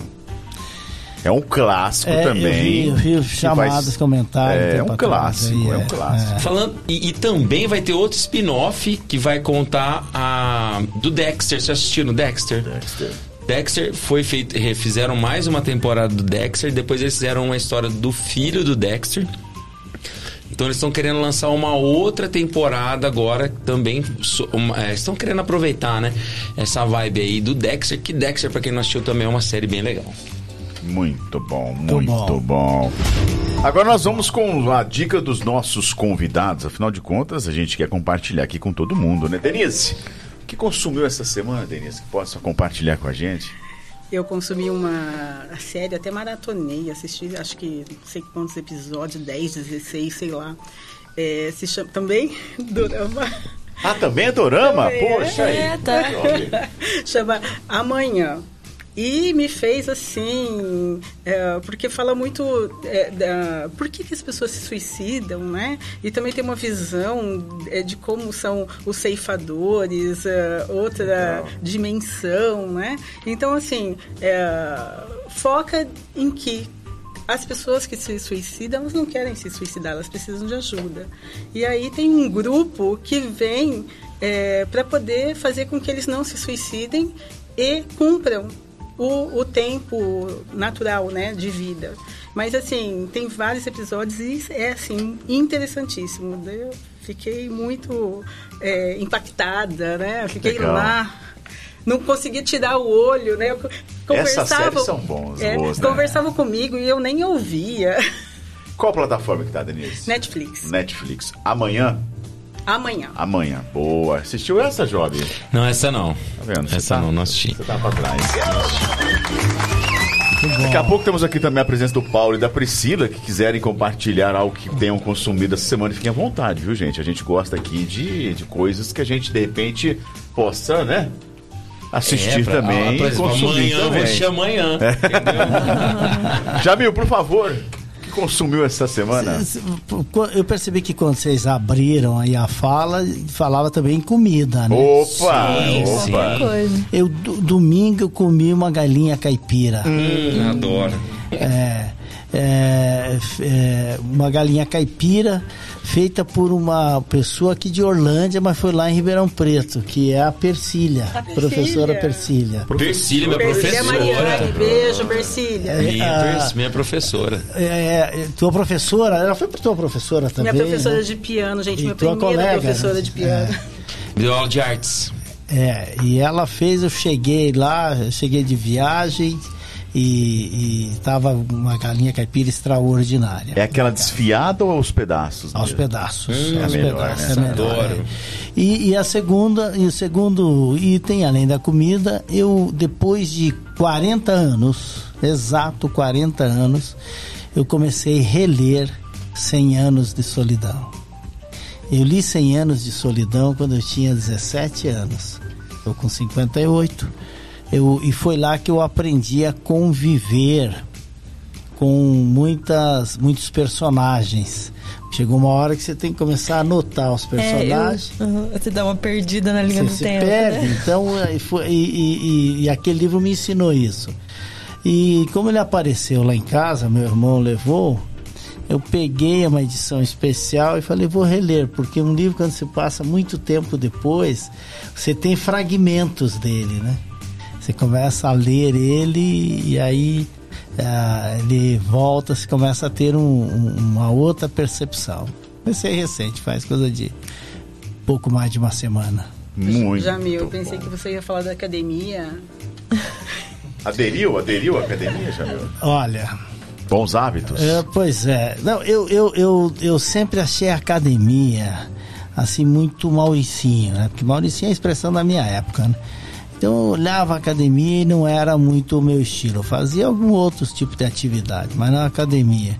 É um clássico É, também. Eu vi, eu vi chamadas, faz- comentários. É, é um clássico, aí, é um clássico. Falando, e, e também vai ter outro spin-off que vai contar a do Dexter. Você assistiu no Dexter? Dexter. Dexter foi feito, refizeram mais uma temporada do Dexter, depois eles fizeram uma história do filho do Dexter. Então eles estão querendo lançar uma outra temporada agora também. so- uma- é, estão querendo aproveitar, né? Essa vibe aí do Dexter, que Dexter, pra quem não assistiu, também é uma série bem legal. Muito bom, Muito muito bom. bom. Agora nós vamos com a dica dos nossos convidados. Afinal de contas, a gente quer compartilhar aqui com todo mundo, né? Denise, o que consumiu essa semana, Denise, que possa compartilhar com a gente? Eu consumi uma série, até maratonei, assisti acho que não sei quantos episódios, 10, 16, sei lá. É, se chama também Dorama. Ah, também é Dorama? É, Poxa aí. é, tá. chama Amanhã. E me fez assim, é, porque fala muito é, da, por que, que as pessoas se suicidam, né? E também tem uma visão é, de como são os ceifadores, é, outra Legal. dimensão, né? Então, assim, é, foca em que as pessoas que se suicidam, elas não querem se suicidar, elas precisam de ajuda. E aí tem um grupo que vem para poder fazer com que eles não se suicidem e cumpram o, o tempo natural né, de vida. Mas, assim, tem vários episódios e é, assim, interessantíssimo. Eu fiquei muito é, impactada, né? Eu Fiquei Legal. lá não conseguia tirar o olho, né? Eu co- Essas conversava, séries são bons, é, boas, né? conversava comigo e eu nem ouvia. Qual plataforma que tá, Denise? Netflix. Netflix. Amanhã? Amanhã. Amanhã. Boa. Assistiu essa, Job? Não, essa não. Tá vendo? Você Essa tá- não, não assisti. Você tá pra trás. Daqui a pouco temos aqui também a presença do Paulo e da Priscila, que quiserem compartilhar algo que tenham consumido essa semana, fiquem à vontade, viu, gente? A gente gosta aqui de, de coisas que a gente, de repente, possa, né? Assistir É, pra- também ah, e consumir amanhã, eu vou também. assistir amanhã. Jamil, por favor, que consumiu essa semana? Eu percebi que quando vocês abriram aí a fala, falava também em comida, né? Opa! Sim, sim. opa! Coisa. Eu, do- domingo, eu comi uma galinha caipira. Hum, adoro. É, é, é, uma galinha caipira feita por uma pessoa aqui de Orlândia, mas foi lá em Ribeirão Preto, que é a Persília, Persília. professora Persília. Persília, minha Persília Mariane, professora. beijo, Persília. Minha, pers- minha professora. É, é, tua professora, ela foi tua professora também. Minha professora né? de piano, gente, E minha tua primeira colega, professora né? de piano. Deu aula de artes. É, e ela fez, eu cheguei lá, eu cheguei de viagem e, e tava uma galinha caipira extraordinária. É aquela desfiada ou aos pedaços? Aos mesmo? pedaços. Hum, aos é melhor, pedaços, né? é melhor, Adoro. é. E, e a segunda, e o segundo item, além da comida, eu depois de 40 anos, exato 40 anos, eu comecei a reler 100 anos de solidão. Eu li 100 anos de solidão quando eu tinha 17 anos. Estou com 58. Eu, e foi lá que eu aprendi a conviver com muitas, muitos personagens. Chegou uma hora que você tem que começar a anotar os É, personagens. eu, uhum, você dá uma perdida na linha Você do se tempo. perde. né? Então, é, foi- e, e- e- e aquele livro me ensinou isso. E como ele apareceu lá em casa, meu irmão levou, eu peguei uma edição especial e falei, vou reler, porque um livro, quando você passa muito tempo depois, você tem fragmentos dele, né? Você começa a ler ele e aí ah, ele volta, você começa a ter um- um- uma outra percepção. Esse é recente, faz coisa de pouco mais de uma semana. Muito. Jamil, eu bom. pensei que você ia falar da academia. Aderiu? Aderiu à academia, Jamil? Olha, Bons hábitos. É, pois é. Não, eu, eu, eu, eu sempre achei a academia assim muito Mauricinho, né? Porque Mauricinho é a expressão da minha época, né? Então eu olhava a academia e não era muito o meu estilo. Eu fazia algum outros tipos de atividade, mas não a academia.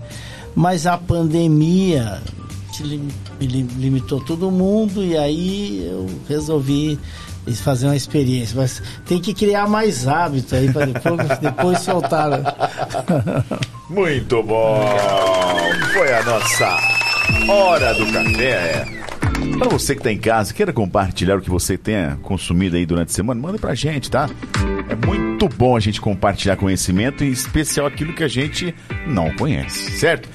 Mas a pandemia limitou todo mundo e aí eu resolvi fazer uma experiência. Mas tem que criar mais hábito aí para depois, depois soltar. né? Muito bom! Foi a nossa hora do café. Para você que está em casa, queira compartilhar o que você tenha consumido aí durante a semana, manda pra gente, tá? É muito bom a gente compartilhar conhecimento, em especial aquilo que a gente não conhece, certo?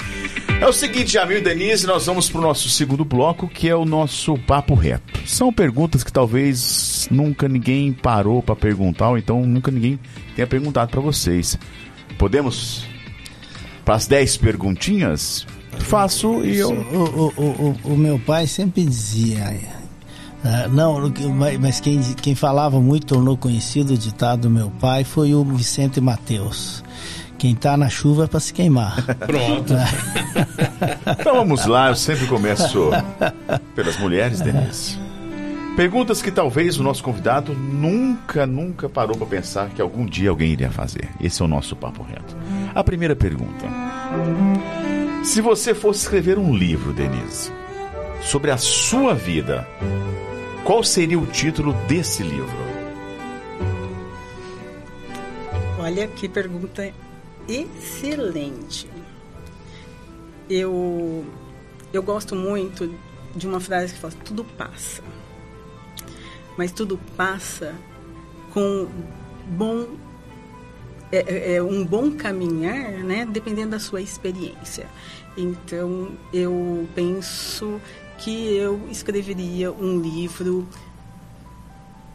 É o seguinte, Jamil e Denise, nós vamos pro nosso segundo bloco, que é o nosso papo reto. São perguntas que talvez nunca ninguém parou para perguntar, ou então nunca ninguém tenha perguntado para vocês. Podemos para as 10 perguntinhas? Faço e eu. O, o, o, o meu pai sempre dizia. ah, não, mas quem, quem falava muito, tornou conhecido o ditado do meu pai foi o Vicente Mateus. Quem tá na chuva é para se queimar. Pronto. Então vamos lá, eu sempre começo pelas mulheres, Denise. Perguntas que talvez o nosso convidado nunca, nunca parou para pensar que algum dia alguém iria fazer. Esse é o nosso papo reto. A primeira pergunta: Se você fosse escrever um livro, Denise, sobre a sua vida, qual seria o título desse livro? Olha que pergunta excelente. Eu, eu gosto muito de uma frase que fala: tudo passa. Mas tudo passa com bom é, é, é um bom caminhar, né? Dependendo da sua experiência. Então, eu penso que eu escreveria um livro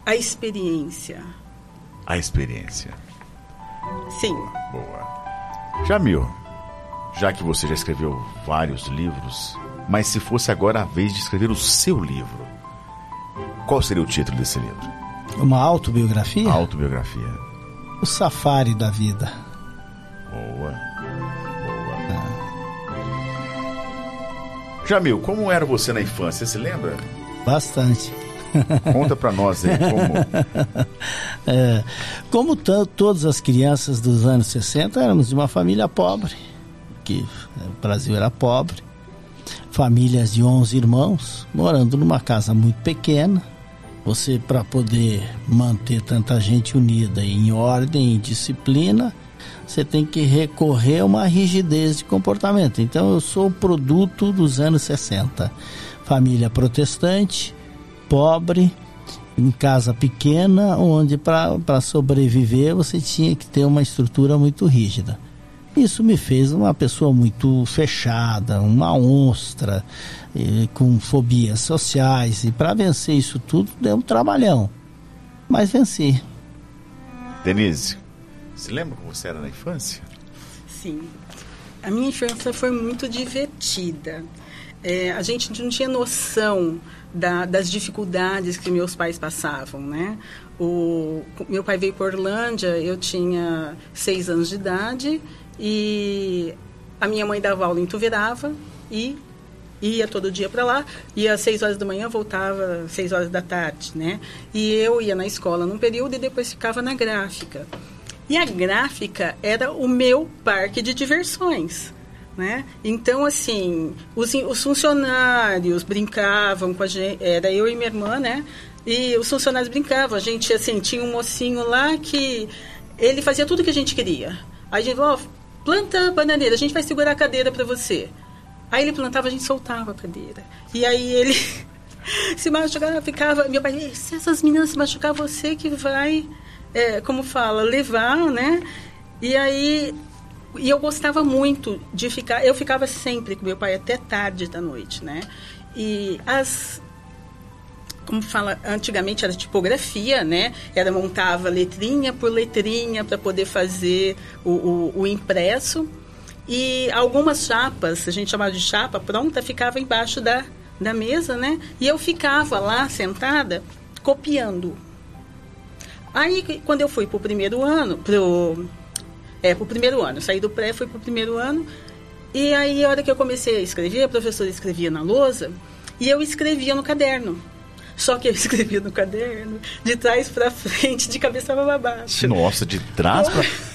a experiência. A experiência. Sim, Boa. Jamil, já que você já escreveu vários livros, mas se fosse agora a vez de escrever o seu livro, qual seria o título desse livro? Uma autobiografia? Autobiografia. O safari da vida. Boa. Boa. Jamil, como era você na infância? Você se lembra? Bastante. Conta pra nós aí como. É, como todas as crianças dos anos 60, éramos de uma família pobre, que é, o Brasil era pobre. Famílias de 11 irmãos, morando numa casa muito pequena. Você, para poder manter tanta gente unida em ordem e disciplina, você tem que recorrer a uma rigidez de comportamento. Então, eu sou produto dos anos 60. Família protestante, pobre, em casa pequena, onde para sobreviver você tinha que ter uma estrutura muito rígida. Isso me fez uma pessoa muito fechada, uma onstra, eh, com fobias sociais. E para vencer isso tudo deu um trabalhão. Mas venci. Denise, se lembra como você era na infância? sim. A minha infância foi muito divertida. É, a gente não tinha noção da- das dificuldades que meus pais passavam, né? O, meu pai veio para Orlândia, eu tinha seis anos de idade e a minha mãe dava aula em Tuverava e ia todo dia para lá, ia às seis horas da manhã, voltava às seis horas da tarde, né? E eu ia na escola num período e depois ficava na gráfica. E a gráfica era o meu parque de diversões. Né? Então, assim, os, os funcionários brincavam com a gente, era eu e minha irmã, né? E os funcionários brincavam, a gente, assim, tinha um mocinho lá que ele fazia tudo que a gente queria. Aí a gente falou, ó, planta bananeira, a gente vai segurar a cadeira para você. Aí ele plantava, a gente soltava a cadeira. E aí ele se machucava, ficava. Meu pai, se essas meninas se machucar, você que vai, é, como fala, levar, né? E aí e eu gostava muito de ficar. Eu ficava sempre com meu pai até tarde da noite, né? E as como fala, antigamente era tipografia, né? Era montava letrinha por letrinha para poder fazer o, o, o, impresso. E algumas chapas, a gente chamava de chapa pronta, ficava embaixo da, da mesa, né? E eu ficava lá sentada copiando. Aí, quando eu fui para o primeiro ano, pro, é, pro primeiro ano, saí do pré, fui para o primeiro ano, e aí, a hora que eu comecei a escrever, a professora escrevia na lousa, e eu escrevia no caderno. Só que eu escrevia no caderno de trás para frente, de cabeça para baixo. Nossa, de trás para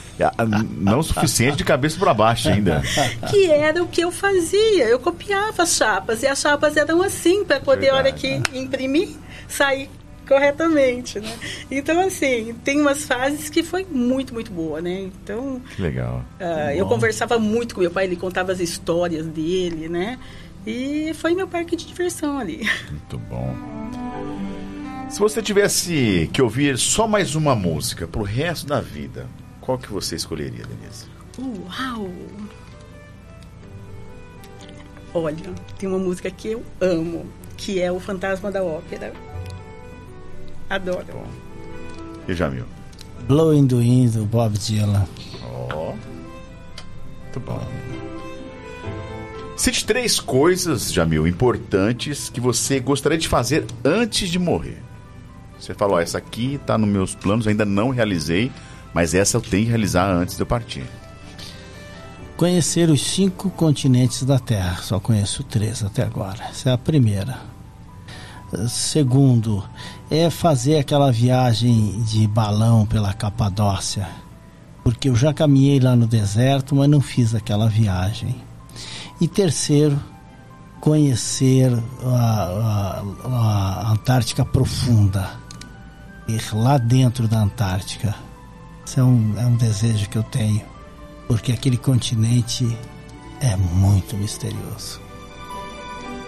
não o suficiente de cabeça para baixo ainda. Que era o que eu fazia. Eu copiava as chapas e as chapas eram assim para poder, a hora que imprimir, sair corretamente, né? Então, assim, tem umas fases que foi muito, muito boa, né? Então... Que legal. Uh, eu conversava muito com meu pai, ele contava as histórias dele, né? E foi meu parque de diversão ali. Muito bom. Se você tivesse que ouvir só mais uma música pro resto da vida, qual que você escolheria, Denise? Uau! Olha, tem uma música que eu amo, que é o Fantasma da Ópera. Adoro. Bom. E Jamil? Blowing the Wind, do Bob Dylan. Ó. Oh. Muito bom. Cite três coisas, Jamil, importantes que você gostaria de fazer antes de morrer. Você falou, essa aqui está nos meus planos, ainda não realizei, mas essa eu tenho que realizar antes de eu partir. Conhecer os cinco continentes da Terra. Só conheço três até agora. Essa é a primeira. Segundo, é fazer aquela viagem de balão pela Capadócia. Porque eu já caminhei lá no deserto, mas não fiz aquela viagem. E terceiro, conhecer a, a, a Antártica profunda ir lá dentro da Antártica. Isso é um, é um desejo que eu tenho, porque aquele continente é muito misterioso.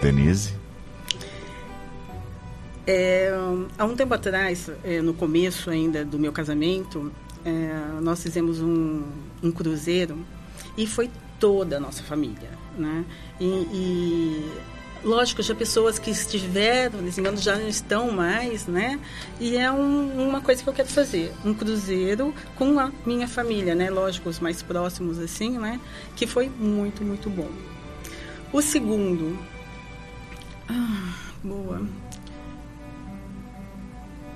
Denise? É, há um tempo atrás, é, no começo ainda do meu casamento, é, nós fizemos um, um, cruzeiro e foi toda a nossa família, né? E, e Lógico, já pessoas que estiveram nesse engano já não estão mais, né? E é um, uma coisa que eu quero fazer, um cruzeiro com a minha família, né? Lógico, os mais próximos assim, né? Que foi muito, muito bom. O segundo, ah, boa.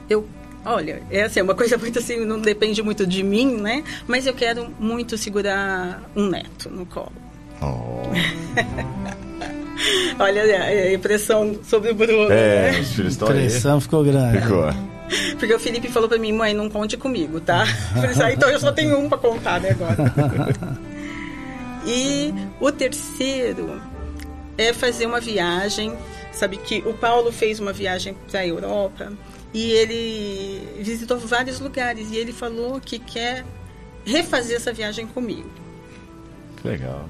Eu Olha, é assim, é uma coisa muito assim, não depende muito de mim, né? Mas eu quero muito segurar um neto no colo. Oh. Olha a impressão sobre o Bruno. É, né? a impressão ficou grande. Ficou. Porque o Felipe falou pra mim, mãe, não conte comigo, tá? ah, então eu só tenho um pra contar, né, agora. e o terceiro é fazer uma viagem. Sabe que o Paulo fez uma viagem para a Europa e ele visitou vários lugares e ele falou que quer refazer essa viagem comigo. Legal.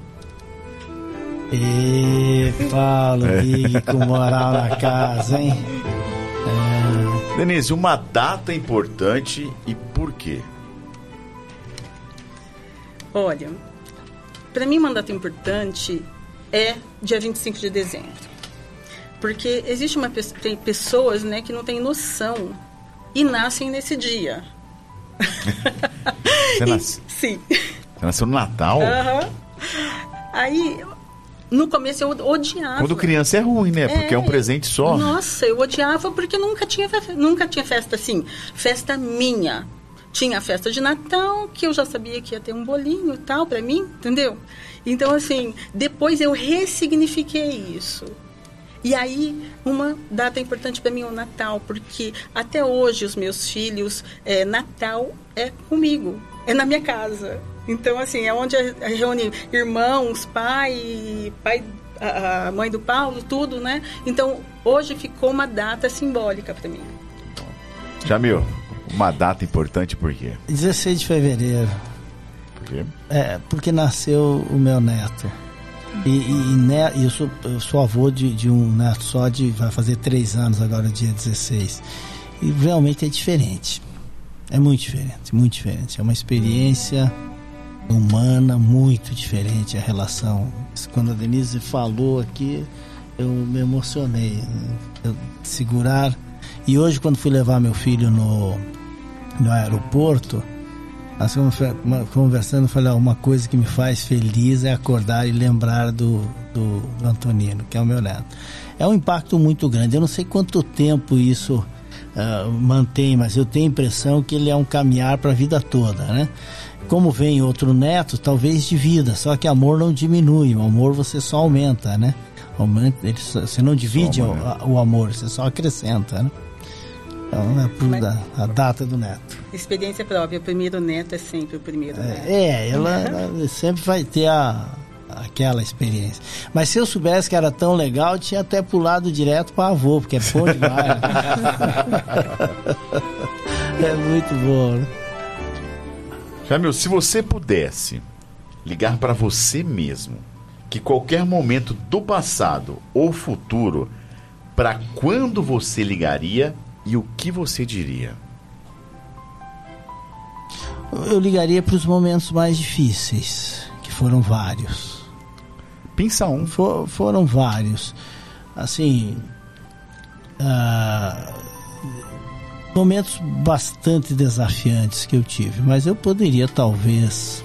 E Paulo Big com moral na casa, hein? É... Denise, uma data importante e por quê? Olha, para mim uma data importante é dia 25 de dezembro. Porque existe uma tem pessoas, né, que não têm noção e nascem nesse dia. Você nasce... e, sim. Você nasceu no Natal? Uhum. Aí no começo eu odiava. Quando criança é ruim, né? Porque é, é um presente só. Nossa, eu odiava porque nunca tinha, nunca tinha festa assim. Festa minha. Tinha a festa de Natal, que eu já sabia que ia ter um bolinho e tal para mim, entendeu? Então, assim, depois eu ressignifiquei isso. E aí, uma data importante para mim é o Natal, porque até hoje os meus filhos, é, Natal é comigo, é na minha casa. Então, assim, é onde reúne irmãos, pai, pai, a mãe do Paulo, tudo, né? Então, hoje ficou uma data simbólica para mim. Jamil, uma data importante por quê? 16 de fevereiro. Por quê? É, porque nasceu o meu neto. E, e, né, eu, sou, eu sou avô de, de um neto só de. vai fazer três anos agora, dia 16. E realmente é diferente. É muito diferente, muito diferente. É uma experiência humana, muito diferente a relação. Quando a Denise falou aqui, eu me emocionei. Eu segurar. E hoje, quando fui levar meu filho no, no aeroporto, nós conversando, falei: ah, uma coisa que me faz feliz é acordar e lembrar do, do, Antonino, que é o meu neto. É um impacto muito grande. Eu não sei quanto tempo isso uh, mantém, mas eu tenho a impressão que ele é um caminhar para a vida toda, né? Como vem outro neto, talvez de vida, só que amor não diminui, o amor você só aumenta, né? Ele, você não divide o, o, amor, você só acrescenta, né? Então é por da, a data do neto. Experiência própria, o primeiro neto é sempre o primeiro é, neto. É, ela, ela sempre vai ter a, aquela experiência. Mas se eu soubesse que era tão legal, eu tinha até pulado direto para avô, porque é bom demais. é muito bom, né? Jamil, se você pudesse ligar para você mesmo, que qualquer momento do passado ou futuro, para quando você ligaria e o que você diria? Eu ligaria para os momentos mais difíceis, que foram vários. Pensa um. For, foram vários. Assim. Uh, momentos bastante desafiantes que eu tive, mas eu poderia talvez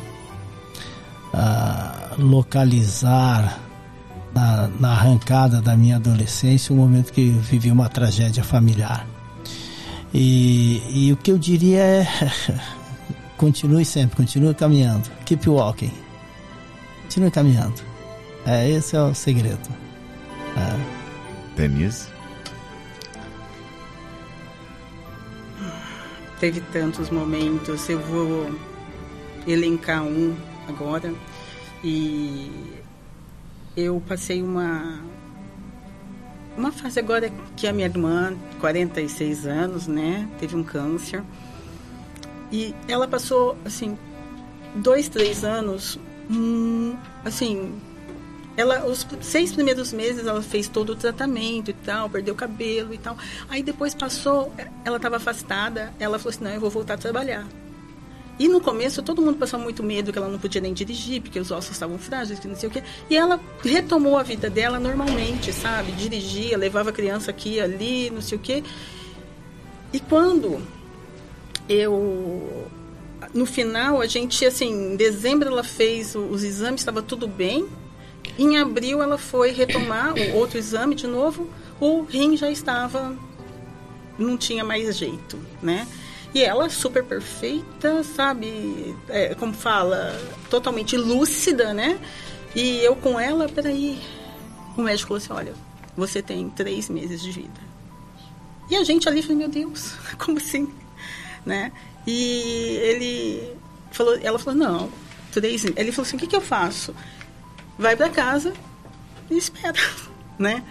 uh, localizar na, na, arrancada da minha adolescência um momento que eu vivi uma tragédia familiar. E, e o que eu diria é continue sempre, continue caminhando, keep walking, continue caminhando. É, esse é o segredo. É. Denise? Teve tantos momentos, eu vou elencar um agora. E eu passei uma uma fase agora que a minha irmã, 46 anos, né, teve um câncer. E ela passou, assim, dois, três anos, hum, assim, ela, os seis primeiros meses ela fez todo o tratamento e tal, perdeu o cabelo e tal. Aí depois passou, ela estava afastada, ela falou assim, não, eu vou voltar a trabalhar. E no começo todo mundo passou muito medo que ela não podia nem dirigir, porque os ossos estavam frágeis, que não sei o quê. E ela retomou a vida dela normalmente, sabe? Dirigia, levava a criança aqui ali, não sei o quê. E quando eu no final a gente assim, em dezembro ela fez os exames, estava tudo bem. Em abril ela foi retomar o outro exame de novo, o rim já estava não tinha mais jeito, né? E ela super perfeita, sabe? É, como fala, totalmente lúcida, né? E eu com ela, peraí. O médico falou assim: olha, você tem três meses de vida. E a gente ali falou: meu Deus, como assim? Né? E ele falou: ela falou: não, três Ele falou assim: o que, que eu faço? Vai para casa e espera, né?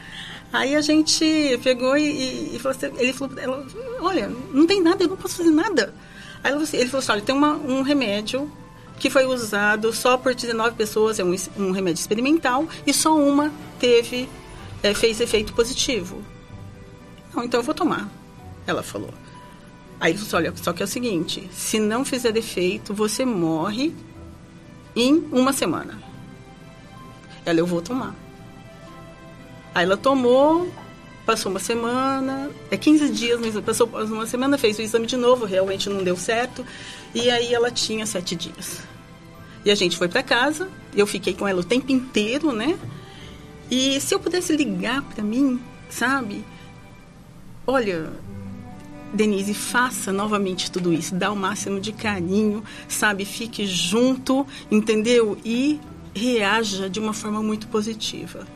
Aí a gente pegou e, e falou assim, ele falou, ela, olha, não tem nada, eu não posso fazer nada. Aí assim, ele falou assim, olha, tem uma, um remédio que foi usado só por 19 pessoas, é um, um remédio experimental, e só uma teve, é, fez efeito positivo. Não, então eu vou tomar, ela falou. Aí ele falou assim, olha, só que é o seguinte, se não fizer efeito, você morre em uma semana. Ela, eu vou tomar. Aí ela tomou, passou uma semana, é 15 dias, mas passou uma semana, fez o exame de novo, realmente não deu certo. E aí ela tinha sete dias. E a gente foi para casa, eu fiquei com ela o tempo inteiro, né? E se eu pudesse ligar para mim, sabe? Olha, Denise, faça novamente tudo isso, dá o máximo de carinho, sabe? Fique junto, entendeu? E reaja de uma forma muito positiva.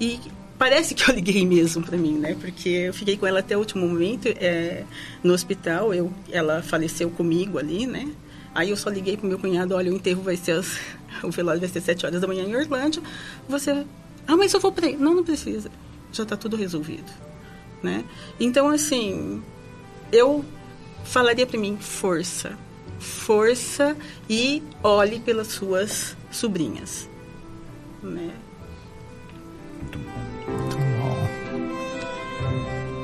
E parece que eu liguei mesmo para mim, né? Porque eu fiquei com ela até o último momento é, no hospital. Eu, ela faleceu comigo ali, né? Aí eu só liguei pro meu cunhado, olha, o enterro vai ser as, o velório vai ser sete horas da manhã em Orlândia. Você, ah, mas eu vou para Não, não precisa. Já está tudo resolvido, né? Então assim, eu falaria para mim força, força e olhe pelas suas sobrinhas, né?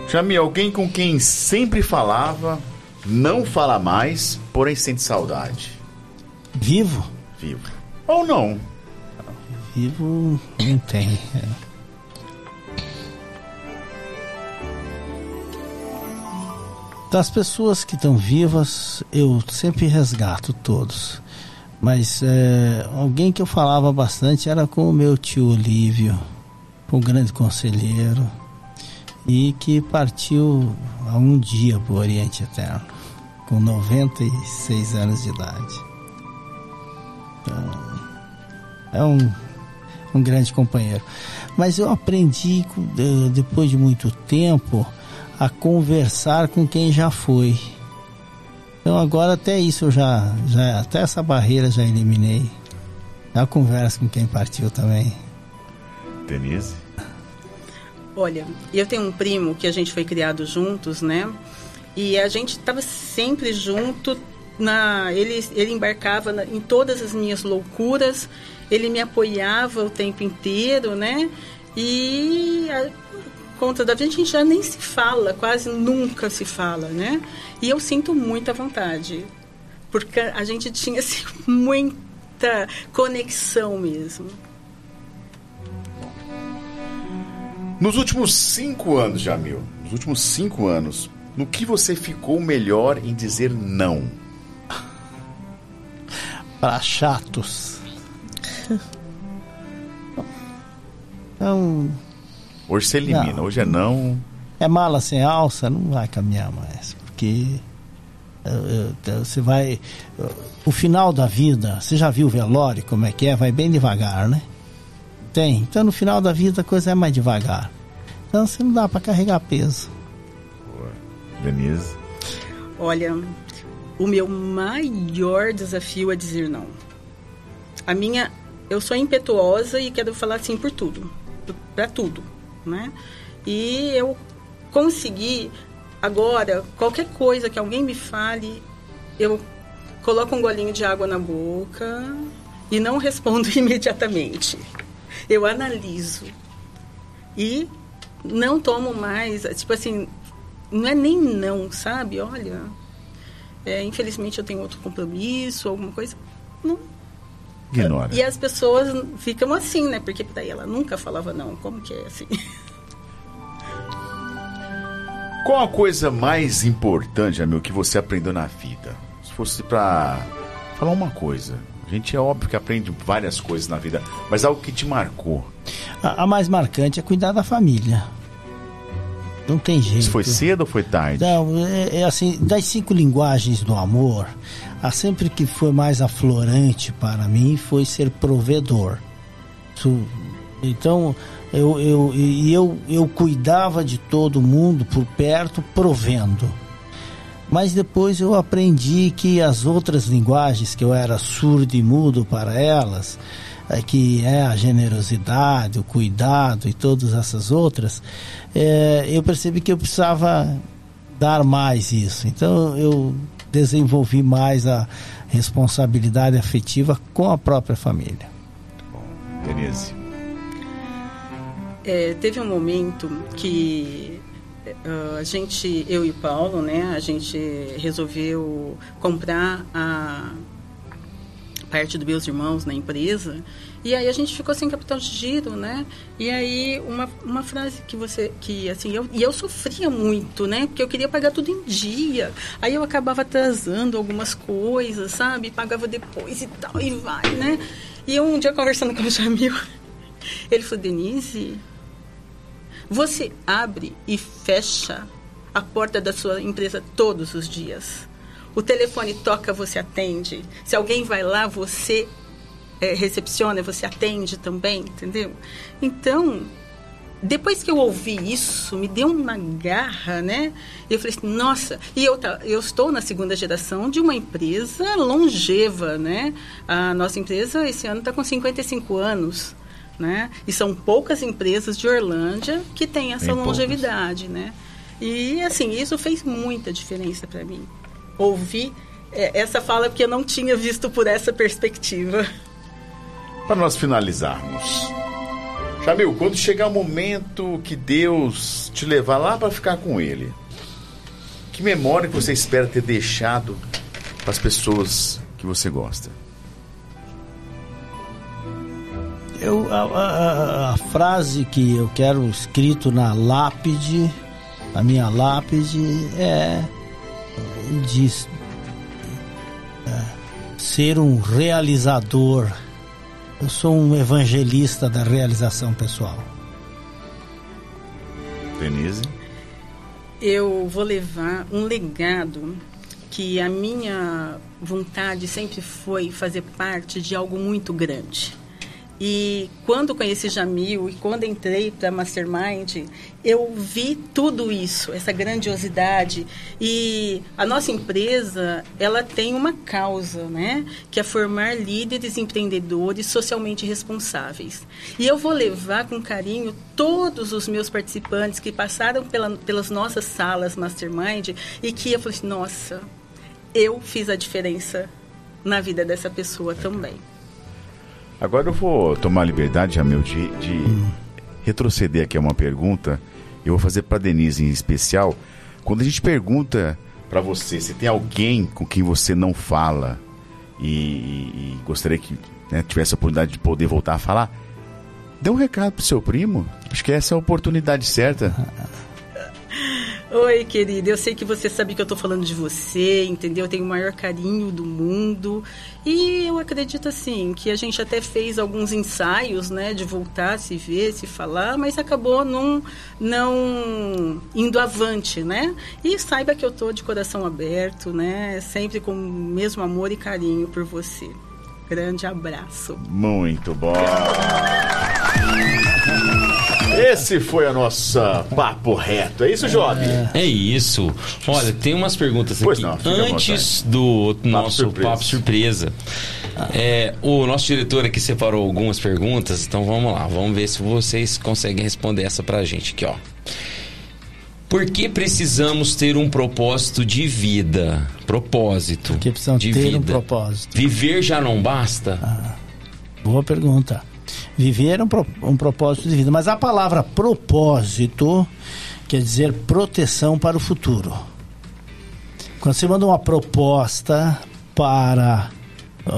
Chame alguém com quem sempre falava, não fala mais, porém sente saudade. Vivo? Vivo. Ou não? Vivo não tem. é. Das pessoas que estão vivas, eu sempre resgato todos. Mas é, alguém que eu falava bastante era com o meu tio Olívio, um grande conselheiro, e que partiu há um dia para o Oriente Eterno, com 96 anos de idade. Então, é um, um grande companheiro. Mas eu aprendi, de- depois de muito tempo, a conversar com quem já foi. Então agora até isso eu já, já até essa barreira já eliminei. Já converso com quem partiu também. Denise? Olha, eu tenho um primo que a gente foi criado juntos, né? E a gente estava sempre junto. Na, ele, ele embarcava na- em todas as minhas loucuras. Ele me apoiava o tempo inteiro, né? E a, conta da vida a gente já nem se fala, quase nunca se fala, né? E eu sinto muita vontade, porque a gente tinha assim, muita conexão mesmo. Nos últimos cinco anos, Jamil, nos últimos cinco anos, no que você ficou melhor em dizer não? Para chatos. Então, Hoje você elimina, Não. hoje é não. é mala sem alça, não vai caminhar mais, porque você vai. O final da vida, você já viu o velório, como é que é? Vai bem devagar, né? Tem. Então no final da vida a coisa é mais devagar. Então você não dá para carregar peso. Denise? Olha, o meu maior desafio é dizer não. A minha, eu sou impetuosa e quero falar sim por tudo, para tudo, né? E eu consegui agora qualquer coisa que alguém me fale, eu coloco um golinho de água na boca e não respondo imediatamente. Eu analiso e não tomo mais, tipo assim, não é nem não, sabe? Olha, é, infelizmente eu tenho outro compromisso, alguma coisa. Não. Ignora. E as pessoas ficam assim, né? Porque daí ela nunca falava não. Como que é assim? Qual a coisa mais importante, Jamil, que você aprendeu na vida? Se fosse pra falar uma coisa. A gente é óbvio que aprende várias coisas na vida, mas algo que te marcou. A, a mais marcante é cuidar da família. Não tem jeito. Isso foi cedo ou foi tarde? Não, é, é assim, das cinco linguagens do amor, a sempre que foi mais aflorante para mim foi ser provedor. Então, eu, eu, eu, eu cuidava de todo mundo por perto, provendo. Mas depois eu aprendi que as outras linguagens, que eu era surdo e mudo para elas, eh, que é a generosidade, o cuidado e todas essas outras, eh, eu percebi que eu precisava dar mais isso. Então eu desenvolvi mais a responsabilidade afetiva com a própria família. Denise. É, teve um momento que ah, a gente, eu e o Paulo, né, a gente resolveu comprar a parte dos meus irmãos na empresa e aí a gente ficou sem capital de giro, né? E aí uma, uma frase que você que assim eu e eu sofria muito, né? Porque eu queria pagar tudo em dia. Aí eu acabava atrasando algumas coisas, sabe? Pagava depois e tal e vai, né? E um dia conversando com o Jamil, ele falou: "Denise, você abre e fecha a porta da sua empresa todos os dias. O telefone toca, você atende. Se alguém vai lá, você eh, recepciona, você atende também, entendeu? Então, depois que eu ouvi isso, me deu uma garra, né? Eu falei assim, nossa, e eu, eu estou na segunda geração de uma empresa longeva, né? A nossa empresa esse ano está com 55 anos, né? E são poucas empresas de Orlândia que têm essa Bem poucas. longevidade, né? E assim, isso fez muita diferença para mim. Ouvir eh, essa fala porque eu não tinha visto por essa perspectiva. Para nós finalizarmos. Jamil, quando chegar o momento que Deus te levar lá para ficar com Ele, que memória que você espera ter deixado para as pessoas que você gosta? Eu, a, a- a frase que eu quero escrito na lápide, na minha lápide, é de é, ser um realizador. Eu sou um evangelista da realização pessoal. Denise. eu vou levar um legado que a minha vontade sempre foi fazer parte de algo muito grande. E quando conheci Jamil e quando entrei para Mastermind, eu vi tudo isso, essa grandiosidade. E a nossa empresa, ela tem uma causa, né? Que é formar líderes empreendedores socialmente responsáveis. E eu vou levar com carinho todos os meus participantes que passaram pela, pelas nossas salas Mastermind e que eu falei assim, nossa, eu fiz a diferença na vida dessa pessoa também. Agora eu vou tomar liberdade, Jamil, de, de retroceder aqui a uma pergunta. Eu vou fazer para Denise em especial. Quando a gente pergunta para você se tem alguém com quem você não fala e, e- e gostaria que né, tivesse a oportunidade de poder voltar a falar, dê um recado pro seu primo. Acho que essa é a oportunidade certa. Oi, querida, eu sei que você sabe que eu tô falando de você, entendeu? Eu tenho o maior carinho do mundo. E eu acredito, assim, que a gente até fez alguns ensaios, né, de voltar, se ver, se falar, mas acabou não, não indo avante, né? E saiba que eu tô de coração aberto, né? Sempre com o mesmo amor e carinho por você. Grande abraço. Muito bom. Esse foi a nossa papo reto. É isso, Job? É isso. Olha, tem umas perguntas Pois aqui. não, Antes do nosso surpresa. papo surpresa. É, o nosso diretor aqui separou algumas perguntas, então vamos lá, vamos ver se vocês conseguem responder essa pra gente aqui, ó. Por que precisamos ter um propósito de vida? Propósito. Porque precisam de ter vida. um propósito. Viver já não basta? Boa pergunta. Viver é um, um propósito de vida. Mas a palavra propósito quer dizer proteção para o futuro. Quando você manda uma proposta para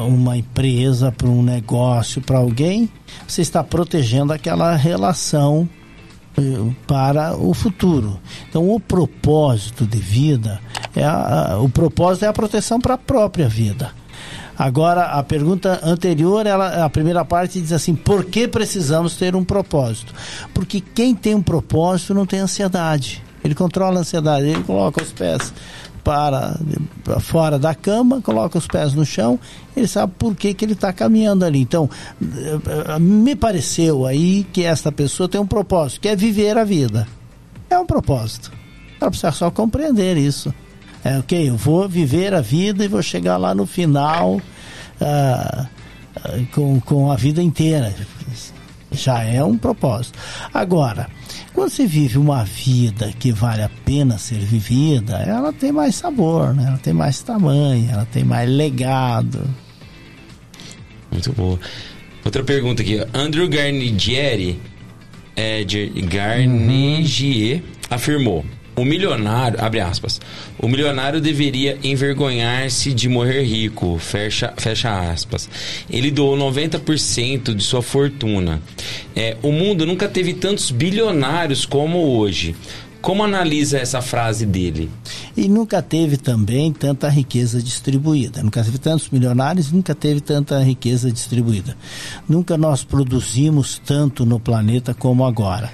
uma empresa, para um negócio, para alguém, você está protegendo aquela relação eh, para o futuro. Então, o propósito de vida é a- o propósito é a proteção para a própria vida. Agora, a pergunta anterior, ela, a primeira parte diz assim: por que precisamos ter um propósito? Porque quem tem um propósito não tem ansiedade. Ele controla a ansiedade, ele coloca os pés para, fora da cama, coloca os pés no chão, ele sabe por que, que ele está caminhando ali. Então, me pareceu aí que esta pessoa tem um propósito, que é viver a vida. É um propósito. Ela precisa só compreender isso. É, ok, eu vou viver a vida e vou chegar lá no final ah, ah, com, com a vida inteira. Já é um propósito. Agora, quando você vive uma vida que vale a pena ser vivida, ela tem mais sabor, né? ela tem mais tamanho, ela tem mais legado. Muito boa. Outra pergunta aqui. Andrew Garnigieri, é, de Garnigier, afirmou: o milionário, abre aspas, o milionário deveria envergonhar-se de morrer rico, fecha, fecha aspas. Ele doou 90% de sua fortuna. É, o mundo nunca teve tantos bilionários como hoje. Como analisa essa frase dele? E nunca teve também tanta riqueza distribuída. Nunca teve tantos milionários, nunca teve tanta riqueza distribuída. Nunca nós produzimos tanto no planeta como agora.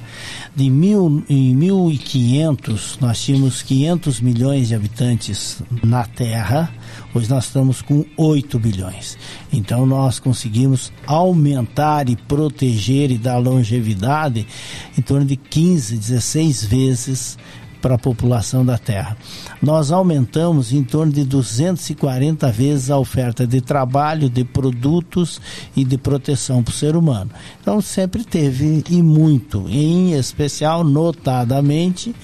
De mil, em 1500, nós tínhamos 500 milhões de habitantes na Terra. Hoje nós estamos com 8 bilhões. Então nós conseguimos aumentar e proteger e dar longevidade em torno de 15, 16 vezes para a população da Terra. Nós aumentamos em torno de 240 vezes a oferta de trabalho, de produtos e de proteção para o ser humano. Então sempre teve e muito, em especial, notadamente,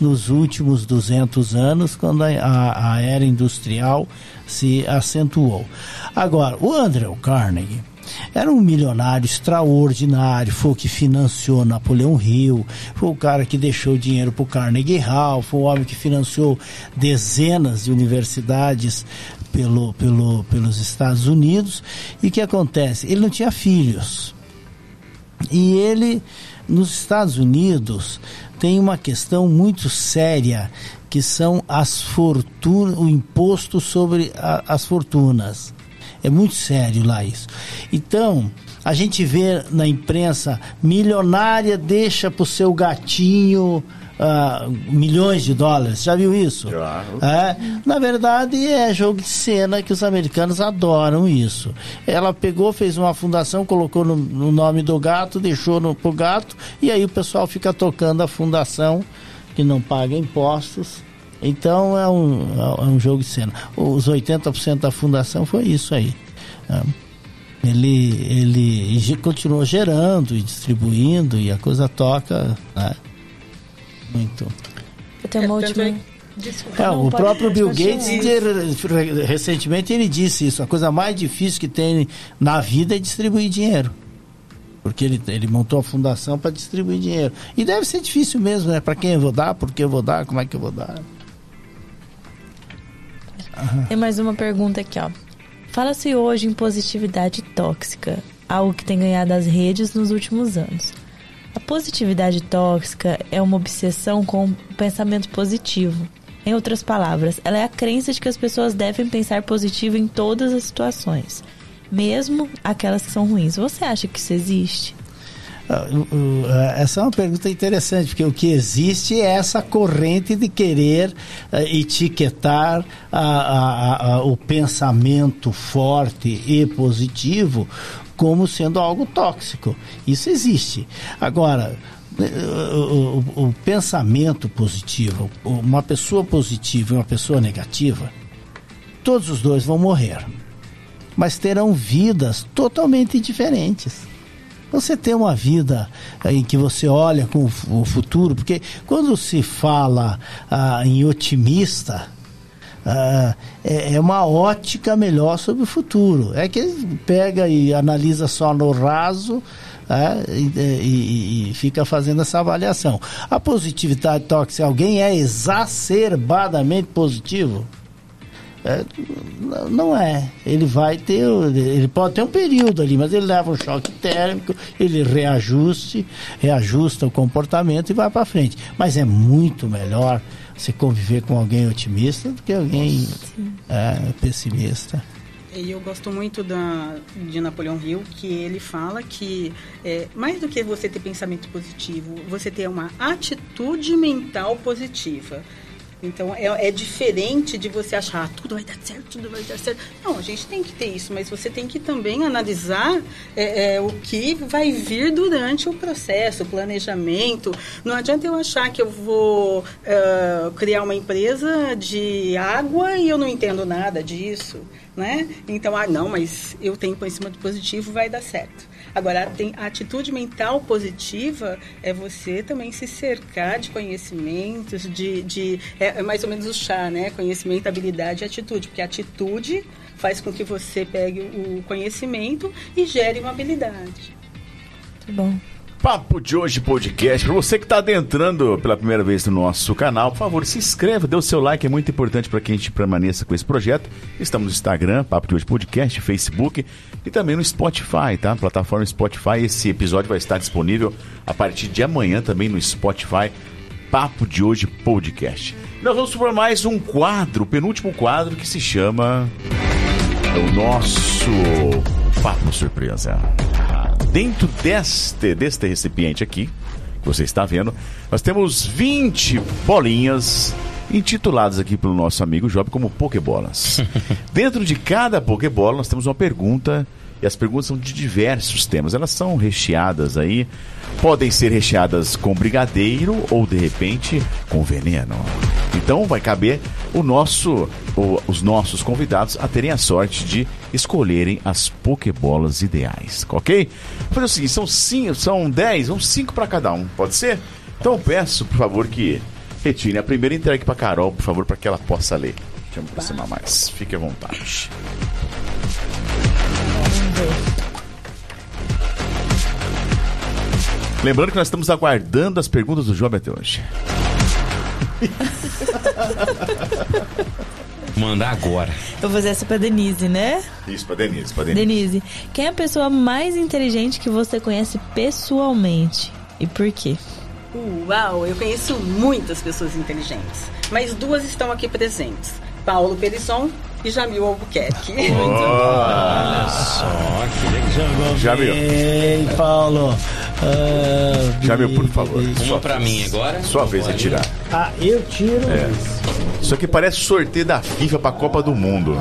nos últimos 200 anos, quando a, a, a era industrial se acentuou. Agora, o Andrew Carnegie era um milionário extraordinário, foi o que financiou Napoleão Hill, foi o cara que deixou dinheiro para o Carnegie Hall, foi o homem que financiou dezenas de universidades pelo, pelo, pelos Estados Unidos. E o que acontece? Ele não tinha filhos. E ele, nos Estados Unidos, tem uma questão muito séria que são as fortunas, o imposto sobre a, as fortunas. É muito sério lá isso. Então, a gente vê na imprensa milionária deixa para o seu gatinho uh, milhões de dólares. Já viu isso? Claro. É, na verdade, é jogo de cena que os americanos adoram isso. Ela pegou, fez uma fundação, colocou no, no nome do gato, deixou no, pro gato, e aí o pessoal fica tocando a fundação que não paga impostos. Então é um, é um jogo de cena. Os 80% da fundação foi isso aí. É. Ele, ele continuou gerando e distribuindo e a coisa toca né? muito. Eu tenho uma É, tanto última. é- Desculpa. É, o próprio Bill. Gates, ele- recentemente, ele disse isso. A coisa mais difícil que tem na vida é distribuir dinheiro. Porque ele, ele montou a fundação para distribuir dinheiro. E deve ser difícil mesmo, né? Para quem eu vou dar, por que eu vou dar, como é que eu vou dar. Tem mais uma pergunta aqui, ó. Fala-se hoje em positividade tóxica, algo que tem ganhado as redes nos últimos anos. A positividade tóxica é uma obsessão com o pensamento positivo. Em outras palavras, ela é a crença de que as pessoas devem pensar positivo em todas as situações, mesmo aquelas que são ruins. Você acha que isso existe? Ah, ah, Essa é uma pergunta interessante, porque o que existe é essa corrente de querer ah, etiquetar a- a- a- o pensamento forte e positivo como sendo algo tóxico. Isso existe. Agora, o, o- o pensamento positivo, uma pessoa positiva e uma pessoa negativa, todos os dois vão morrer, mas terão vidas totalmente diferentes. Você tem uma vida eh, em que você olha com o fu- o futuro, porque quando se fala ah, em otimista, ah, é, é uma ótica melhor sobre o futuro. É que pega e analisa só no raso ah, e, e- e fica fazendo essa avaliação. A positividade tóxica, alguém é exacerbadamente positivo? É, não é. Ele vai ter, ele pode ter um período ali, mas ele leva um choque térmico, ele reajuste, reajusta o comportamento e vai para frente. Mas é muito melhor você conviver com alguém otimista do que alguém é, pessimista. E eu gosto muito da, de Napoleão Hill, que ele fala que é, mais do que você ter pensamento positivo, você ter uma atitude mental positiva. Então é, é diferente de você achar ah, tudo vai dar certo, tudo vai dar certo. Não, a gente tem que ter isso, mas você tem que também analisar é, é, o que vai vir durante o processo, o planejamento. Não adianta eu achar que eu vou ah, criar uma empresa de água e eu não entendo nada disso, né? Então, ah, não, mas eu tenho conhecimento positivo, vai dar certo. Agora, tem, a atitude mental positiva é você também se cercar de conhecimentos, de, de é, é mais ou menos o chá, né? Conhecimento, habilidade e atitude. Porque atitude faz com que você pegue o conhecimento e gere uma habilidade. Muito bom. Papo de hoje podcast. Para você que está adentrando pela primeira vez no nosso canal, por favor, se inscreva, dê o seu like, é muito importante para que a gente permaneça com esse projeto. Estamos no Instagram, Papo de hoje podcast, Facebook e também no Spotify, tá? Plataforma Spotify. Esse episódio vai estar disponível a partir de amanhã também no Spotify. Papo de hoje podcast. Nós vamos para mais um quadro, penúltimo quadro que se chama o nosso Papo Surpresa. Dentro deste, deste recipiente aqui, que você está vendo, nós temos 20 bolinhas intituladas aqui pelo nosso amigo Job como Pokébolas. Dentro de cada Pokébola nós temos uma pergunta e as perguntas são de diversos temas. Elas são recheadas aí, podem ser recheadas com brigadeiro ou de repente com veneno. Então vai caber o nosso, o- os nossos convidados a terem a sorte de escolherem as Pokébolas ideais, ok? Vou fazer o seguinte, são cinco, são 10, são 5 para cada um, pode ser? Então peço, por favor, que retire a primeira entregue para Carol, por favor, para que ela possa ler. Deixa eu me aproximar mais. Fique à vontade. Lembrando que nós estamos aguardando as perguntas do Job até hoje. Mandar agora. Eu vou fazer essa pra Denise, né? Isso, pra Denise, pra Denise. Denise, quem é a pessoa mais inteligente que você conhece pessoalmente? E por quê? Uau, eu conheço muitas pessoas inteligentes, mas duas estão aqui presentes: Paulo Perisson e Jamil Albuquerque. Olha só, que legal. Jamil. bem, Paulo. Ah, Jamil, por favor. Uma pra mim agora. Sua vez de Pode. tirar. Ah, eu tiro. Isso aqui parece sorteio da FIFA pra Copa do Mundo.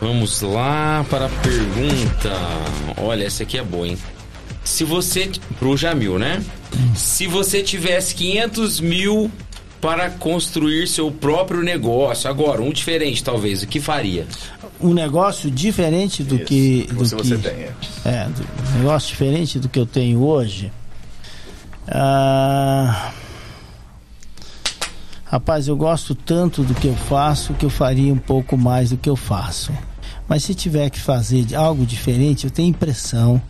Vamos lá para a pergunta. Olha, essa aqui é boa, hein? Se você. Pro Jamil, né? Se você tivesse 500 mil para construir seu próprio negócio, agora, um diferente talvez, o que faria? Um negócio diferente do Isso, que. Do você, que você tem. é. É, do- um negócio diferente do que eu tenho hoje. Ah, rapaz, eu gosto tanto do que eu faço que eu faria um pouco mais do que eu faço. Mas se tiver que fazer algo diferente, eu tenho a impressão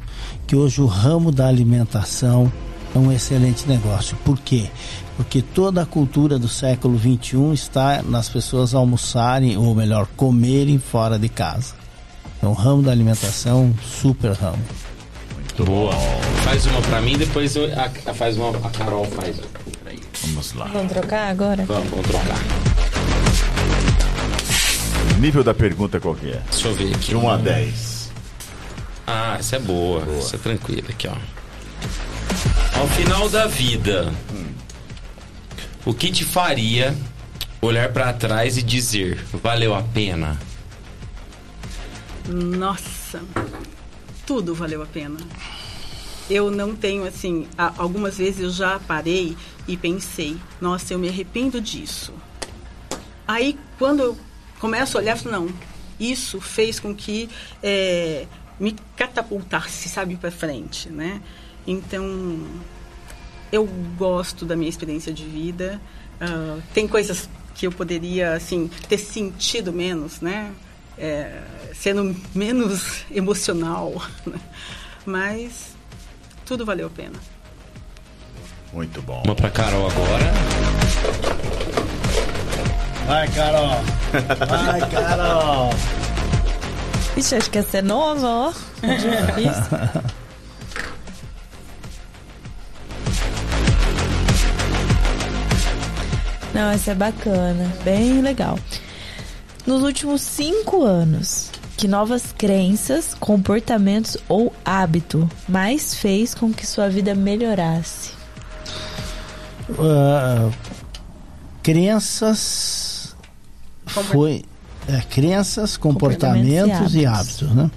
que hoje o ramo da alimentação é um excelente negócio. Por quê? Porque toda a cultura do século XXI está nas pessoas almoçarem, ou melhor, comerem fora de casa. É um ramo da alimentação, um super ramo. Boa. Faz uma pra mim, depois eu- a, a- faz uma, a Carol faz. Peraí. Vamos lá. Vamos trocar agora? Vamos, vamos trocar. Nível da pergunta qual que é? Deixa eu ver aqui. De 1 a 10. Ah, essa é boa. Essa é tranquila aqui, ó. Ao final da vida, o que te faria olhar pra trás e dizer valeu a pena? Nossa, tudo valeu a pena. Eu não tenho assim, algumas vezes eu já parei e pensei, nossa, eu me arrependo disso. Aí quando eu começo a olhar, eu falo, não, isso fez com que eh, me catapultasse, sabe, para frente, né? Então, eu gosto da minha experiência de vida. Ah, tem coisas que eu poderia assim ter sentido menos, né? É, sendo menos emocional, né? mas tudo valeu a pena. Muito bom. Uma pra Carol agora. Vai, Carol! Vai, Carol! Ixi, acho que essa é nova, ó. Difícil. Não, essa é bacana, bem legal. Nos últimos cinco anos, que novas crenças, comportamentos ou hábito mais fez com que sua vida melhorasse? Ah, crenças foi é, crenças, comportamentos, Comportamentos e e hábitos, né?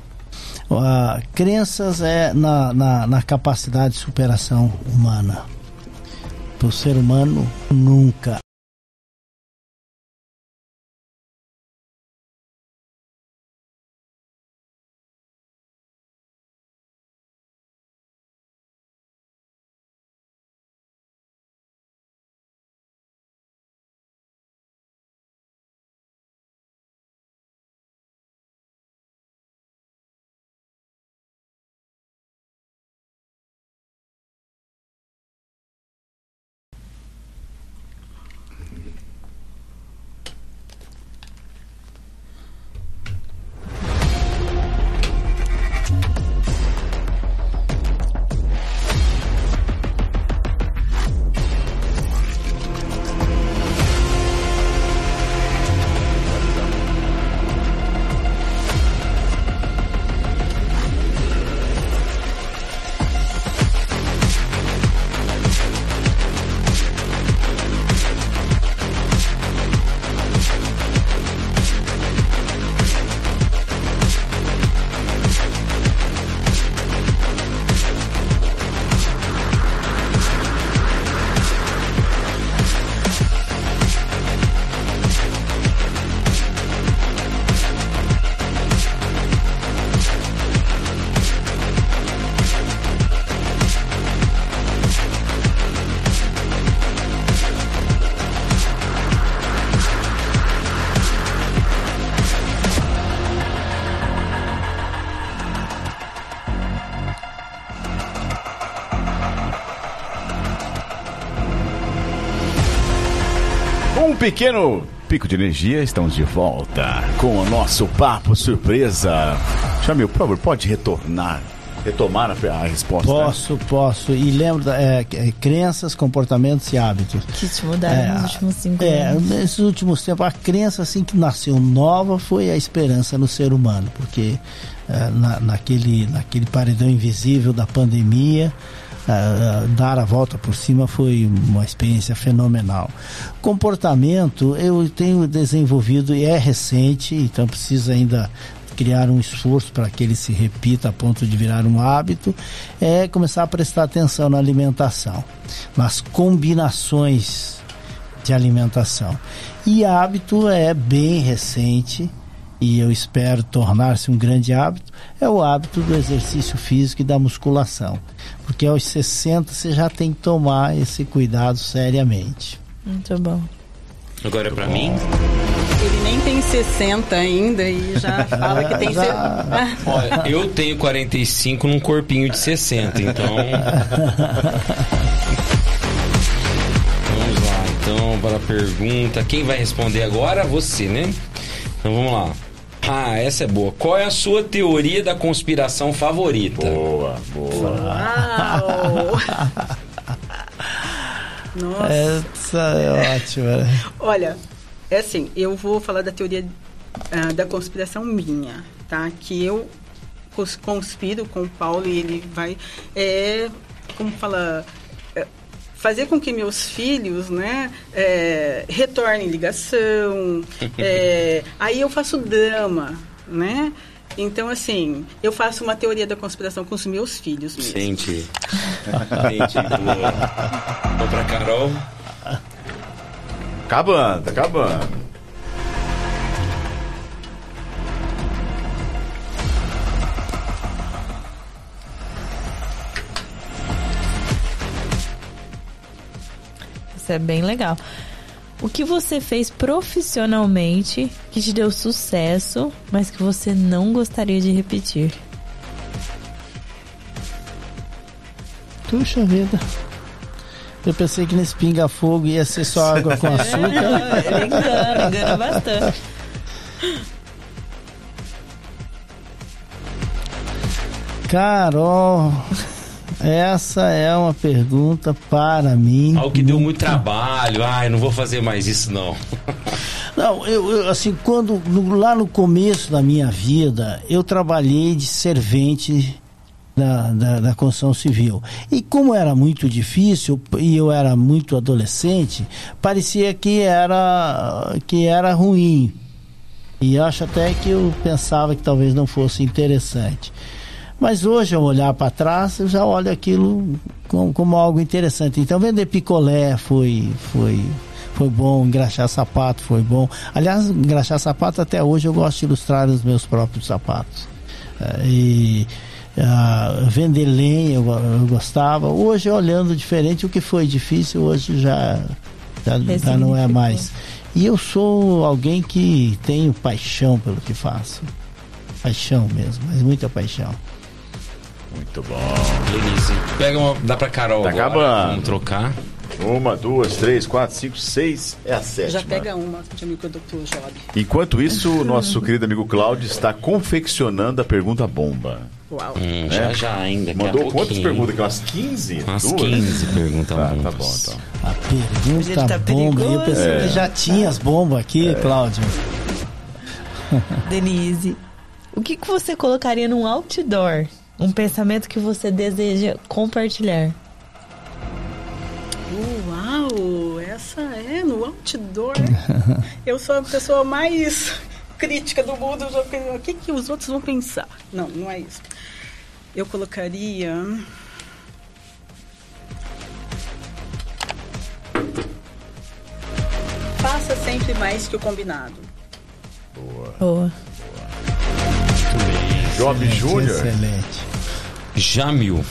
Ah, crenças é na, na, na capacidade de superação humana. O ser humano nunca um pequeno pico de energia, estamos de volta com o nosso papo surpresa. Jamil, por favor, pode retornar, retomar a, a resposta. Posso, posso. E lembra, é, é, crenças, comportamentos e hábitos. Que te mudaram É, nos últimos cinco É, anos. nesses últimos tempos, a crença assim que nasceu nova foi a esperança no ser humano, porque é, na- naquele, naquele paredão invisível da pandemia, é, dar a volta por cima foi uma experiência fenomenal. Comportamento eu tenho desenvolvido e é recente, então precisa ainda criar um esforço para que ele se repita a ponto de virar um hábito, é começar a prestar atenção na alimentação, nas combinações de alimentação. E hábito é bem recente e eu espero tornar-se um grande hábito, é o hábito do exercício físico e da musculação. Porque aos 60 você já tem que tomar esse cuidado seriamente. Muito bom. Agora é pra mim. Ele nem tem 60 ainda e já fala que tem. Olha, eu tenho 45 num corpinho de 60, então. Vamos lá, então, para a pergunta. Quem vai responder agora? Você, né? Então vamos lá. Ah, essa é boa. Qual é a sua teoria da conspiração favorita? Boa, boa. Uau! Nossa. Essa é ótima. Olha, é assim, eu vou falar da teoria ah, da conspiração minha, tá? Que eu cons- conspiro com o Paulo e ele vai, é, como fala, fazer com que meus filhos, né, é, retornem ligação. é, aí eu faço drama, né? Então, assim, eu faço uma teoria da conspiração com os meus filhos mesmo. Sente. Sente. boa. Vou pra Carol. Acabando, tá acabando. Isso é bem legal. O que você fez profissionalmente que te deu sucesso, mas que você não gostaria de repetir? Puxa vida. Eu pensei que nesse pinga-fogo ia ser só água com açúcar. Ele engana, engana bastante. Carol, essa é uma pergunta para mim. Algo que deu muito trabalho. Ai, não vou fazer mais isso, não. Não, eu, eu, assim, quando no- lá no começo da minha vida, eu trabalhei de servente da, da, da construção civil. E como era muito difícil e eu era muito adolescente, parecia que era, que era ruim. E acho até que eu pensava que talvez não fosse interessante. Mas hoje, ao olhar para trás, eu já olho aquilo como, como algo interessante. Então, vender picolé foi, foi, foi bom, engraxar sapato foi bom. Aliás, engraxar sapato até hoje eu gosto de ilustrar os meus próprios sapatos. Eh, E ah, vender lenha eu, eu gostava. Hoje, olhando diferente, o que foi difícil hoje já, já, já não é mais. E eu sou alguém que tenho paixão pelo que faço. Paixão mesmo, mas muita paixão. Muito bom. Denise, pega uma. Dá pra Carol Tá agora. acabando. Vamos trocar. Uma, duas, três, quatro, cinco, seis. É a sétima. Já pega uma de amigo do Dr. Job. Enquanto isso, o nosso querido amigo Cláudio está confeccionando a pergunta bomba. Uau. Hum, já, É? já, ainda. Mandou quantas perguntas? aqui? Umas 15? Umas Duas? 15 perguntas. Tá, tá bom, então. A pergunta tá bomba. Eu perigoso. pensei que já tinha as bombas aqui, Cláudio. Denise, o que, que você colocaria num outdoor? Um pensamento que você deseja compartilhar? Uau, essa é no outdoor. Eu sou a pessoa mais crítica do mundo. O que, que os outros vão pensar? Não, não é isso. Eu colocaria. Faça sempre mais que o combinado. Boa. Job Júnior. Excelente. Jamil,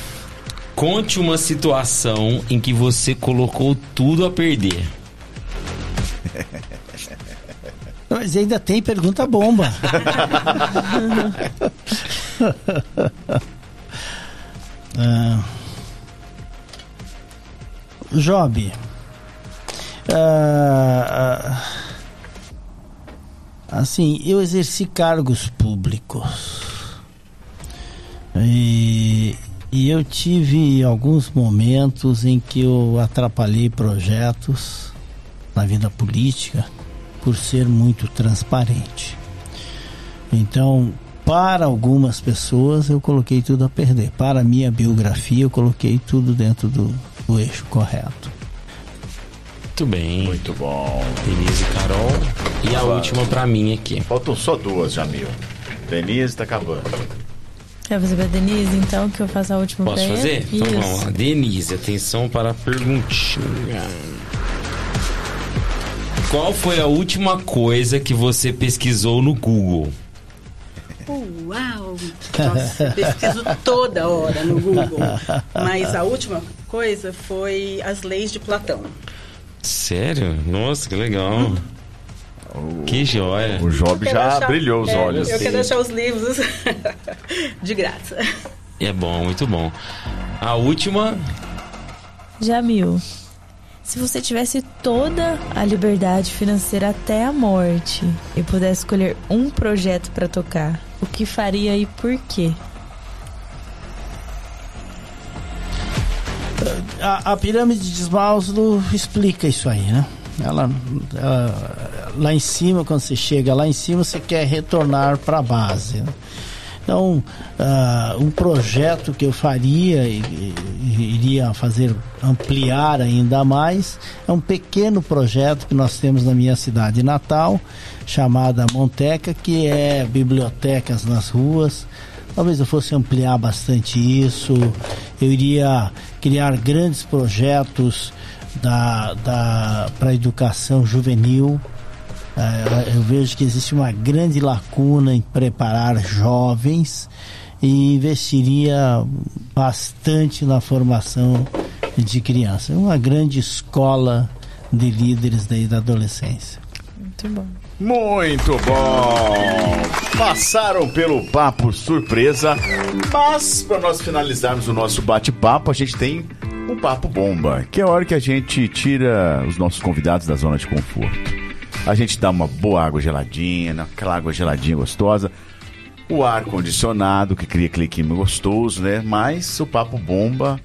conte uma situação em que você colocou tudo a perder. Mas ainda tem pergunta bomba. Ah. Job, Ah, ah, assim, eu exerci cargos públicos. E, e eu tive alguns momentos em que eu atrapalhei projetos na vida política por ser muito transparente. Então, para algumas pessoas eu coloquei tudo a perder. Para a minha biografia eu coloquei tudo dentro do, do eixo correto. Muito bem. Muito bom. Denise e Carol. E a última pra mim aqui. Faltam só duas, Jamil. Denise tá acabando. Quer fazer pra Denise, então, que eu faço a última Posso pra fazer? Então vamos lá. Denise, atenção para a perguntinha. Qual foi a última coisa que você pesquisou no Google? Uau! Nossa, pesquiso toda hora no Google. Mas a última coisa foi as leis de Platão. Sério? Nossa, que legal. Que joia. O Job já deixar- brilhou os é, olhos. Eu quero deixar os livros de graça. É bom, muito bom. A última. Jamil, se você tivesse toda a liberdade financeira até a morte e pudesse escolher um projeto pra tocar, o que faria e por quê? A, a pirâmide de Maslow explica isso aí, né? Ela, ela- lá em cima, quando você chega lá em cima, você quer retornar para a base. né? Então, ah, um projeto que eu faria e, e- iria fazer ampliar ainda mais é um pequeno projeto que nós temos na minha cidade natal, chamada Monteca, que é bibliotecas nas ruas. Talvez eu fosse ampliar bastante isso. Eu iria criar grandes projetos da, da, para a educação juvenil. Eh, eu vejo que existe uma grande lacuna em preparar jovens e investiria bastante na formação de crianças. Uma grande escola de líderes daí da adolescência. Muito bom. Muito bom! Passaram pelo papo surpresa, mas para nós finalizarmos o nosso bate-papo, a gente tem um papo bomba, que é a hora que a gente tira os nossos convidados da zona de conforto. A gente dá uma boa água geladinha, aquela água geladinha gostosa, o ar condicionado que cria aquele clima gostoso, né? Mas o papo bomba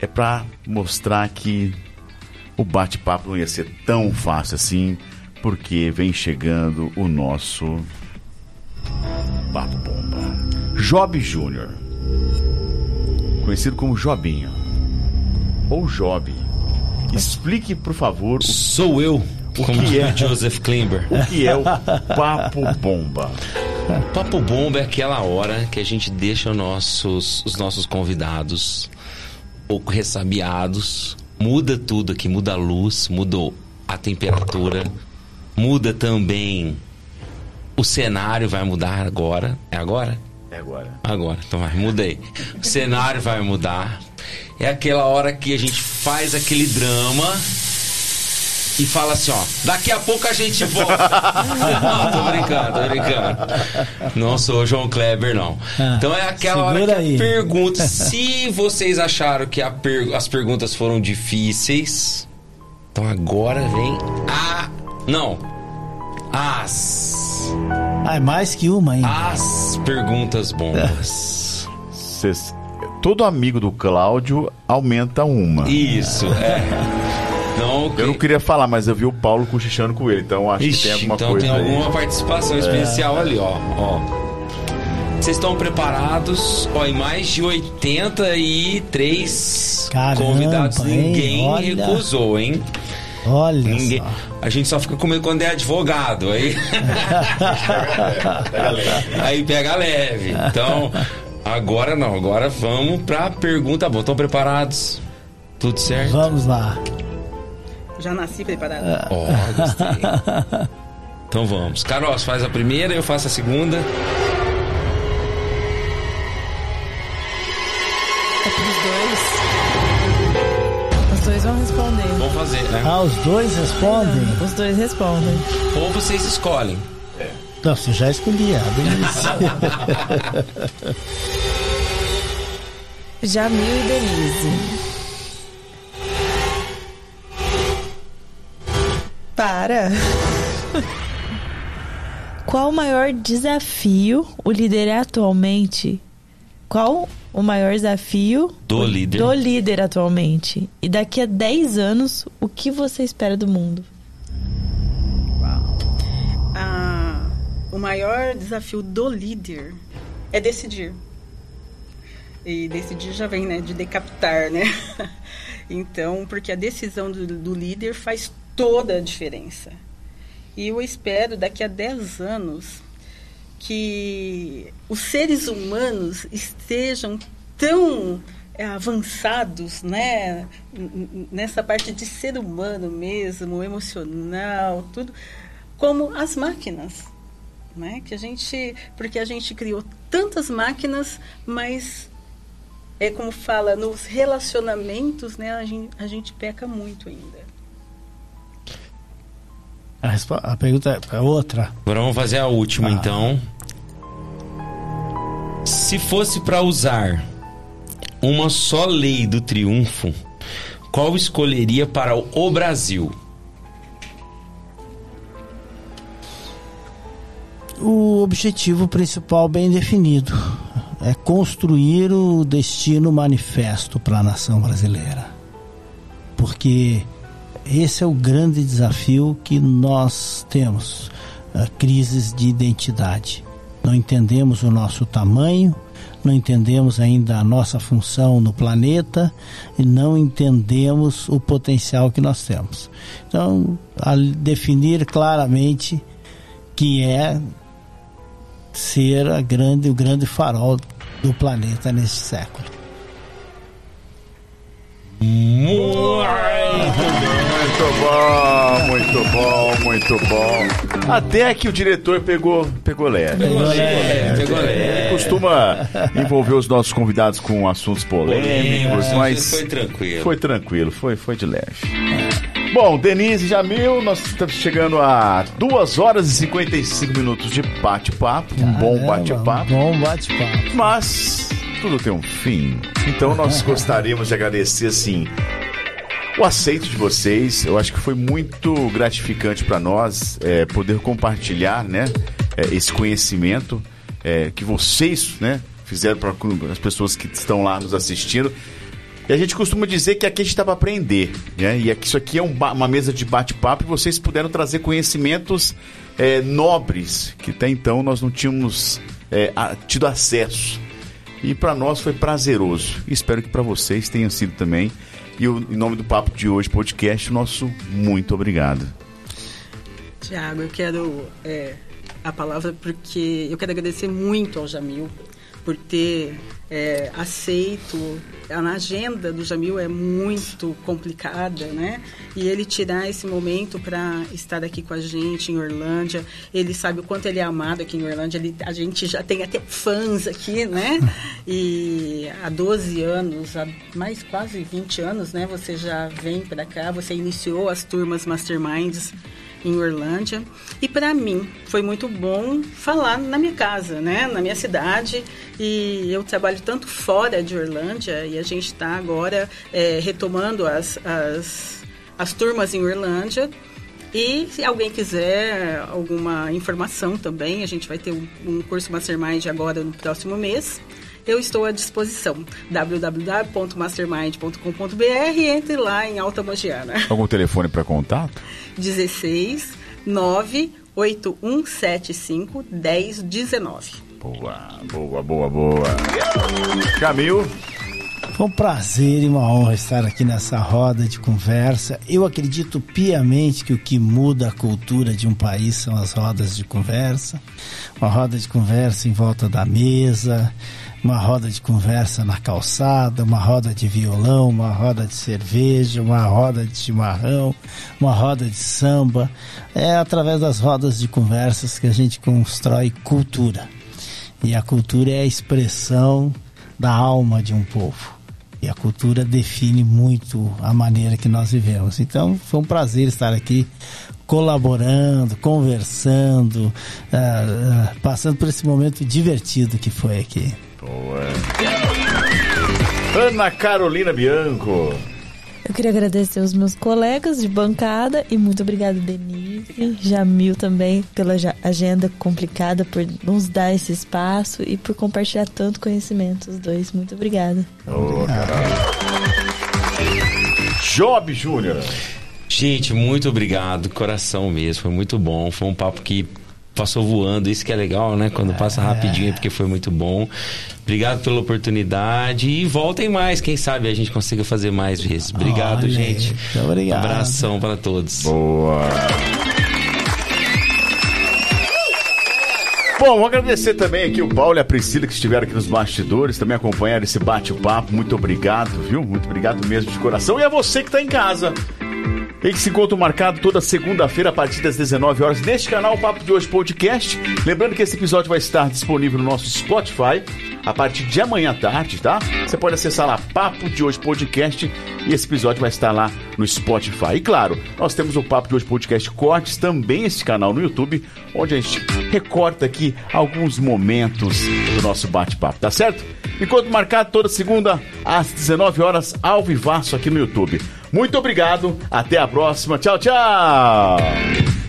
é para mostrar que o bate-papo não ia ser tão fácil assim, porque vem chegando o nosso Papo Bomba. Job Júnior, conhecido como Jobinho, ou Job. Explique, por favor, o, Sou eu, como que é? Joseph Klimber. o que é o Papo Bomba. Papo Bomba é aquela hora que a gente deixa nossos, os nossos convidados pouco ressabiados. Muda tudo aqui, muda a luz, muda a temperatura, muda também o cenário, vai mudar agora. É agora? É agora. Agora, então vai, mudei. O cenário vai mudar. É aquela hora que a gente faz aquele drama e fala assim, ó, daqui a pouco a gente volta. não, tô brincando, tô brincando. Não sou o João Kleber, não. Ah, Então é aquela hora que segura a aí. pergunta, se vocês acharam que a per- as perguntas foram difíceis, então agora vem a... Não. As... Ah, é mais que uma ainda. As perguntas bombas. Cês- todo amigo do Cláudio aumenta uma. Isso, é. Não, Eu não queria falar, mas eu vi o Paulo cochichando com ele, então acho que Ixi, tem alguma então coisa tem aí. alguma participação especial ali, ó. ó. Vocês estão preparados? Ó, em mais de 83 Caramba, convidados, hein? ninguém Olha. recusou, hein? Olha Ninguém. só. A gente só fica com medo quando é advogado, aí. aí pega leve. Então, agora não, agora vamos pra pergunta. Bom, estão preparados? Tudo certo? Vamos lá. Já nasci preparada. Ó, gostei. Então vamos. Carol, você faz a primeira, eu faço a segunda. É pros dois. Os dois vão responder. Vamos fazer, né? Ah, os dois respondem? Os dois respondem. Ou vocês escolhem. Não, você já ah, beleza. Jamil e Denise. Para! Qual o maior desafio o líder é atualmente? Qual o maior desafio Do líder. do líder atualmente? E daqui a 10 anos, o que você espera do mundo? O maior desafio do líder é decidir. E decidir já vem, né, de decapitar, né? Então, porque a decisão do, do líder faz toda a diferença. E eu espero daqui a 10 anos que os seres humanos estejam tão é, avançados, né, nessa parte de ser humano mesmo, emocional, tudo, como as máquinas, né, que a gente, porque a gente criou tantas máquinas, mas é como fala nos relacionamentos, né, a gente, a gente peca muito ainda. A, a pergunta é outra. Agora vamos fazer a última, Ah. então. Se fosse para usar uma só lei do triunfo, qual escolheria para o Brasil? O objetivo principal bem definido é construir o destino manifesto para a nação brasileira. Porque esse é o grande desafio que nós temos, crises de identidade. Não entendemos o nosso tamanho, não entendemos ainda a nossa função no planeta e não entendemos o potencial que nós temos. Então, definir claramente que é ser a grande, o grande farol do planeta nesse século. Muito bom, muito bom, muito bom. Até que o diretor pegou, pegou leve. Pegou leve, pegou leve. Ele costuma envolver os nossos convidados com assuntos polêmicos, mas foi tranquilo. foi tranquilo, foi, foi de leve. Bom, Denise e Jamil, nós estamos chegando a 2 horas e 55 minutos de bate-papo, um bom bate-papo. Um bom bate-papo. Mas tudo tem um fim. Então nós gostaríamos de agradecer assim o aceito de vocês. Eu acho que foi muito gratificante para nós é, poder compartilhar, né, é, esse conhecimento é, que vocês, né, fizeram para as pessoas que estão lá nos assistindo. E a gente costuma dizer que aqui a gente está para aprender, né? E aqui, isso aqui é um uma mesa de bate-papo e vocês puderam trazer conhecimentos é, nobres que até então nós não tínhamos é, tido acesso. E para nós foi prazeroso. Espero que para vocês tenha sido também. E o- em nome do Papo de Hoje Podcast, nosso muito obrigado. Tiago, eu quero é, a palavra porque eu quero agradecer muito ao Jamil por ter é, aceito. A agenda do Jamil é muito complicada, né? E ele tirar esse momento para estar aqui com a gente em Orlândia. Ele sabe o quanto ele é amado aqui em Orlândia. Ele, a gente já tem até fãs aqui, né? E há 12 anos, há mais quase 20 anos, né? Você já vem para cá, você iniciou as turmas Masterminds em Orlândia. E para mim foi muito bom falar na minha casa, né, na minha cidade. E eu trabalho tanto fora de Orlândia e a gente está agora é, retomando as, as, as turmas em Orlândia. E se alguém quiser alguma informação também, a gente vai ter um, um curso Mastermind agora no próximo mês. Eu estou à disposição. www.mastermind.com.br entre lá em Alta Mogiana. Algum telefone para contato? 16 98175 1019. Boa, boa, boa, boa. Jamil, Foi um prazer e uma honra estar aqui nessa roda de conversa. Eu acredito piamente que o que muda a cultura de um país são as rodas de conversa. Uma roda de conversa em volta da mesa, uma roda de conversa na calçada, uma roda de violão, uma roda de cerveja, uma roda de chimarrão, uma roda de samba. É através das rodas de conversas que a gente constrói cultura. E a cultura é a expressão da alma de um povo. E a cultura define muito a maneira que nós vivemos. Então, foi um prazer estar aqui colaborando, conversando, ah, ah, passando por esse momento divertido que foi aqui. Boa. Ana Carolina Bianco. Eu queria agradecer os meus colegas de bancada e muito obrigado, Denise, Jamil também, pela agenda complicada, por nos dar esse espaço e por compartilhar tanto conhecimento, os dois. Muito obrigada. Job Júnior. Gente, muito obrigado, coração mesmo, foi muito bom, foi um papo que passou voando, isso que é legal, né? Quando passa rapidinho é porque foi muito bom. Obrigado pela oportunidade e voltem mais, quem sabe a gente consiga fazer mais vezes. Obrigado, Olha gente. muito obrigado. Abração para todos. Boa. Bom, vou agradecer também aqui o Paulo e a Priscila que estiveram aqui nos bastidores, também acompanharam esse bate-papo. Muito obrigado, viu? Muito obrigado mesmo de coração. E a você que está em casa. Esse encontro marcado toda segunda-feira a partir das 19 horas neste canal Papo de Hoje Podcast. Lembrando que esse episódio vai estar disponível no nosso Spotify a partir de amanhã à tarde, tá? Você pode acessar lá Papo de Hoje Podcast e esse episódio vai estar lá no Spotify. E claro, nós temos o Papo de Hoje Podcast Cortes, também esse canal no YouTube, onde a gente recorta aqui alguns momentos do nosso bate-papo, tá certo? Encontro marcado toda segunda às 19 horas ao vivaço aqui no YouTube. Muito obrigado, até a próxima. Tchau, tchau!